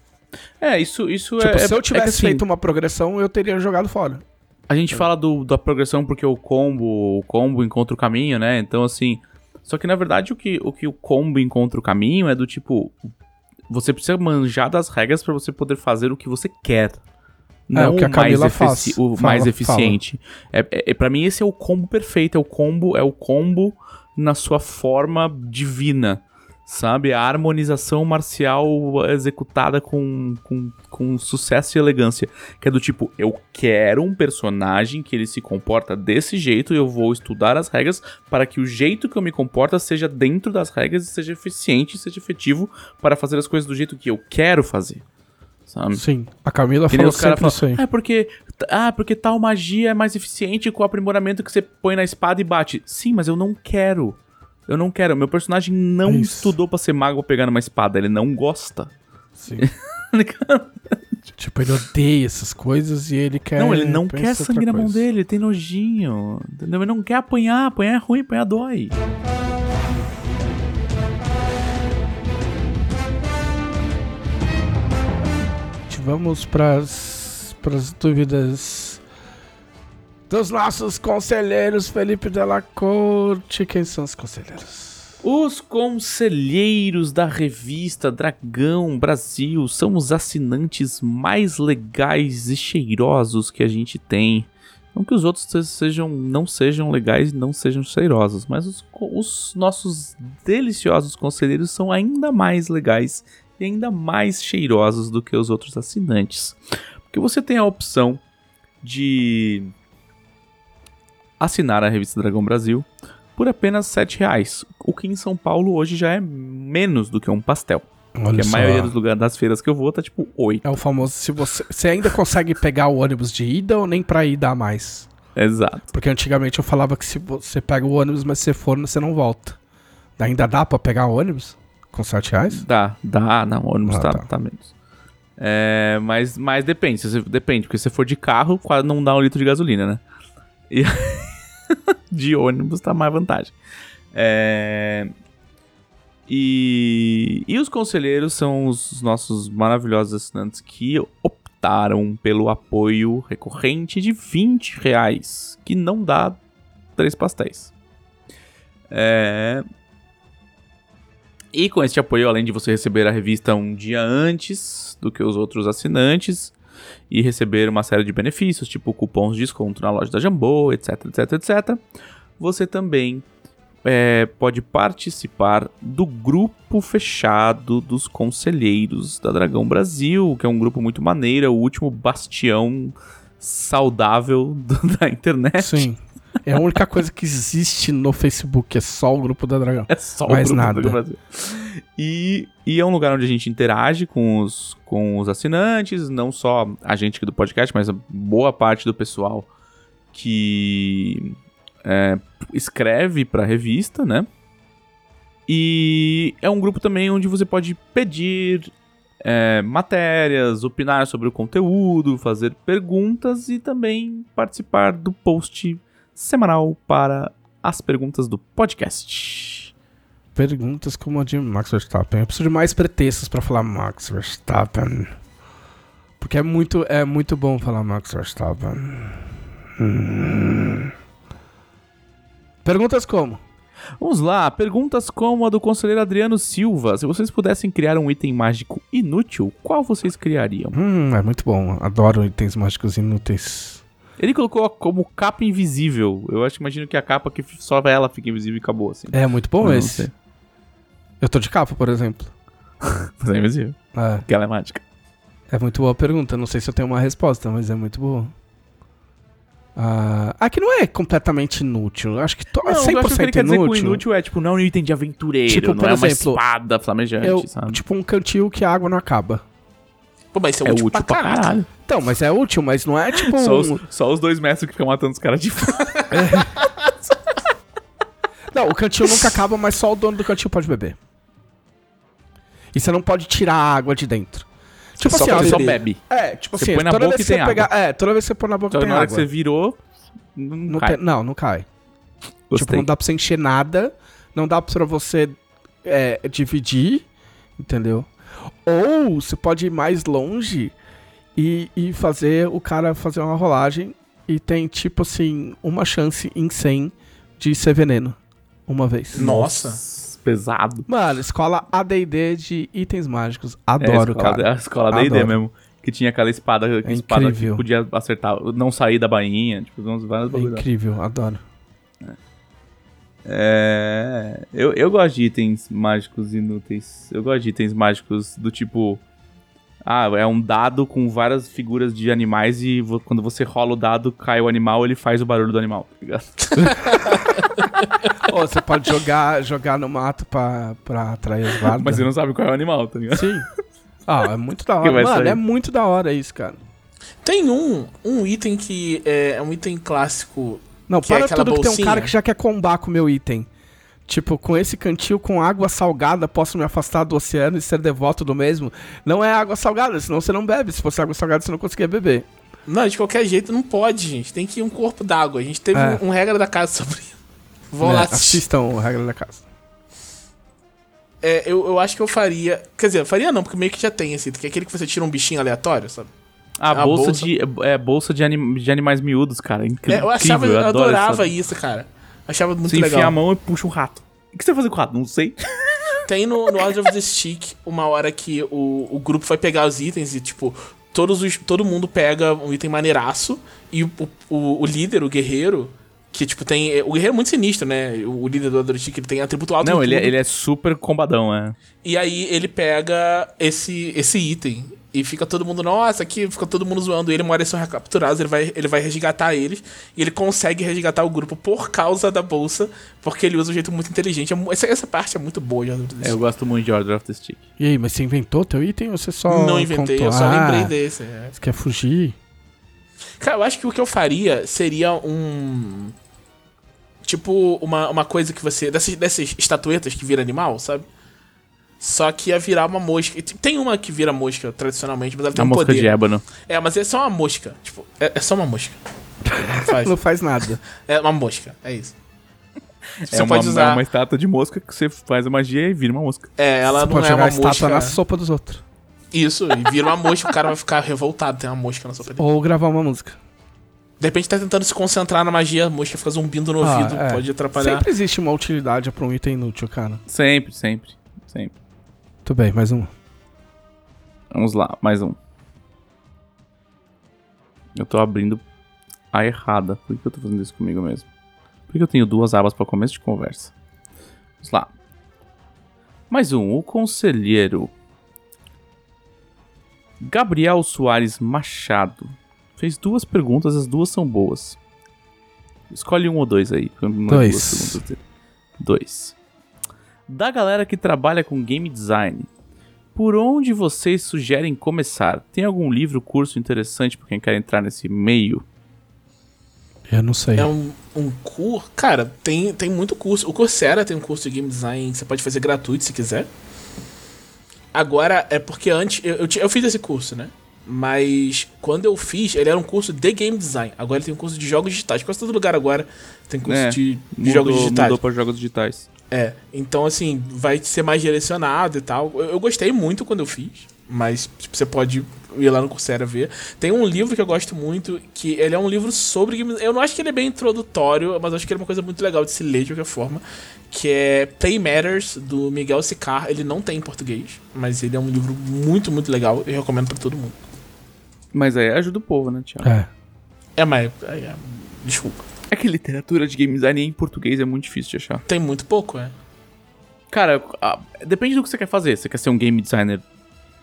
É, isso, isso Tipo, é. se eu é tivesse assim, feito uma progressão, eu teria jogado fora. A gente fala do, da progressão porque o combo, o combo encontra o caminho, né? Então, assim. Só que na verdade o que o, que o combo encontra o caminho é do tipo. Você precisa manjar das regras pra você poder fazer o que você quer. Não o que a Camila mais, faz. o Fala, mais eficiente. É, é, para mim, esse é o combo perfeito. É o combo, é o combo na sua forma divina. Sabe? A harmonização marcial executada com, com, com sucesso e elegância. Que é do tipo, eu quero um personagem que ele se comporta desse jeito e eu vou estudar as regras para que o jeito que eu me comporta seja dentro das regras e seja eficiente seja efetivo para fazer as coisas do jeito que eu quero fazer. sabe? Sim. A Camila falou sempre isso aí. ah, porque, ah, porque tal magia é mais eficiente com o aprimoramento que você põe na espada e bate. Sim, mas eu não quero. Eu não quero. Meu personagem não Isso. estudou pra ser mago ou pegar numa espada. Ele não gosta. Sim. <laughs> tipo, ele odeia essas coisas e ele quer. não, ele não quer sangue na mão dele. Ele tem nojinho. Entendeu? Ele não quer apanhar. Apanhar é ruim, apanhar dói. Vamos pras, pras dúvidas dos nossos conselheiros, Felipe Della Corte. Quem são os conselheiros? Os conselheiros da revista Dragão Brasil são os assinantes mais legais e cheirosos que a gente tem. Não que os outros se- sejam, não sejam legais e não sejam cheirosos, mas os, os nossos deliciosos conselheiros são ainda mais legais e ainda mais cheirosos do que os outros assinantes. Porque você tem a opção de assinar a revista Dragão Brasil por apenas 7 reais, o que em São Paulo hoje já é menos do que um pastel. Olha Porque a maioria dos lugares das feiras que eu vou tá tipo 8. É o famoso, se você, você ainda consegue pegar o ônibus de ida ou nem pra ir dá mais? Exato. Porque antigamente eu falava que se você pega o ônibus, mas se você for, você não volta. Ainda dá pra pegar o ônibus? Com 7 reais? Dá, dá, não, o ônibus Ah, tá, tá. tá menos. É, mas, mas depende, você, depende, porque se você for de carro, quase não dá um litro de gasolina, né? E <laughs> de ônibus tá mais vantagem. É, e, e os conselheiros são os nossos maravilhosos assinantes que optaram pelo apoio recorrente de 20 reais, que não dá três pastéis. É, e com esse apoio, além de você receber a revista um dia antes do que os outros assinantes e receber uma série de benefícios, tipo cupons de desconto na loja da Jambô, etc, etc, etc, você também é, pode participar do grupo fechado dos conselheiros da Dragão Brasil, que é um grupo muito maneiro, é o último bastião saudável <laughs> da internet. Sim. É a única coisa que existe no Facebook, é só o grupo da Dragão. É só o Mais grupo nada. do Brasil. E, e é um lugar onde a gente interage com os, com os assinantes, não só a gente aqui do podcast, mas a boa parte do pessoal que é, escreve pra revista, né? E é um grupo também onde você pode pedir é, matérias, opinar sobre o conteúdo, fazer perguntas e também participar do post semanal para as perguntas do podcast. Perguntas como a de Max Verstappen. Eu preciso de mais pretextos pra falar Max Verstappen. Porque é muito, é muito bom falar Max Verstappen. Hum. Perguntas como? Vamos lá, perguntas como a do conselheiro Adriano Silva. Se vocês pudessem criar um item mágico inútil, qual vocês criariam? Hum, é muito bom. Adoro itens mágicos inúteis. Ele colocou como capa invisível. Eu acho, imagino que a capa que só ela fica invisível e acabou, assim. É muito bom não esse. Eu tô de capa, por exemplo. <laughs> Mas é invisível, É, porque ela é mágica. é muito boa a pergunta. Não sei se eu tenho uma resposta, mas é muito boa. Ah, aqui não é completamente inútil. Eu Acho que to- Não, é eu acho que o que 100% ele quer dizer com inútil. inútil é, tipo, não é um item de aventureiro, Tipo, não por é uma exemplo, espada flamejante, Eu, sabe? tipo um cantil que a água não acaba. Pô, mas isso é, é útil, útil pra caralho. Então, mas é útil, mas não é <laughs> tipo Só, um... os, só os dois mestres que ficam matando os caras de fora. <laughs> Não, o cantil nunca acaba, mas só o dono do cantil pode beber. E você não pode tirar a água de dentro. Tipo Só assim, ó, Você só bebe. É, tipo Você assim, põe na toda boca vez e que você pegar, é, toda vez que você pôr na boca que tem na hora que água. você virou, não, Não, cai. tem- não, não cai. Tipo, Gostei. não dá pra você encher nada, não dá pra você é, dividir, entendeu? Ou você pode ir mais longe e, e fazer o cara fazer uma rolagem e tem, tipo assim, uma chance em 100 de ser veneno. Uma vez. Nossa. Pesado. Mano, escola AD&D de itens mágicos. É, Adoro, a escola, cara. A escola Adoro. mesmo. Que tinha aquela espada, É espada incrível. que podia acertar, não sair da bainha, tipo, uns vários É incrível, adoro. É, eu, eu gosto de itens mágicos inúteis. Eu gosto de itens mágicos do tipo. Ah, é um dado com várias figuras de animais e vo- quando você rola o dado, cai o animal, ele faz o barulho do animal, tá ligado? <laughs> Ou você pode jogar, jogar no mato pra, pra atrair os guardas. Mas você não sabe qual é o animal, tá ligado? Sim. Ah, é muito da <laughs> hora. Mano, sair. é muito da hora isso, cara. Tem um, um item que é, é um item clássico. Não, Que é para aquela tudo que tem um cara que já quer combar com o meu item. Tipo, com esse cantil com água salgada, posso me afastar do oceano e ser devoto do mesmo? Não é água salgada, senão você não bebe. Se fosse água salgada, você não conseguia beber. Não, de qualquer jeito não pode, gente. Tem que ir um corpo d'água. A gente teve É. um, um regra da casa sobre isso. Vão lá assistir. Assistam a regra da casa. É, eu, eu acho que eu faria. Quer dizer, eu faria não, porque meio que já tem esse. Que é aquele que você tira um bichinho aleatório, sabe? A A bolsa, bolsa- de. É bolsa de, anim- de animais miúdos, cara. É, Incrível. eu achava, eu, adoro adorava essa- isso, cara. Achava muito Você enfia a legal. mão e puxa um rato. O que você vai fazer com o rato? Não sei. <laughs> Tem no, no Order of the Stick uma hora que o, o grupo vai pegar os itens e, tipo, todos os, todo mundo pega um item maneiraço e o, o, o líder, o guerreiro, que, tipo, tem. O guerreiro é muito sinistro, né? O, líder do Stick, ele tem atributo alto Não, ele é, ele é super combadão, é. E aí ele pega esse, esse item. E fica todo mundo, nossa, aqui fica todo mundo zoando ele, uma hora eles são recapturados, ele vai, ele vai resgatar eles. E ele consegue resgatar o grupo por causa da bolsa, porque ele usa um jeito muito inteligente. É Essa, essa parte é muito boa de Order of the É, Eu gosto muito de Order of the Stick. E aí, mas você inventou teu item ou você só. Não inventei, contou? eu só Ah, lembrei desse. é. Você quer fugir? Cara, eu acho que o que eu faria seria um. Tipo, uma, uma coisa que você. Dessas, dessas estatuetas que vira animal, sabe? Só que ia virar uma mosca. Tem uma que vira mosca tradicionalmente, mas ela tem A um mosca poder. de ébano. É, mas é só uma mosca. Tipo, é, é só uma mosca. Não faz. Não faz nada. É uma mosca, é isso. Você é, uma, pode usar. é uma estátua de mosca que você faz a magia e vira uma mosca. É, ela você não pode é uma a estátua na sopa dos outros. Isso, e vira uma mosca, o cara vai ficar revoltado, tem uma mosca na sopa dele. Ou gravar uma música. De repente tá tentando se concentrar na magia, a mosca fica zumbindo no Ah, ouvido, é. pode atrapalhar. Sempre existe uma utilidade pra um item inútil, cara. Sempre, sempre, sempre. Tudo bem, mais um. Vamos lá, mais um. Eu tô abrindo a errada. Por que eu tô fazendo isso comigo mesmo? Por que eu tenho duas abas para começo de conversa? Vamos lá. Mais um. O conselheiro Gabriel Soares Machado fez duas perguntas, as duas são boas. Escolhe um ou dois aí. porque Dois. Dois. Da galera que trabalha com game design, por onde vocês sugerem começar? Tem algum livro, curso interessante para quem quer entrar nesse meio? Eu não sei. É um, um curso. Cara, tem, tem muito curso. O Coursera tem um curso de game design que você pode fazer gratuito se quiser. Agora, é porque antes. Eu, eu, eu fiz esse curso, né? Mas quando eu fiz, ele era um curso de game design. Agora ele tem um curso de jogos digitais. Quase todo lugar agora tem curso É, de, de Mudou- jogos digitais. Mudou para jogos digitais. É, então assim, vai ser mais direcionado e tal. Eu, eu gostei muito quando eu fiz, mas tipo, você pode ir lá no Coursera ver. Tem um livro que eu gosto muito, que ele é um livro sobre game Eu não acho que ele é bem introdutório, mas acho que ele é uma coisa muito legal de se ler de qualquer forma, que é Play Matters, do Miguel Sicar. Ele não tem em português, mas ele é um livro muito, muito legal. Eu recomendo pra todo mundo. Mas aí ajuda o povo, né, Thiago? É. É, mas... é, é, desculpa. É que literatura de game design em português é muito difícil de achar. Tem muito pouco, é. Cara, a- depende do que você quer fazer. Você quer ser um game designer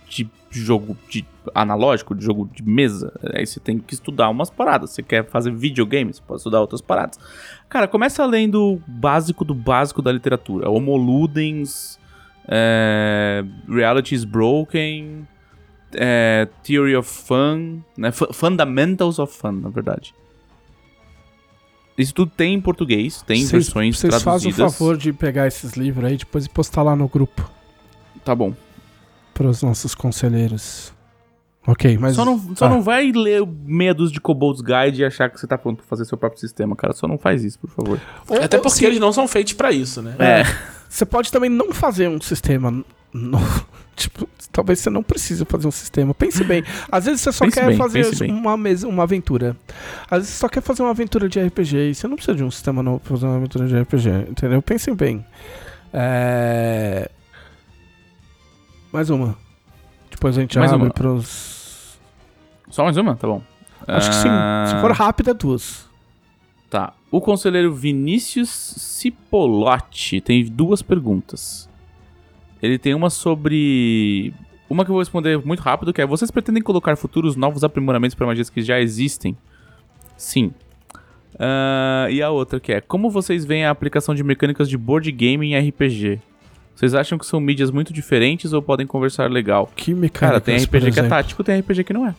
de jogo de analógico, de jogo de mesa, aí você tem que estudar umas paradas. Você quer fazer videogames, pode estudar outras paradas. Cara, começa lendo o básico do básico da literatura. Homo Ludens, é, Reality is Broken, é, Theory of Fun, né, Fu- Fundamentals of Fun, na verdade. Isso tudo tem em português, tem Vocês- versões Vocês fazem traduzidas. o favor de pegar esses livros aí depois e postar lá no grupo Tá bom. para os nossos conselheiros. Ok, mas. Só, não, só ah, não vai ler meia dúzia de Kobolds Guide e achar que você tá pronto pra fazer seu próprio sistema, cara. Só não faz isso, por favor. ou- Até porque eles não são feitos pra isso, né? É. Você pode também não fazer um sistema novo. Tipo, talvez você não precise fazer um sistema. Pense bem. Às vezes você só Pense quer bem, fazer pense uma mesa, uma aventura. Às vezes você só quer fazer uma aventura de RPG e você não precisa de um sistema novo pra fazer uma aventura de RPG, entendeu? Pensem bem. É... Mais uma. Depois a gente Mais abre uma. pros. Só mais uma? Tá bom. Acho que sim. Se Ah, for rápida, duas. Tá. O conselheiro Vinícius Cipolotti tem duas perguntas. Ele tem uma sobre. Uma que eu vou responder muito rápido, que é: Vocês pretendem colocar futuros novos aprimoramentos para magias que já existem? Sim. Ah, e a outra que é: Como vocês veem a aplicação de mecânicas de board game em RPG? Vocês acham que são mídias muito diferentes ou podem conversar legal? Que mecânica. Cara, tem RPG que é tático, tem RPG que não é.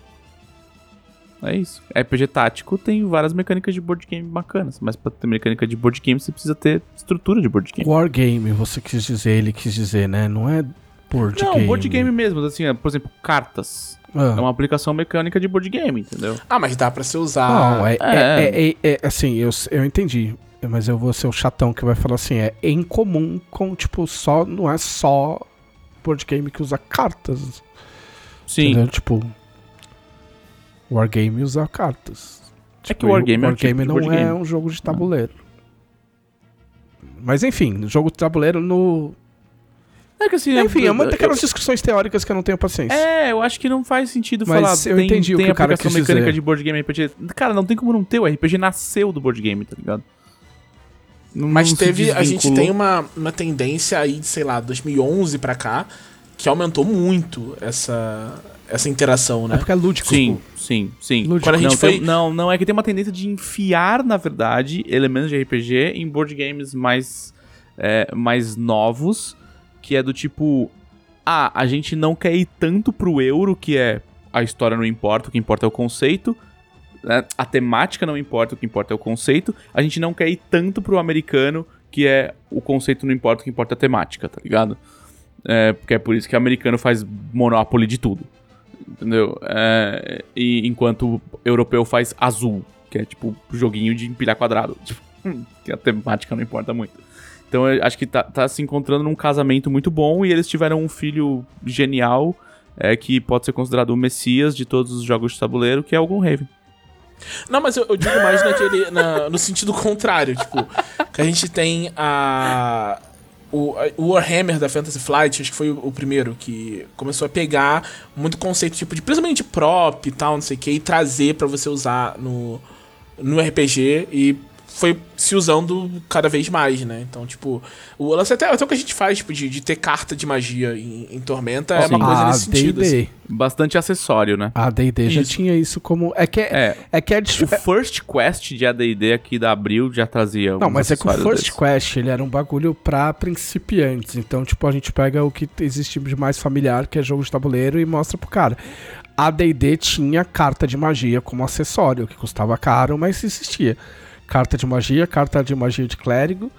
É isso. RPG tático tem várias mecânicas de board game bacanas, mas pra ter mecânica de board game você precisa ter estrutura de board game. Wargame, você quis dizer, ele quis dizer, né? Não é board não, game. board game mesmo, assim, é, por exemplo, cartas. Ah. É uma aplicação mecânica de board game, entendeu? Ah, mas dá pra você usar. Não, é, é. é, é- é- assim, eu, eu entendi. Mas eu vou ser o chatão que vai falar assim, é em comum com, tipo, só. Não é só board game que usa cartas. Sim. Entendeu? Tipo. Wargame usa cartas. É que o Wargame é um tipo Wargame não board é game. um jogo de tabuleiro. Mas enfim, jogo de tabuleiro no. É que assim, Enfim, é uma eu- daquelas discussões teóricas que eu não tenho paciência. É, eu acho que não faz sentido Mas falar. eu tem, entendi o tem que o cara quis mecânica dizer. de board game RPG. Cara, não tem como não ter. O RPG nasceu do board game, tá ligado? Não- Mas não teve. A gente tem uma, uma tendência aí de, sei lá, 2011 pra cá, que aumentou muito essa, essa interação, É né? porque é lúdico. Sim, sim, sim. Lúdico. Quando a gente não, foi- tem- não, não, é que tem uma tendência de enfiar, na verdade, elementos de RPG em board games mais, é, mais novos, que é do tipo, ah, a gente não quer ir tanto pro euro, que é a história não importa, o que importa é o conceito, né? a temática não importa, o que importa é o conceito, a gente não quer ir tanto pro americano, que é o conceito não importa, o que importa é a temática, tá ligado? É, porque é por isso que o americano faz Monopoly de tudo. Entendeu? É, e enquanto o europeu faz azul, que é tipo joguinho de empilhar quadrado. <laughs> Tipo, hum, que a temática não importa muito. Então eu acho que tá, tá se encontrando num casamento muito bom e eles tiveram um filho genial é, que pode ser considerado o messias de todos os jogos de tabuleiro, que é o Gloomhaven. Não, mas eu, eu digo mais naquele, na- no sentido contrário, tipo, que a gente tem a. O, Warhammer da Fantasy Flight, acho que foi o, o primeiro que começou a pegar muito conceito, tipo, de principalmente prop e tal, não sei o que, e trazer pra você usar no, no RPG e foi se usando cada vez mais, né? Então, tipo, o lance até, até o que a gente faz, tipo, de, de ter carta de magia em, em Tormenta é uma coisa A nesse sentido. assim. Bastante acessório, né? A D&D já tinha isso como... É que é, É. é, que é O dif- First Quest de AD&D aqui da Abril já trazia Não, mas é que o First desses. Quest, ele era um bagulho pra principiantes. Então, tipo, a gente pega o que existe de mais familiar, que é jogo de tabuleiro, e mostra pro cara. A D&D tinha carta de magia como acessório, que custava caro, mas existia. Carta de magia, carta de magia de clérigo,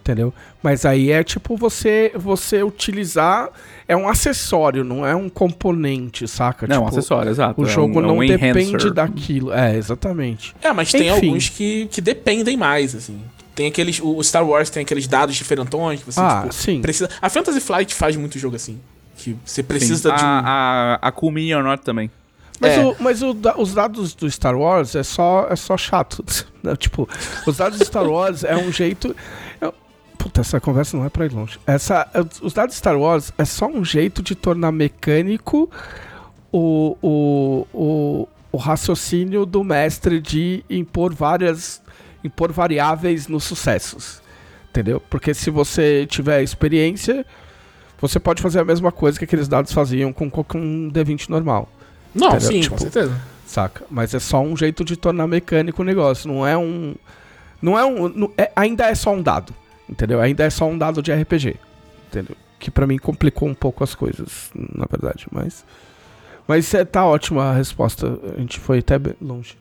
entendeu? Mas aí é tipo você você utilizar... É um acessório, não é um componente, saca? Não, tipo, acessório, exato. O É jogo um- é não um depende enhancer. daquilo. É, exatamente. É, mas tem Enfim. alguns que, que dependem mais, assim. Tem aqueles. O Star Wars tem aqueles dados diferentões que você Ah, tipo, sim. precisa. A Fantasy Flight faz muito jogo assim. Que você Sim. precisa de um. A, a, a Cool Mini or Not também. Mas, É. o- mas o os dados do Star Wars é só, é só chato. <laughs> né? Tipo, os dados do Star Wars é um jeito. eu- puta, essa conversa não é pra ir longe. Essa, é, os dados do Star Wars é só um jeito de tornar mecânico o, o, o, o raciocínio do mestre de impor várias. impor variáveis nos sucessos. Entendeu? Porque se você tiver experiência, você pode fazer a mesma coisa que aqueles dados faziam com qualquer um D20 normal Não, entendeu? sim, Tipo, com certeza. saca? Mas é só um jeito de tornar mecânico o negócio, não é um não é um não- é- ainda é só um dado, entendeu? Ainda é só um dado de RPG, entendeu? Que pra mim complicou um pouco as coisas, na verdade, mas mas é, tá ótima a resposta, a gente foi até longe.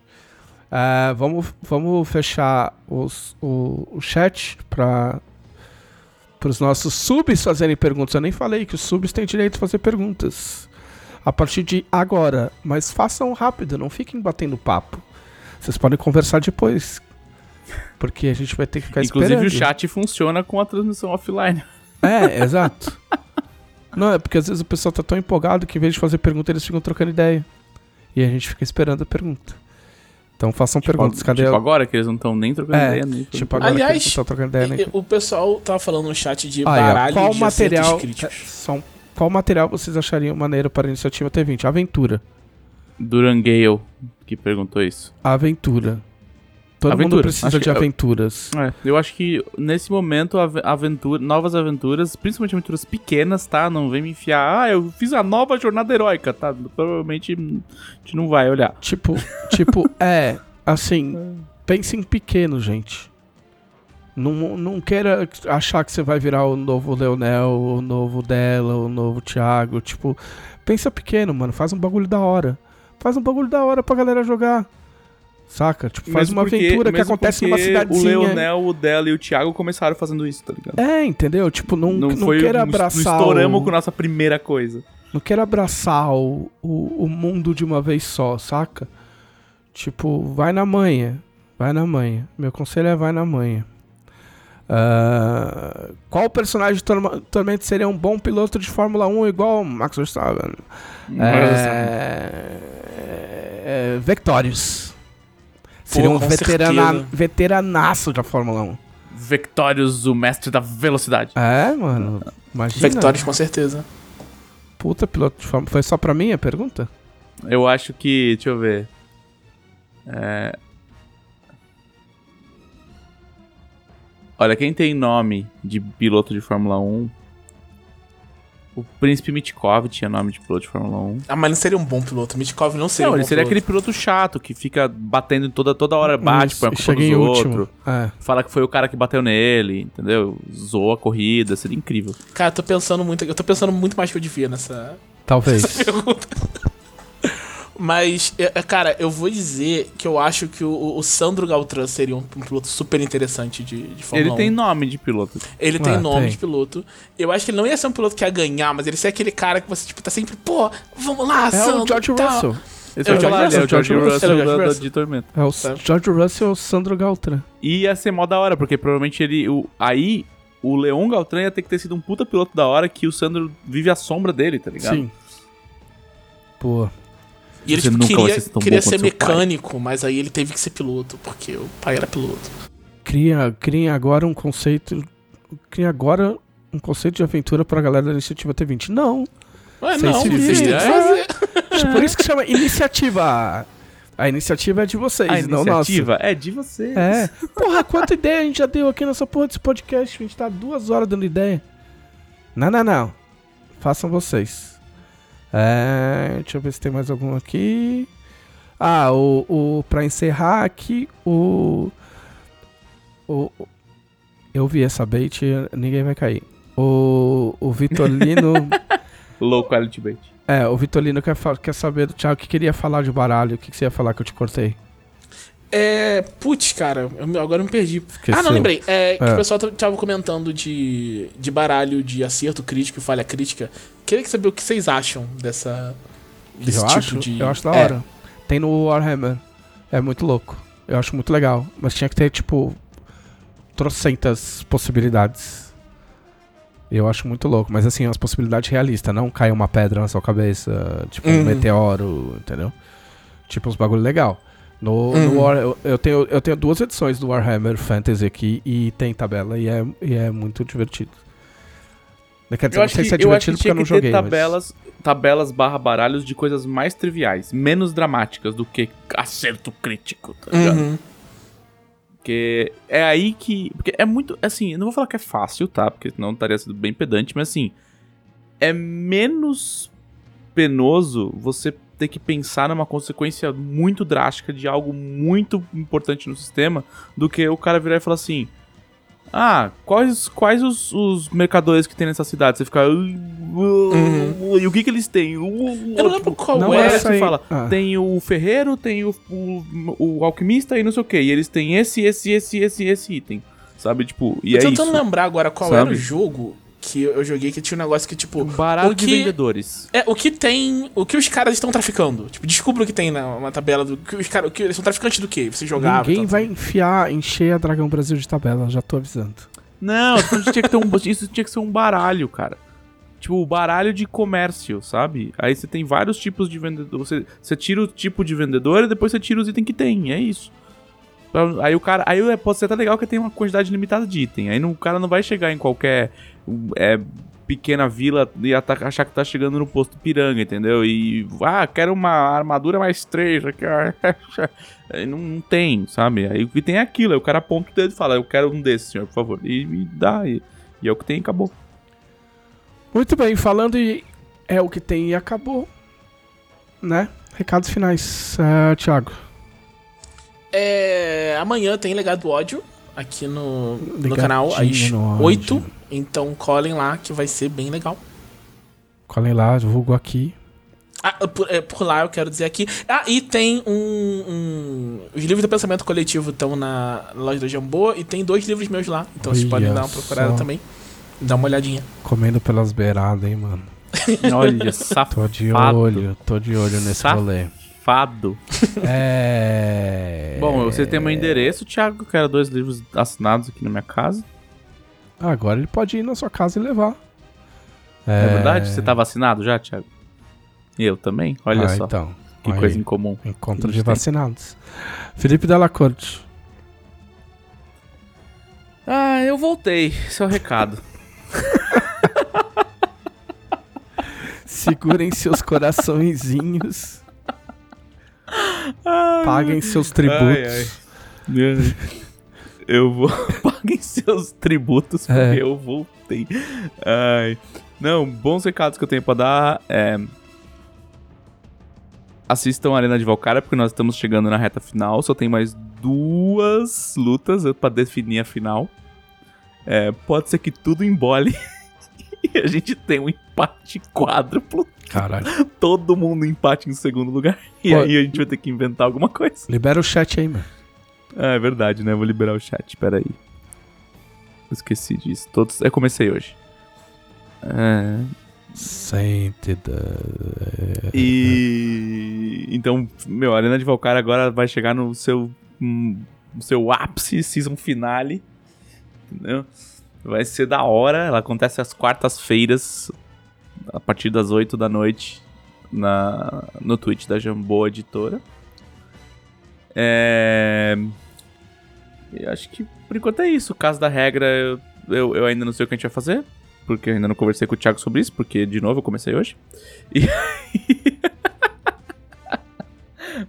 Ah, vamos, vamos fechar os, o, o chat para os nossos subs fazerem perguntas. Eu nem falei que os subs têm direito a fazer perguntas a partir de agora. Mas façam rápido, não fiquem batendo papo. Vocês podem conversar depois. Porque a gente vai ter que ficar Inclusive esperando. o chat funciona com a transmissão offline. É, exato. Não, é porque às vezes o pessoal tá tão empolgado que em vez de fazer pergunta, eles ficam trocando ideia. E a gente fica esperando a pergunta. Então façam perguntas. Cadê tipo agora que eles não estão nem trocando É, ideia. Nem Tipo, agora Aliás, que eles não trocando ideia, e- o pessoal tava falando no chat de Ah, é, baralho qual de material, críticos. é, são, qual material vocês achariam maneiro para a iniciativa T20? Aventura. Duran Gale que perguntou isso. Aventura. Todo mundo Aventura. precisa Acho de que- aventuras. É, eu acho que nesse momento, ave- aventura, novas aventuras, principalmente aventuras pequenas, tá? Não vem me enfiar, ah, eu fiz a nova jornada heróica, tá? Provavelmente a gente não vai olhar. Tipo, tipo, <laughs> é, assim, pensem pequeno, gente. Não, não queira achar que você vai virar o novo Leonel, o novo dela, o novo Thiago. Tipo, pensa pequeno, mano. Faz um bagulho da hora. Faz um bagulho da hora pra galera jogar. Saca? Tipo, faz Mesmo uma porque- aventura que acontece numa cidadezinha. O Leonel, o dela e o Thiago começaram fazendo isso, tá ligado? É, entendeu? Tipo, não, não, foi queira não abraçar. estouramos o- com nossa primeira coisa. Não quero abraçar o, o, o mundo de uma vez só, saca? Tipo, vai na manha. Vai na manha. Meu conselho é vai na manha. Ah, qual personagem de Tormento seria um bom piloto de Fórmula 1 igual o Max Verstappen? É, é, Vectorious. Seria um veterana, veteranaço da Fórmula 1. Vectorious, o mestre da velocidade. É, mano. Imagina. Vectores, com certeza. Puta piloto de Fórmula Foi só pra mim a pergunta? Eu acho que. Deixa eu ver. É... Olha, quem tem nome de piloto de Fórmula 1. O Príncipe Mitkov tinha nome de piloto de Fórmula 1. Ah, mas não seria um bom piloto. Mitkov não seria Não, um ele bom seria piloto. aquele piloto chato que fica batendo em toda, toda hora, bate, Isso, põe a e culpa em outros. último. É. Fala que foi o cara que bateu nele, entendeu? Zoou a corrida, seria incrível. Cara, eu tô pensando muito. Eu tô pensando muito mais que eu devia nessa Talvez. <laughs> pergunta. Mas, é, é, cara, eu vou dizer que eu acho que o, o Sandro Galtran seria um, um piloto super interessante de, de Fórmula Ele 1. tem nome de piloto. Ele tem Ah, nome tem. de piloto. Eu acho que ele não ia ser um piloto que ia ganhar, mas ele ia ser aquele cara que você, tipo, tá sempre, pô, vamos lá, É Sandro. o George tal. Russell. Esse É o eu ia George ele é o Russell, George George Russell Russell, da- Russell. de Tormento. É o Tá. George Russell e o Sandro Galtran. E ia ser mó da hora, porque provavelmente ele. O, aí, o Leon Galtran ia ter que ter sido um puta piloto da hora que o Sandro vive à sombra dele, tá ligado? Sim. Pô. E ele Você tipo, queria, ser queria ser mecânico, mas aí ele teve que ser piloto, porque o pai era piloto. Cria, cria agora um conceito. Cria agora um conceito de aventura pra galera da iniciativa T20. Não. Mas Vocês não, se vocês têm que fazer. <laughs> Por isso que chama iniciativa. A iniciativa é de vocês, A não nossa. iniciativa é de vocês. É. Porra, quanta ideia a gente já deu aqui nessa porra desse podcast. A gente tá duas horas dando ideia. Não, não, não. Façam vocês. É, deixa eu ver se tem mais algum aqui. Ah, o, o pra encerrar aqui, o, o o- eu vi essa bait, ninguém vai cair. O, o Vitorino, <laughs> Low quality bait. é, o Vitorino quer, quer saber do Thiago que queria falar de baralho. O que, que você ia falar que eu te cortei? É. Putz, cara, eu agora eu me perdi. Esqueceu. Ah, não, lembrei. É, que É. o pessoal tava comentando de, de baralho de acerto crítico e falha crítica. Queria saber o que vocês acham dessa. Desse eu tipo acho, de. eu acho da É. hora. Tem no Warhammer. É muito louco. Eu acho muito legal. Mas tinha que ter, tipo, trocentas possibilidades. Eu acho muito louco. Mas assim, as possibilidades realistas. Não cai uma pedra na sua cabeça, tipo um Uhum. meteoro, entendeu? Tipo, uns bagulho legal. No, Uhum. no War, eu, eu tenho, eu tenho duas edições do Warhammer Fantasy aqui e tem tabela e é, e é muito divertido. Quer dizer, Eu não acho sei que, se é eu acho divertido que porque eu não joguei. ter mas- tabelas, tabelas barra baralhos de coisas mais triviais, menos dramáticas do que acerto crítico, tá ligado? Uhum. Porque é aí que. Porque é muito. Assim, eu não vou falar que é fácil, tá? Porque senão estaria sendo bem pedante, mas assim. É menos penoso você ter que pensar numa consequência muito drástica de algo muito importante no sistema do que o cara virar e falar assim. Ah, quais, quais os, os mercadores que tem nessa cidade? Você fica. Uhum. E o que que eles têm? Eu não lembro qual Não é é, é. você aí. fala, Ah. tem o ferreiro, tem o, o, o alquimista e não sei o que. E eles têm esse, esse, esse, esse, esse item. Sabe, tipo, e Tô é tentando isso. lembrar agora qual Sabe? era o jogo que eu joguei que tinha um negócio que, tipo. Um baralho o de que- vendedores. É, o que tem. O que os caras estão traficando. Tipo, descubra o que tem na uma tabela do. Que os caras. o que- Eles são traficantes do quê? Você jogava. Ninguém tal, vai enfiar, encher a Dragão Brasil de tabela, já tô avisando. Não, isso tinha que ter um, <laughs> isso tinha que ser um baralho, cara. Tipo, baralho de comércio, sabe? Aí você tem vários tipos de vendedor. Você, você tira o tipo de vendedor e depois você tira os itens que tem. É isso. Aí o cara. Aí pode ser até legal que tem uma quantidade limitada de item. Aí não- o cara não vai chegar em qualquer é, pequena vila e achar que tá chegando no posto piranga, entendeu? E. Ah, quero uma armadura mais três. aqui, <laughs> não, não tem, sabe? Aí o que tem é aquilo. Aí o cara aponta o dedo e fala: Eu quero um desses, senhor, por favor. E me dá. E, e é o que tem e acabou. Muito bem, falando em é o que tem e acabou, né? Recados finais, uh, Thiago. É, amanhã tem Legado do Ódio. aqui no, no canal às no 8. áudio. Então colhem lá que vai ser bem legal. Colhem lá, divulgo aqui. Ah, por, é, por lá eu quero dizer aqui. Ah, e tem um. um- os livros do pensamento coletivo estão na loja da Jambô e tem dois livros meus lá. Então vocês Olha podem dar uma procurada só. também. Dá uma olhadinha. Comendo pelas beiradas, hein, mano. Olha, Tô de safado. olho, tô de olho nesse Safado. rolê. Fado. É. <laughs> Bom, você tem meu endereço, Thiago. Eu quero dois livros assinados aqui na minha casa. Agora ele pode ir na sua casa e levar. É, verdade? Você tá vacinado já, Thiago? E eu também? Olha ah, só. então. que aí, coisa incomum. Encontro a de gente tem. vacinados. Felipe Della Corte. Ah, eu voltei. É o recado. <laughs> Segurem seus coraçõezinhos. Paguem seus tributos. Ai, ai. Eu vou. <laughs> Paguem seus tributos, porque É. eu voltei. Ai. Não, bons recados que eu tenho pra dar. É... Assistam a Arena de Valkyria, porque nós estamos chegando na reta final. Só tem mais duas lutas pra definir a final. É, pode ser que tudo embole. <laughs> <laughs> e a gente tem um empate quádruplo. Caralho. Todo mundo empate em segundo lugar. <laughs> E Pô. aí a gente vai ter que inventar alguma coisa. Libera o chat aí, mano. Ah, é verdade, né? Vou liberar o chat, peraí. Eu esqueci disso. Todos... Eu comecei hoje. É... Sente da... E... Então, meu, a Arena de Valkyria agora vai chegar no seu... hum, no seu ápice, season finale. Entendeu? Vai ser da hora. Ela acontece às quartas-feiras, a partir das 8 da noite, na, no Twitch da Jambô Editora. É... Eu acho que por enquanto é isso. Caso da regra, eu, eu, eu ainda não sei o que a gente vai fazer. Porque eu ainda não conversei com o Thiago sobre isso, porque, de novo, eu comecei hoje. E. <laughs>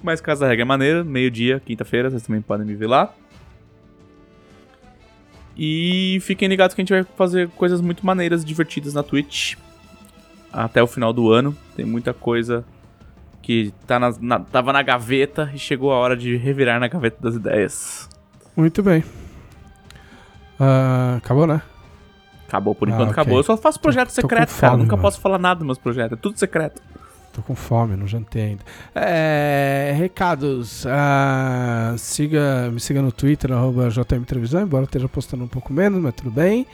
Mas Casa da Regra é maneira, meio-dia, quinta-feira, vocês também podem me ver lá. E fiquem ligados que a gente vai fazer coisas muito maneiras, divertidas na Twitch. Até o final do ano. Tem muita coisa que tá na, na- tava na gaveta e chegou a hora de revirar na gaveta das ideias. Muito bem. Ah, acabou, né? Acabou, por Ah, enquanto ok. acabou. Eu só faço projeto tô secreto, cara. fome, Nunca mano. posso falar nada dos meus projetos. É tudo secreto. Tô com fome, não jantei ainda. É, recados. ah, siga, me siga no Twitter, arroba JM Televisão, embora eu esteja postando um pouco menos, mas tudo bem.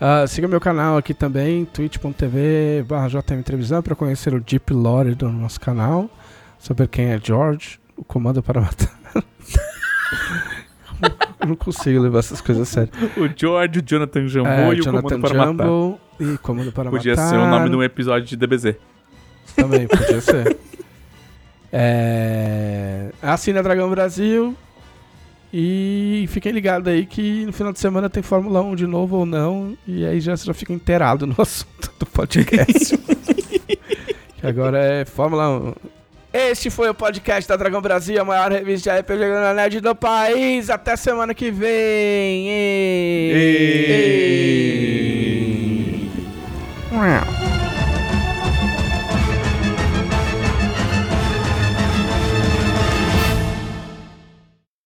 Ah, siga meu canal aqui também, twitch.tv barra JM Televisão, para conhecer o Deep Lore do nosso canal. Saber quem é George, o comando para matar. eu <laughs> não consigo levar essas coisas a sério. O George, o Jonathan Jambô É, e o Jonathan Comando para Matar. Jumbo e Comando para Podia Matar. ser o nome de um episódio de DBZ. Também, podia ser. É... Assina Dragão Brasil. E fiquem ligados aí que no final de semana tem Fórmula 1 de novo ou não. E aí já, já fica inteirado no <laughs> assunto do podcast. que agora é Fórmula 1. Este foi o podcast da Dragão Brasil, a maior revista de RPG Nerd do país. Até semana que vem. Ei.